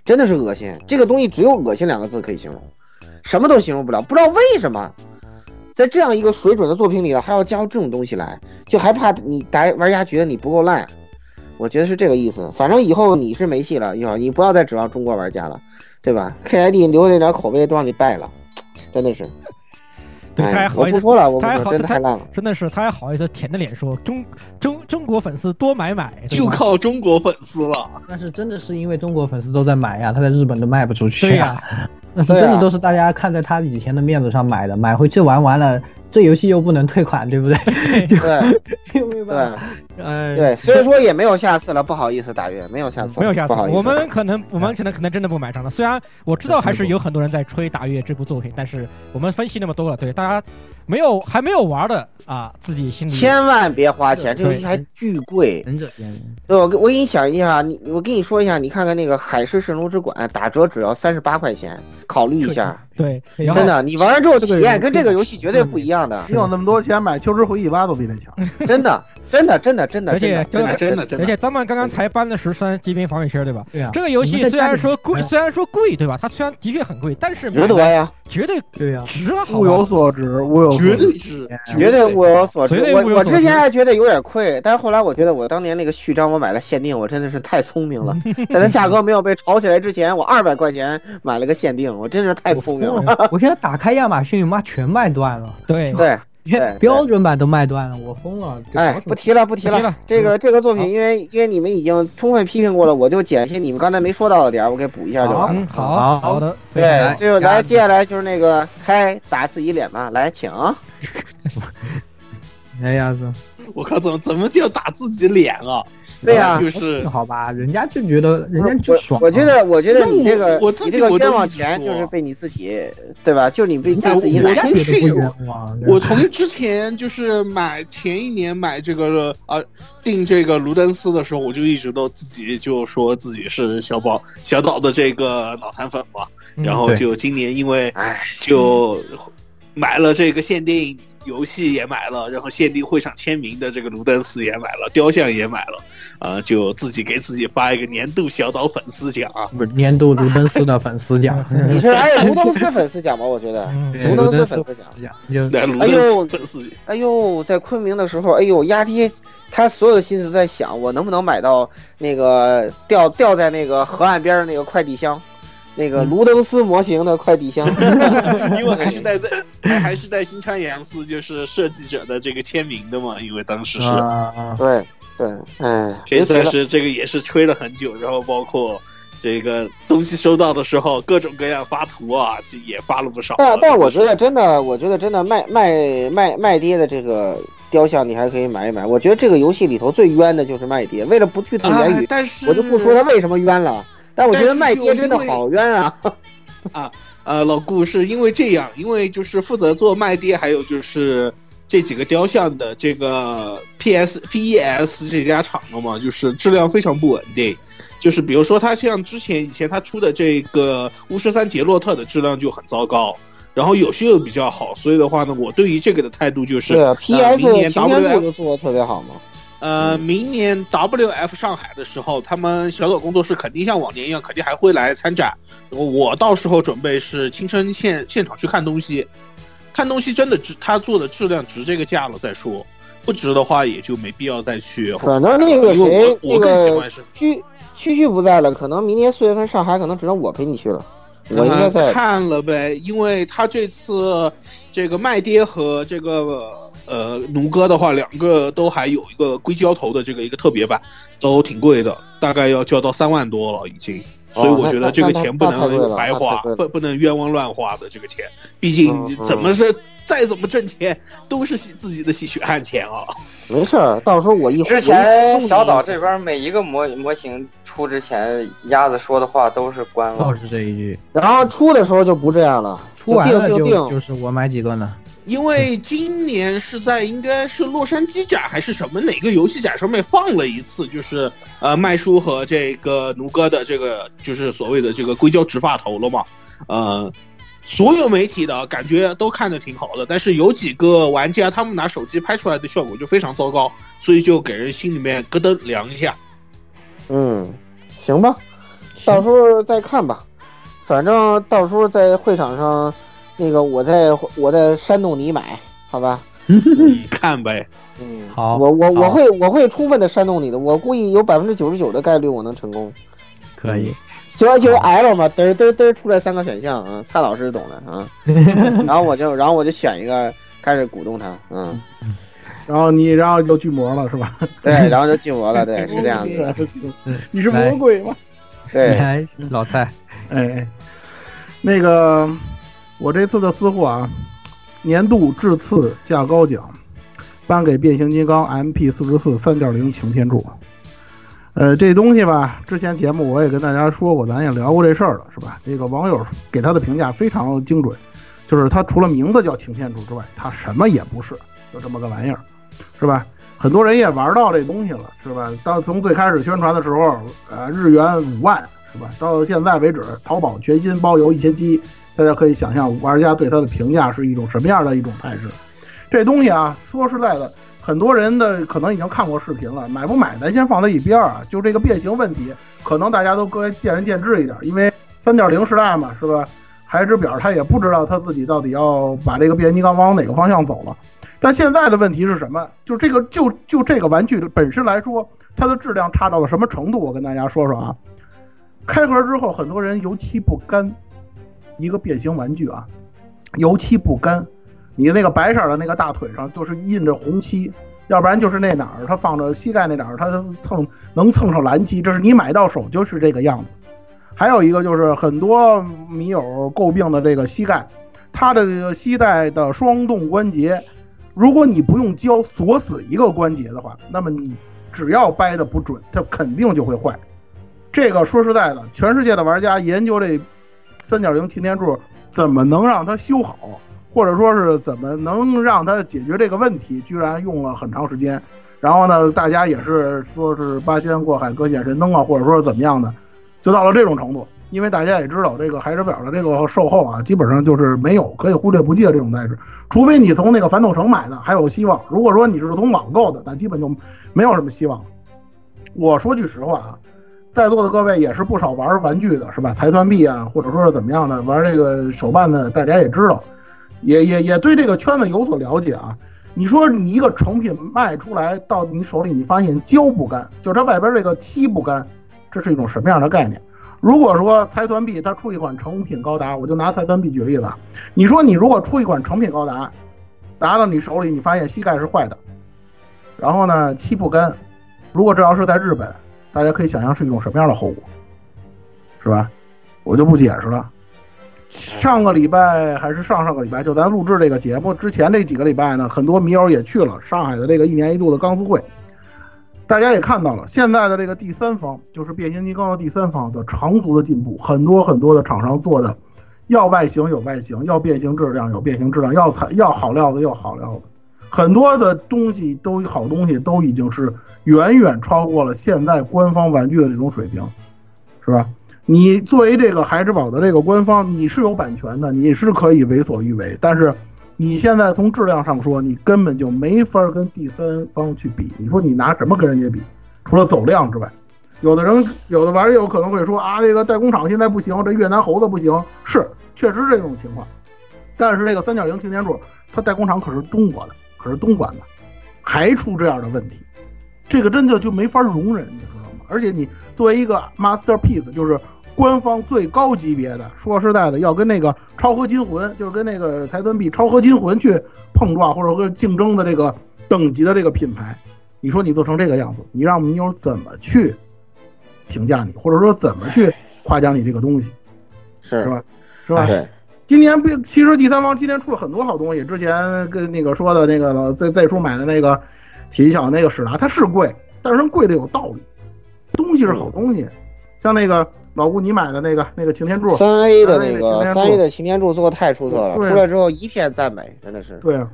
Speaker 2: 真的是恶心。这个东西只有恶心两个字可以形容，什么都形容不了。不知道为什么，在这样一个水准的作品里头还要加入这种东西来，就还怕你打玩家觉得你不够烂。我觉得是这个意思。反正以后你是没戏了，以后你不要再指望中国玩家了，对吧？KID 留那点口碑都让你败了，真的是。
Speaker 4: 对他还好意思，
Speaker 2: 我不说了，我
Speaker 4: 他还好，
Speaker 2: 真的太烂了，
Speaker 4: 真的是，他还好意思舔着脸说中中中国粉丝多买买，
Speaker 1: 就靠中国粉丝了。
Speaker 5: 但是真的是因为中国粉丝都在买呀，他在日本都卖不出去对
Speaker 4: 呀。
Speaker 5: 那是真的都是大家看在他以前的面子上买的，买回去玩完了，这游戏又不能退款，对不对？
Speaker 2: 对，
Speaker 5: 没有办法。哎，
Speaker 2: 对，所以说也没有下次了，不好意思，大月，没有下次，
Speaker 4: 没有下次。
Speaker 2: 不好意思，
Speaker 4: 我们可能，我们可能可能真的不买账了。虽然我知道还是有很多人在吹打月这部作品，但是我们分析那么多了，对大家没有还没有玩的啊，自己心里
Speaker 2: 千万别花钱，这游戏还巨贵。
Speaker 5: 忍者
Speaker 2: 对，我我给你想一下，你我跟你说一下，你看看那个《海市蜃楼之馆》打折只要三十八块钱，考虑一下。
Speaker 4: 对，
Speaker 2: 真的，你玩完之后体验跟这个游戏绝对不一样的。
Speaker 7: 你有那么多钱买《秋之回忆八》都比这强，
Speaker 2: 真的，真的，真的，真的，
Speaker 4: 而且
Speaker 1: 真的，真的，真的。
Speaker 4: 而且咱们刚刚才搬了十三积分防御圈，对吧？
Speaker 5: 对啊。
Speaker 4: 这个游戏虽然说贵，虽然说贵，对吧？它虽然的确很贵，但是
Speaker 2: 值得呀，
Speaker 4: 绝对
Speaker 5: 对呀，
Speaker 4: 值啊，
Speaker 7: 物有所值，物有
Speaker 1: 绝对值，
Speaker 2: 绝对物有所值。我我之前还觉得有点亏，但是后来我觉得我当年那个序章我买了限定，我真的是太聪明了。在它价格没有被炒起来之前，我二百块钱买了个限定，我真是太聪明了。
Speaker 5: 我现在打开亚马逊。妈，全卖断了！
Speaker 4: 对
Speaker 2: 对，
Speaker 5: 标准版都卖断了，我疯了！
Speaker 2: 哎，不提了，不提了。这个这个作品，因为因为你们已经充分批评过了，我就捡些你们刚才没说到的点儿，我给补一下就完了。
Speaker 4: 好好的，
Speaker 2: 对，就来接下来就是那个开打自己脸吧，来，请。
Speaker 5: 哎呀子，
Speaker 1: 我靠，怎么怎么就打自己脸啊？
Speaker 2: 对呀，
Speaker 1: 就是
Speaker 5: 好吧，人家就觉得人家就爽。
Speaker 2: 我觉得，我觉得你这个，
Speaker 1: 我自
Speaker 2: 己个冤枉钱就是被你自己，对吧？就你被自己
Speaker 1: 我从去，我从之前就是买前一年买这个啊订这个卢登斯的时候，我就一直都自己就说自己是小宝小岛的这个脑残粉嘛。然后就今年因为哎就买了这个限定。游戏也买了，然后限定会场签名的这个卢登斯也买了，雕像也买了，啊，就自己给自己发一个年度小岛粉丝奖啊，
Speaker 5: 不是年度卢登斯的粉丝奖，
Speaker 2: 你是哎卢登斯粉丝奖吧？我觉得卢登斯粉丝奖，哎呦
Speaker 1: 粉丝奖，
Speaker 2: 哎呦，在昆明的时候，哎呦压低，他所有的心思在想我能不能买到那个掉掉在那个河岸边的那个快递箱。那个卢登斯模型的快递箱，
Speaker 1: 因为还是带在，还是带新川洋司就是设计者的这个签名的嘛，因为当时是，
Speaker 2: 对对，哎，
Speaker 1: 这算是这个也是吹了很久，然后包括这个东西收到的时候，各种各样发图啊，这也发了不少。
Speaker 2: 但但我觉得真的，我觉得真的卖卖卖卖爹的这个雕像，你还可以买一买。我觉得这个游戏里头最冤的就是卖爹，为了不剧透言语，
Speaker 1: 但是
Speaker 2: 我就不说他为什么冤了。但我觉得卖爹真的好冤啊！
Speaker 1: 啊，呃，老顾是因为这样，因为就是负责做卖爹，还有就是这几个雕像的这个 P S P E S 这家厂的嘛，就是质量非常不稳定。就是比如说，他像之前以前他出的这个巫师三杰洛特的质量就很糟糕，然后有些又比较好，所以的话呢，我对于这个的态度就是，
Speaker 2: 对 P S 前天不做的特别好吗？
Speaker 1: 呃，明年 WF 上海的时候，他们小岛工作室肯定像往年一样，肯定还会来参展。我到时候准备是亲身现现场去看东西，看东西真的值，他做的质量值这个价了再说，不值的话也就没必要再去。
Speaker 2: 反正那个谁，
Speaker 1: 我更喜欢是
Speaker 2: 区区区不在了，可能明年四月份上海可能只能我陪你去了。我应该在
Speaker 1: 看了呗，因为他这次这个麦爹和这个。呃，奴哥的话，两个都还有一个硅胶头的这个一个特别版，都挺贵的，大概要交到三万多了已经。所以我觉得这个钱不能白花，不不能冤枉乱花的这个钱，毕竟怎么是再怎么挣钱都是自己的血汗钱啊。
Speaker 2: 没事儿，到时候我一
Speaker 8: 之前小岛这边每一个模模型出之前，鸭子说的话都是官
Speaker 5: 话，是这一句。
Speaker 2: 然后出的时候就不这样了，
Speaker 5: 出完了
Speaker 2: 就
Speaker 5: 就是我买几个呢？
Speaker 1: 因为今年是在应该是洛杉矶展还是什么哪个游戏展上面放了一次，就是呃麦叔和这个奴哥的这个就是所谓的这个硅胶直发头了嘛，呃，所有媒体的感觉都看的挺好的，但是有几个玩家他们拿手机拍出来的效果就非常糟糕，所以就给人心里面咯噔凉一下。
Speaker 2: 嗯，行吧，到时候再看吧，反正到时候在会场上。那个我在我在煽动你买，好吧？
Speaker 1: 看呗。
Speaker 2: 嗯，
Speaker 5: 好。
Speaker 2: 我我我会我会充分的煽动你的，我估计有百分之九十九的概率我能成功。
Speaker 5: 可以。
Speaker 2: 就就 L 嘛，嘚嘚嘚出来三个选项啊，蔡老师懂的啊。然后我就然后我就选一个开始鼓动他，嗯。
Speaker 7: 然后你然后就巨魔了是吧？
Speaker 2: 对，然后就巨魔了，对，是这样子。
Speaker 7: 你是魔鬼吗？
Speaker 2: 对，
Speaker 5: 老蔡，
Speaker 7: 哎，那个。我这次的私货啊，年度质次价高奖，颁给变形金刚 MP 四十四三点零擎天柱。呃，这东西吧，之前节目我也跟大家说过，咱也聊过这事儿了，是吧？这个网友给他的评价非常精准，就是他除了名字叫擎天柱之外，他什么也不是，就这么个玩意儿，是吧？很多人也玩到这东西了，是吧？到从最开始宣传的时候，呃，日元五万，是吧？到现在为止，淘宝全新包邮一千七，大家可以想象玩家对它的评价是一种什么样的一种态势。这东西啊，说实在的。很多人的可能已经看过视频了，买不买咱先放在一边啊。就这个变形问题，可能大家都各位见仁见智一点，因为三点零时代嘛，是吧？孩之表他也不知道他自己到底要把这个变形金刚往哪个方向走了。但现在的问题是什么？就这个就就这个玩具本身来说，它的质量差到了什么程度？我跟大家说说啊。开盒之后，很多人油漆不干，一个变形玩具啊，油漆不干。你那个白色的那个大腿上就是印着红漆，要不然就是那哪儿它放着膝盖那哪儿它蹭能蹭上蓝漆，这是你买到手就是这个样子。还有一个就是很多迷友诟病的这个膝盖，它的这个膝盖的双动关节，如果你不用胶锁死一个关节的话，那么你只要掰的不准，它肯定就会坏。这个说实在的，全世界的玩家研究这三点零擎天柱怎么能让它修好。或者说是怎么能让他解决这个问题，居然用了很长时间。然后呢，大家也是说是八仙过海，各显神通啊，或者说怎么样的，就到了这种程度。因为大家也知道，这个海之表的这个售后啊，基本上就是没有可以忽略不计的这种代志，除非你从那个反斗城买的，还有希望。如果说你是从网购的，那基本就没有什么希望。我说句实话啊，在座的各位也是不少玩玩具的，是吧？财团币啊，或者说是怎么样的玩这个手办的，大家也知道。也也也对这个圈子有所了解啊！你说你一个成品卖出来到你手里，你发现胶不干，就是它外边这个漆不干，这是一种什么样的概念？如果说财团币它出一款成品高达，我就拿财团币举例子，你说你如果出一款成品高达，拿到你手里，你发现膝盖是坏的，然后呢漆不干，如果这要是在日本，大家可以想象是一种什么样的后果，是吧？我就不解释了。上个礼拜还是上上个礼拜，就咱录制这个节目之前这几个礼拜呢，很多迷友也去了上海的这个一年一度的钢丝会。大家也看到了，现在的这个第三方就是变形金刚的第三方的长足的进步，很多很多的厂商做的，要外形有外形，要变形质量有变形质量，要材要好料子有好料子，很多的东西都好东西都已经是远远超过了现在官方玩具的这种水平，是吧？你作为这个孩之宝的这个官方，你是有版权的，你是可以为所欲为。但是你现在从质量上说，你根本就没法跟第三方去比。你说你拿什么跟人家比？除了走量之外，有的人有的玩友可能会说啊，这个代工厂现在不行，这越南猴子不行，是确实这种情况。但是这个三角零擎天柱，它代工厂可是中国的，可是东莞呢，还出这样的问题，这个真的就没法容忍，你知道吗？而且你作为一个 masterpiece，就是。官方最高级别的，说实在的，要跟那个超合金魂，就是跟那个财团币超合金魂去碰撞，或者说竞争的这个等级的这个品牌，你说你做成这个样子，你让迷友怎么去评价你，或者说怎么去夸奖你这个东西，
Speaker 2: 是
Speaker 7: 是吧？是吧？
Speaker 2: 对。
Speaker 7: 今年不，其实第三方今年出了很多好东西。之前跟那个说的那个老在在初买的那个体小那个史达，它是贵，但是贵的有道理，东西是好东西，像那个。老顾，你买的那个那个擎天柱，
Speaker 2: 三 A 的那
Speaker 7: 个
Speaker 2: 三 A 的擎天柱做的太出色了，出来之后一片赞美，真的是。
Speaker 7: 对啊，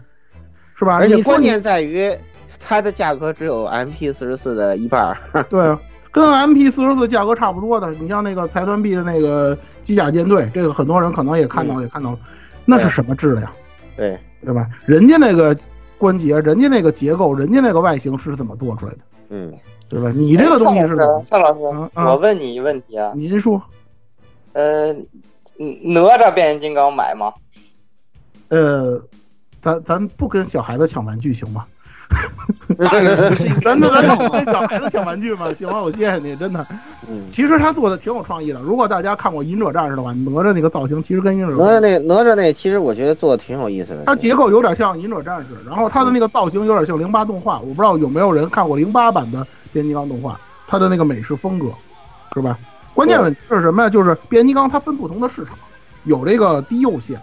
Speaker 7: 是吧？
Speaker 2: 而且关键在于它的价格只有 MP 四十四的一半。
Speaker 7: 对啊，跟 MP 四十四价格差不多的，你像那个财团币的那个机甲舰队，这个很多人可能也看到也看到了，那是什么质量？
Speaker 2: 对
Speaker 7: 对吧？人家那个关节，人家那个结构，人家那个外形是怎么做出来的？
Speaker 2: 嗯。
Speaker 7: 对吧？你这个东西是
Speaker 8: 夏老师，我问你一个问题啊，
Speaker 7: 您说，
Speaker 8: 呃，哪吒变形金刚买吗？
Speaker 7: 呃，咱咱不跟小孩子抢玩具行吗？咱咱咱不跟 小孩子抢玩具吗？行吗？我谢谢你，真的。
Speaker 2: 嗯，
Speaker 7: 其实他做的挺有创意的。如果大家看过《忍者战士》的话，哪吒那个造型其实跟忍者
Speaker 2: 哪吒那哪吒那其实我觉得做的挺有意思的。
Speaker 7: 它结构有点像忍者战士，然后它的那个造型有点像零八动画。我不知道有没有人看过零八版的。变形金刚动画，它的那个美式风格，是吧？关键问题是什么呀？就是变形金刚它分不同的市场，有这个低幼线，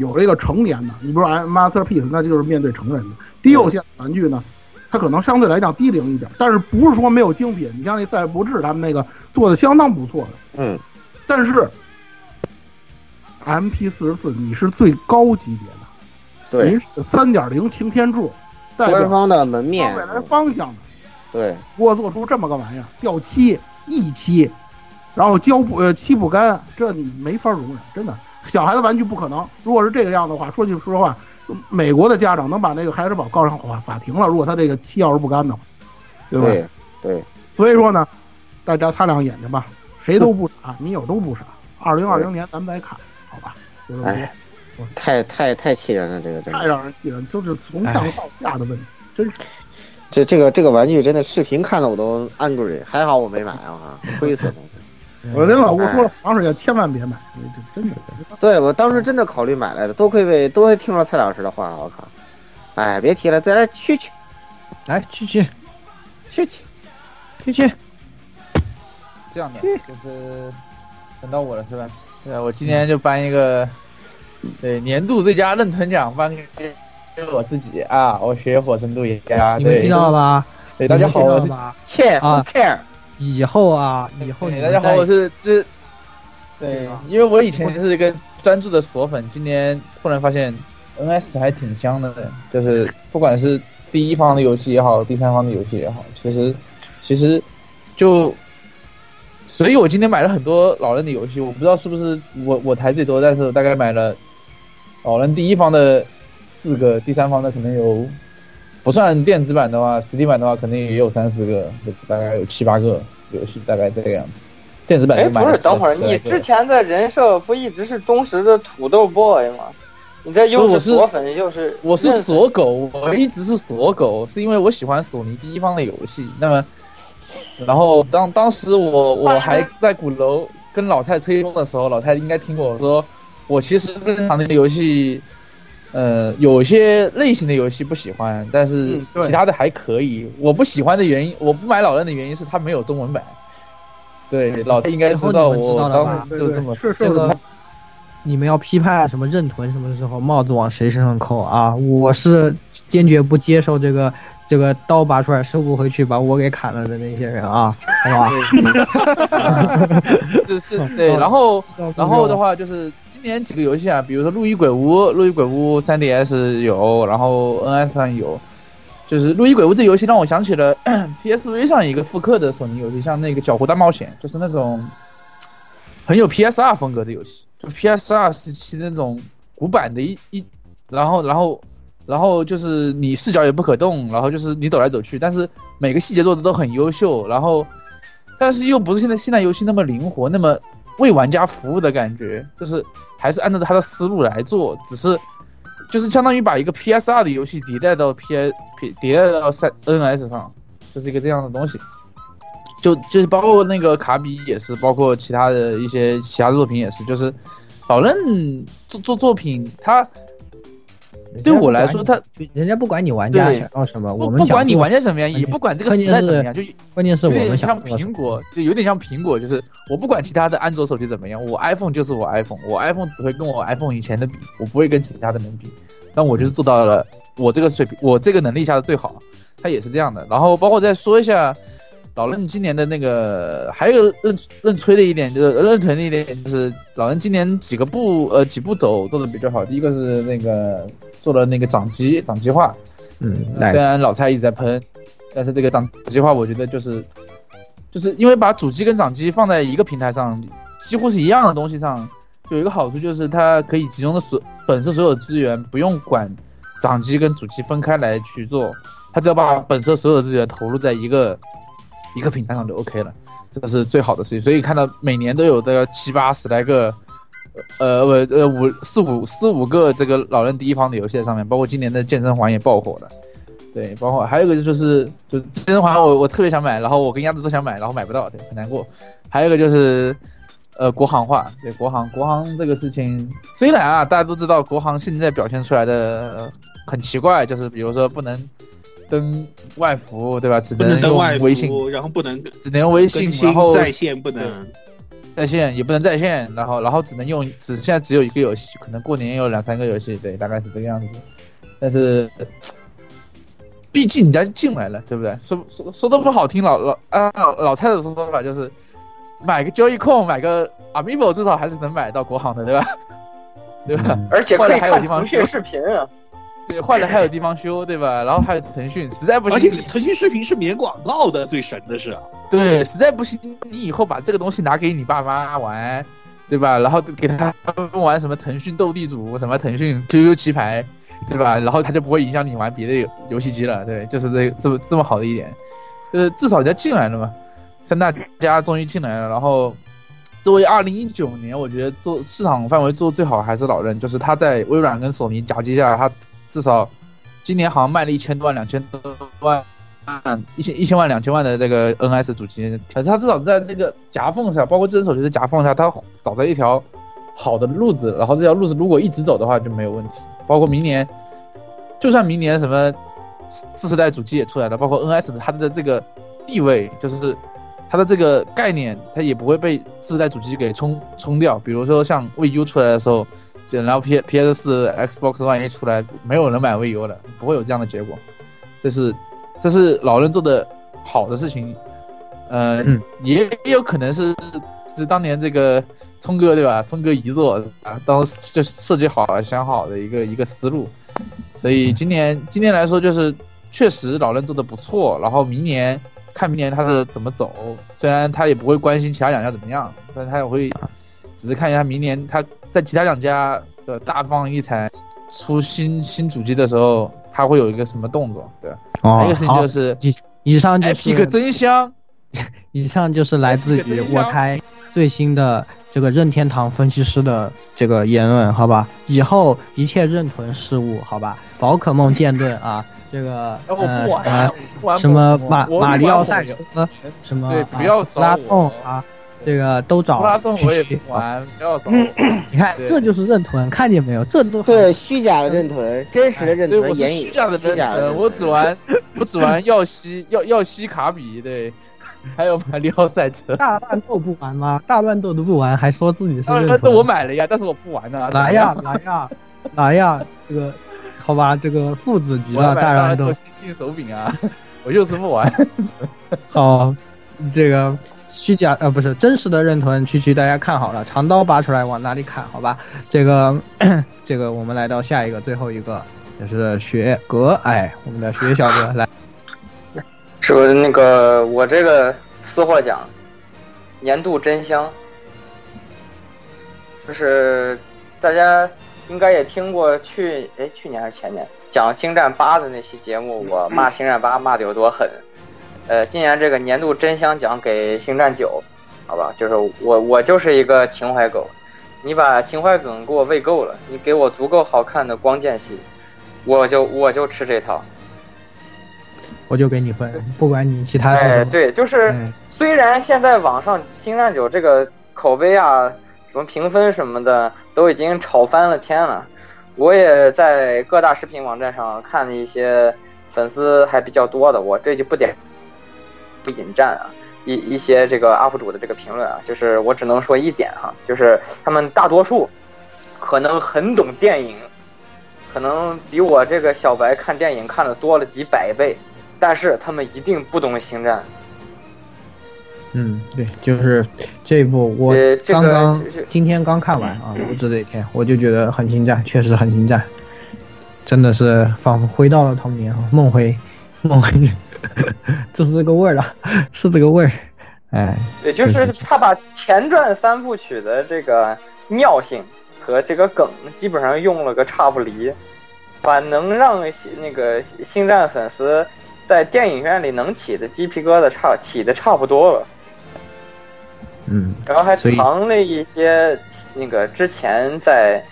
Speaker 7: 有这个成年的，你比如说 Masterpiece，那就是面对成人的。低幼线玩具呢，它可能相对来讲低龄一点，但是不是说没有精品？你像那赛博智他们那个做的相当不错的，
Speaker 2: 嗯，
Speaker 7: 但是 MP 四十四你是最高级别的，
Speaker 2: 对，
Speaker 7: 您是三点零擎天柱，
Speaker 2: 官方的门面，
Speaker 7: 未来方向的，
Speaker 2: 对，
Speaker 7: 给我做出这么个玩意儿，掉漆、溢漆，然后胶不呃漆不干，这你没法容忍，真的。小孩子玩具不可能。如果是这个样的话，说句实话，美国的家长能把那个孩之宝告上法法庭了。如果他这个漆要是不干的话，对吧？
Speaker 2: 对对。
Speaker 7: 所以说呢，大家擦亮眼睛吧，谁都不傻，你有都不傻。二零二零年咱们再看，好吧？
Speaker 2: 哎，太太太气人了，这个真
Speaker 7: 太让人气人，就是从上到下的问题，真是。
Speaker 2: 这这个这个玩具真的视频看的我都 angry，还好我没买啊，亏死了。
Speaker 7: 我跟老顾说了，长时间千万别买，真的。
Speaker 2: 对我当时真的考虑买来的，多亏为多亏听了蔡老师的话，我靠！哎，别提了，再来去去，
Speaker 5: 来去去
Speaker 2: 去去
Speaker 5: 去去。
Speaker 3: 这样的就是等到我了是吧？对啊，我今天就颁一个对年度最佳认屯奖颁给我自己啊！我学火神渡也啊，
Speaker 5: 你们听到了吧？
Speaker 3: 对，大家好，我是
Speaker 2: 切
Speaker 5: 啊
Speaker 2: care。
Speaker 5: 以后啊，以后
Speaker 3: 大家好，我是这，对，因为我以前是一个专注的锁粉，今年突然发现 NS 还挺香的，就是不管是第一方的游戏也好，第三方的游戏也好，其实其实就，所以我今天买了很多老任的游戏，我不知道是不是我我台最多，但是我大概买了老任第一方的四个，第三方的可能有。不算电子版的话，实体版的话，肯定也有三四个，大概有七八个游戏，大概这个样子。电子版
Speaker 8: 哎，不是，等会儿你之前的人设不一直是忠实的土豆 boy 吗？你这又
Speaker 3: 是
Speaker 8: 锁粉又是……
Speaker 3: 我是锁狗，我一直是锁狗，是因为我喜欢索尼第一方的游戏。那么，然后当当时我我还在鼓楼跟老蔡吹风的时候，老蔡应该听过我说，我其实正常的游戏。呃，有些类型的游戏不喜欢，但是其他的还可以。我不喜欢的原因，我不买老任的原因是它没有中文版。对，老蔡应该知道，我当时就这么
Speaker 7: 是是
Speaker 5: 你们要批判什么认屯什么时候，帽子往谁身上扣啊？我是坚决不接受这个这个刀拔出来收不回去，把我给砍了的那些人啊，好吧？
Speaker 3: 就是对，然后然后的话就是。今年几个游戏啊，比如说《路易鬼屋》，《路易鬼屋》3DS 有，然后 NS 上有。就是《路易鬼屋》这游戏让我想起了 PSV 上一个复刻的索尼游戏，像那个《狡狐大冒险》，就是那种很有 PSR 风格的游戏，就 PSR 时期那种古板的一一，然后然后然后就是你视角也不可动，然后就是你走来走去，但是每个细节做的都很优秀，然后但是又不是现在现代游戏那么灵活，那么。为玩家服务的感觉，就是还是按照他的思路来做，只是就是相当于把一个 PS2 的游戏迭代到 PS 迭代到三 NS 上，就是一个这样的东西。就就是包括那个卡比也是，包括其他的一些其他作品也是，就是老任做做作品他。对我来说，他
Speaker 5: 人家不管你玩家想要什么，我们
Speaker 3: 不管你玩家什么样，也不管这个时代怎么样，就
Speaker 5: 关键是我们
Speaker 3: 像苹果，就有点像苹果，就是我不管其他的安卓手机怎么样，我 iPhone 就是我 iPhone，我 iPhone 只会跟我 iPhone 以前的比，我不会跟其他的人比，但我就是做到了我这个水平，我这个能力下的最好，他也是这样的。然后包括再说一下。老任今年的那个还有认认吹的一点，就是认屯的一点，就是老任今年几个步呃几步走做的比较好。第一个是那个做了那个掌机掌机化，
Speaker 5: 嗯，
Speaker 3: 虽然老蔡一直在喷，但是这个掌机化我觉得就是就是因为把主机跟掌机放在一个平台上，几乎是一样的东西上，有一个好处就是它可以集中的所本身所有资源，不用管掌机跟主机分开来去做，它只要把本身所有资源投入在一个。一个平台上就 OK 了，这是最好的事情。所以看到每年都有个七八十来个，呃不呃五四五四五个这个老人第一方的游戏在上面，包括今年的健身环也爆火了。对，包括还有一个就是就健身环我我特别想买，然后我跟鸭子都想买，然后买不到，对，很难过。还有一个就是呃国行化，对国行国行这个事情，虽然啊大家都知道国行现在表现出来的很奇怪，就是比如说不能。登外服对吧？只
Speaker 1: 能
Speaker 3: 用微信，
Speaker 1: 然后不能
Speaker 3: 只能用微信，然后
Speaker 1: 在线不能。
Speaker 3: 在线也不能在线，然后然后只能用只现在只有一个游戏，可能过年有两三个游戏，对，大概是这个样子。但是，毕竟人家进来了，对不对？说说说的不好听，老老啊老蔡的说法就是，买个交易控，买个 Amiibo，至少还是能买到国行的，对吧？对吧？
Speaker 8: 而且可以看腾讯视频啊。
Speaker 3: 对，坏了还有地方修，对吧？然后还有腾讯，实在不行，而
Speaker 1: 且腾讯视频是免广告的，最神的是。
Speaker 3: 对，实在不行，你以后把这个东西拿给你爸妈玩，对吧？然后给他们玩什么腾讯斗地主，什么腾讯 QQ 棋牌，对吧？然后他就不会影响你玩别的游游戏机了。对，就是这这么这么好的一点，就是至少人家进来了嘛，三大家终于进来了。然后作为二零一九年，我觉得做市场范围做最好还是老任，就是他在微软跟索尼夹击下，他。至少，今年好像卖了一千多万、两千多万、一千一千万、两千万的这个 NS 主机，它至少在这个夹缝上，包括智能手机的夹缝下，它找到一条好的路子。然后这条路子如果一直走的话就没有问题。包括明年，就算明年什么四十代主机也出来了，包括 NS 的它的这个地位，就是它的这个概念，它也不会被四十代主机给冲冲掉。比如说像 VU 出来的时候。然后 P P S 四 Xbox One 一出来，没有人买 V U 了，不会有这样的结果。这是这是老任做的好的事情，呃，也也有可能是是当年这个聪哥对吧？聪哥遗作啊，当时就设计好了、想好的一个一个思路。所以今年今年来说，就是确实老任做的不错。然后明年看明年他是怎么走，虽然他也不会关心其他两家怎么样，但他也会只是看一下明年他。在其他两家的大放异彩出新新主机的时候，它会有一个什么动作？对，还有一个事情就是
Speaker 5: 以以上就是
Speaker 3: Epic 真香，
Speaker 5: 以上就是来自于我台最新的这个任天堂分析师的这个言论，好吧？以后一切任屯事务，好吧？宝可梦剑盾啊，这个呃什么马马里奥赛车，什么
Speaker 3: 对，不要
Speaker 5: 拉动啊。这个都找
Speaker 3: 拉动我也玩，不要找。
Speaker 5: 你看，这就是认屯，看见没有？这都
Speaker 2: 对 虚假的认屯，真实的认屯。
Speaker 3: 对，虚假的认屯。我只玩，我只玩耀西耀耀西卡比，对，还有马里奥赛车。
Speaker 5: 大乱斗不玩吗？大乱斗都不玩，还说自己是
Speaker 3: 大乱斗我买了呀，但是我不玩呢。
Speaker 5: 来呀来呀来呀！这个好吧，这个父子局啊，大乱斗。
Speaker 3: 新进手柄啊，我就是不玩。
Speaker 5: 好，这个。虚假呃不是真实的认屯，区区大家看好了，长刀拔出来往哪里砍？好吧，这个 这个我们来到下一个最后一个，就是雪格，哎，我们的雪小哥来，
Speaker 8: 是不是那个我这个私货奖，年度真香，就是大家应该也听过去哎去年还是前年讲星战八的那期节目，我骂星战八骂的有多狠。呃，今年这个年度真香奖给星战九，好吧，就是我我就是一个情怀狗，你把情怀梗给我喂够了，你给我足够好看的光剑系，我就我就吃这套，
Speaker 5: 我就给你分，不管你其他。
Speaker 8: 哎，对，就是虽然现在网上星战九这个口碑啊，什么评分什么的都已经炒翻了天了，我也在各大视频网站上看了一些粉丝还比较多的，我这就不点。不引战啊，一一些这个 UP 主的这个评论啊，就是我只能说一点哈，就是他们大多数可能很懂电影，可能比我这个小白看电影看的多了几百倍，但是他们一定不懂星战。
Speaker 5: 嗯，对，就是这部我刚刚今天刚看完啊，录制这一天我就觉得很精湛，确实很精湛，真的是仿佛回到了童年啊，梦回梦回。就是这个味儿了，是这个味儿，哎，
Speaker 8: 也就是他把前传三部曲的这个尿性和这个梗基本上用了个差不离，把能让那个星战粉丝在电影院里能起的鸡皮疙瘩差起的差不多了，
Speaker 5: 嗯，
Speaker 8: 然后还藏了一些那个之前在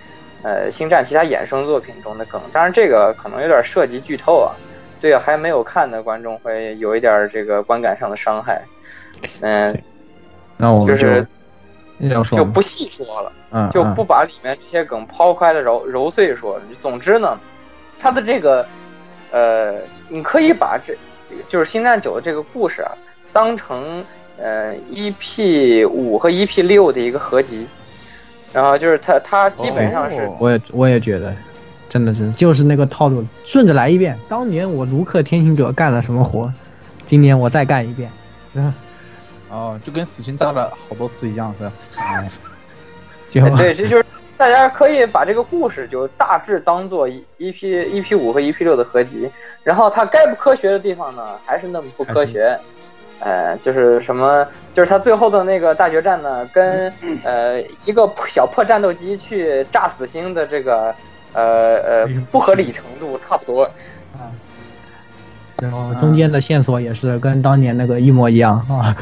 Speaker 8: 呃星战其他衍生作品中的梗，当然这个可能有点涉及剧透啊。对啊，还没有看的观众会有一点这个观感上的伤害，嗯，
Speaker 5: 那我
Speaker 8: 们就是
Speaker 5: 就
Speaker 8: 不细说了，嗯，就不把里面这些梗抛开了揉揉碎说。总之呢，他的这个，呃，你可以把这，就是《星战九》的这个故事啊，当成呃 EP 五和 EP 六的一个合集，然后就是它它基本上是，
Speaker 5: 我也我也觉得，真的是就是那个套路，顺着来一遍。当年我卢克天行者干了什么活，今年我再干一遍。嗯，
Speaker 3: 哦，就跟死刑炸了好多次一样，是吧？
Speaker 8: 对，这就是大家可以把这个故事就大致当做一 P 一 P 五和一 P 六的合集，然后它该不科学的地方呢，还是那么不科学。呃，就是什么，就是他最后的那个大决战呢，跟呃一个小破战斗机去炸死星的这个呃呃不合理程度差不多。
Speaker 5: 啊，然后中间的线索也是跟当年那个一模一样啊，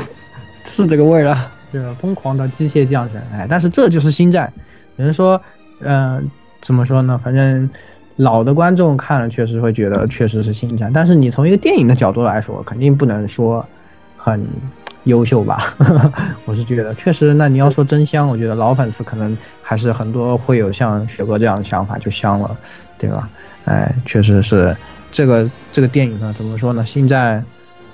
Speaker 5: 是这个味儿啊，就是疯狂的机械降神，哎，但是这就是星战，有人说，嗯，怎么说呢？反正。老的观众看了确实会觉得确实是星战，但是你从一个电影的角度来说，肯定不能说很优秀吧？我是觉得确实，那你要说真香，我觉得老粉丝可能还是很多会有像雪哥这样的想法，就香了，对吧？哎，确实是这个这个电影呢，怎么说呢？星战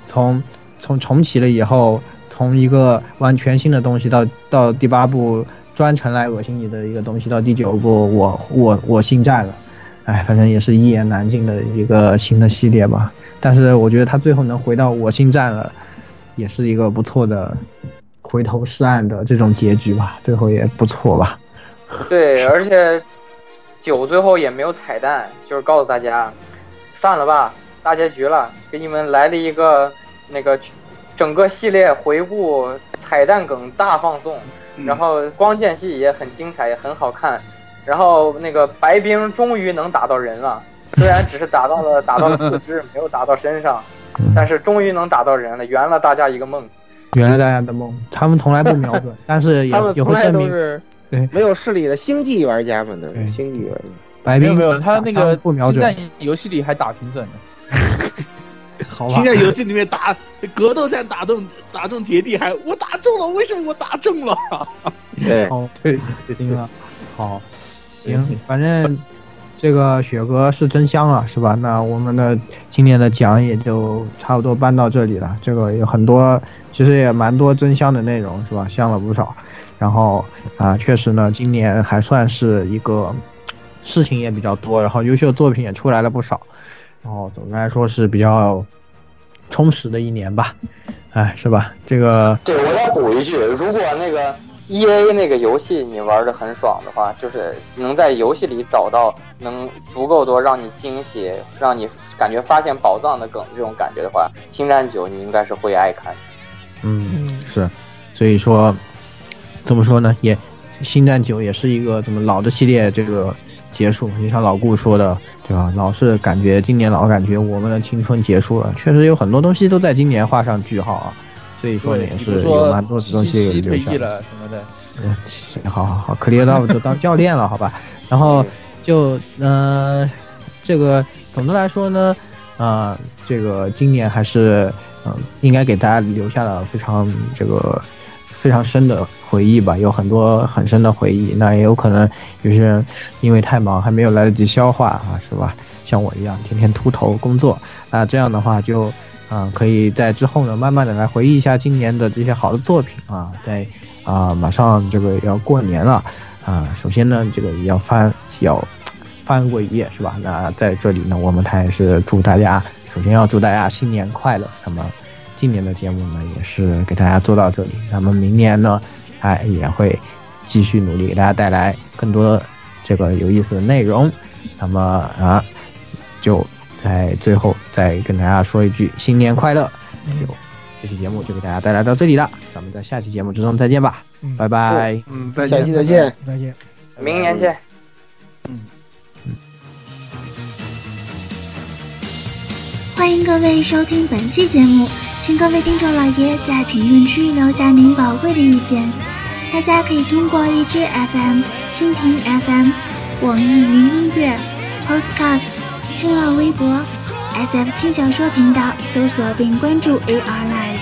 Speaker 5: 从从重启了以后，从一个完全新的东西到到第八部专程来恶心你的一个东西，到第九部我我我星战了。哎，反正也是一言难尽的一个新的系列吧。但是我觉得他最后能回到我心战了，也是一个不错的回头是岸的这种结局吧。最后也不错吧。
Speaker 8: 对，而且九最后也没有彩蛋，就是告诉大家散了吧，大结局了，给你们来了一个那个整个系列回顾彩蛋梗大放送，然后光剑戏也很精彩，也很好看。然后那个白冰终于能打到人了，虽然只是打到了打到了四肢，没有打到身上，但是终于能打到人了，圆了大家一个梦，
Speaker 5: 圆了大家的梦。他们从来不瞄准，但是也也会证明，对
Speaker 2: 没有视力的星际玩家们的星际玩家。
Speaker 5: 白冰
Speaker 3: 没有他那个
Speaker 5: 不瞄准，
Speaker 3: 游戏里还打挺准
Speaker 5: 的。好吧。
Speaker 1: 现在游戏里面打格斗战打中打中杰地还我打中了，为什么我打中了？
Speaker 2: 对，
Speaker 5: 对，决定了，好。行，反正这个雪哥是真香了，是吧？那我们的今年的奖也就差不多颁到这里了。这个有很多，其实也蛮多真香的内容，是吧？香了不少。然后啊，确实呢，今年还算是一个事情也比较多，然后优秀作品也出来了不少。然后总的来说是比较充实的一年吧，哎，是吧？这个
Speaker 8: 对我再补一句，如果那个。E A 那个游戏你玩的很爽的话，就是能在游戏里找到能足够多让你惊喜、让你感觉发现宝藏的梗这种感觉的话，《星战九》你应该是会爱看。
Speaker 5: 嗯，是，所以说怎么说呢？也《星战九》也是一个怎么老的系列这个结束。你像老顾说的，对吧？老是感觉今年老感觉我们的青春结束了，确实有很多东西都在今年画上句号啊。所以说也是有蛮多东西
Speaker 3: 留下了什么的。
Speaker 5: 嗯，好好好，克里奥就当教练了，好吧。然后就嗯，这个总的来说呢，啊，这个今年还是嗯，应该给大家留下了非常这个非常深的回忆吧，有很多很深的回忆。那也有可能有些人因为太忙还没有来得及消化啊，是吧？像我一样天天秃头工作，那这样的话就。啊，可以在之后呢，慢慢的来回忆一下今年的这些好的作品啊，在啊，马上这个要过年了啊，首先呢，这个要翻要翻过一页是吧？那在这里呢，我们还是祝大家，首先要祝大家新年快乐。那么今年的节目呢，也是给大家做到这里。那么明年呢，哎，也会继续努力给大家带来更多这个有意思的内容。那么啊，就。在最后再跟大家说一句新年快乐！有这期节目就给大家带来到这里了，咱们在下期节目之中再见吧，拜拜。
Speaker 7: 嗯，再
Speaker 2: 见，下期再见，
Speaker 4: 再见，
Speaker 8: 明年见。
Speaker 7: 嗯
Speaker 9: 嗯。欢迎各位收听本期节目，请各位听众老爷在评论区留下您宝贵的意见。大家可以通过荔枝 FM、蜻蜓 FM、网易云音乐、Podcast。新浪微博 SF 轻小说频道搜索并关注 AR Live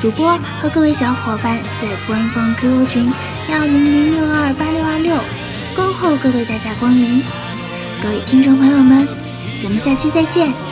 Speaker 9: 主播和各位小伙伴在官方 QQ 群幺零零六二八六二六恭候各位大驾光临。各位听众朋友们，咱们下期再见。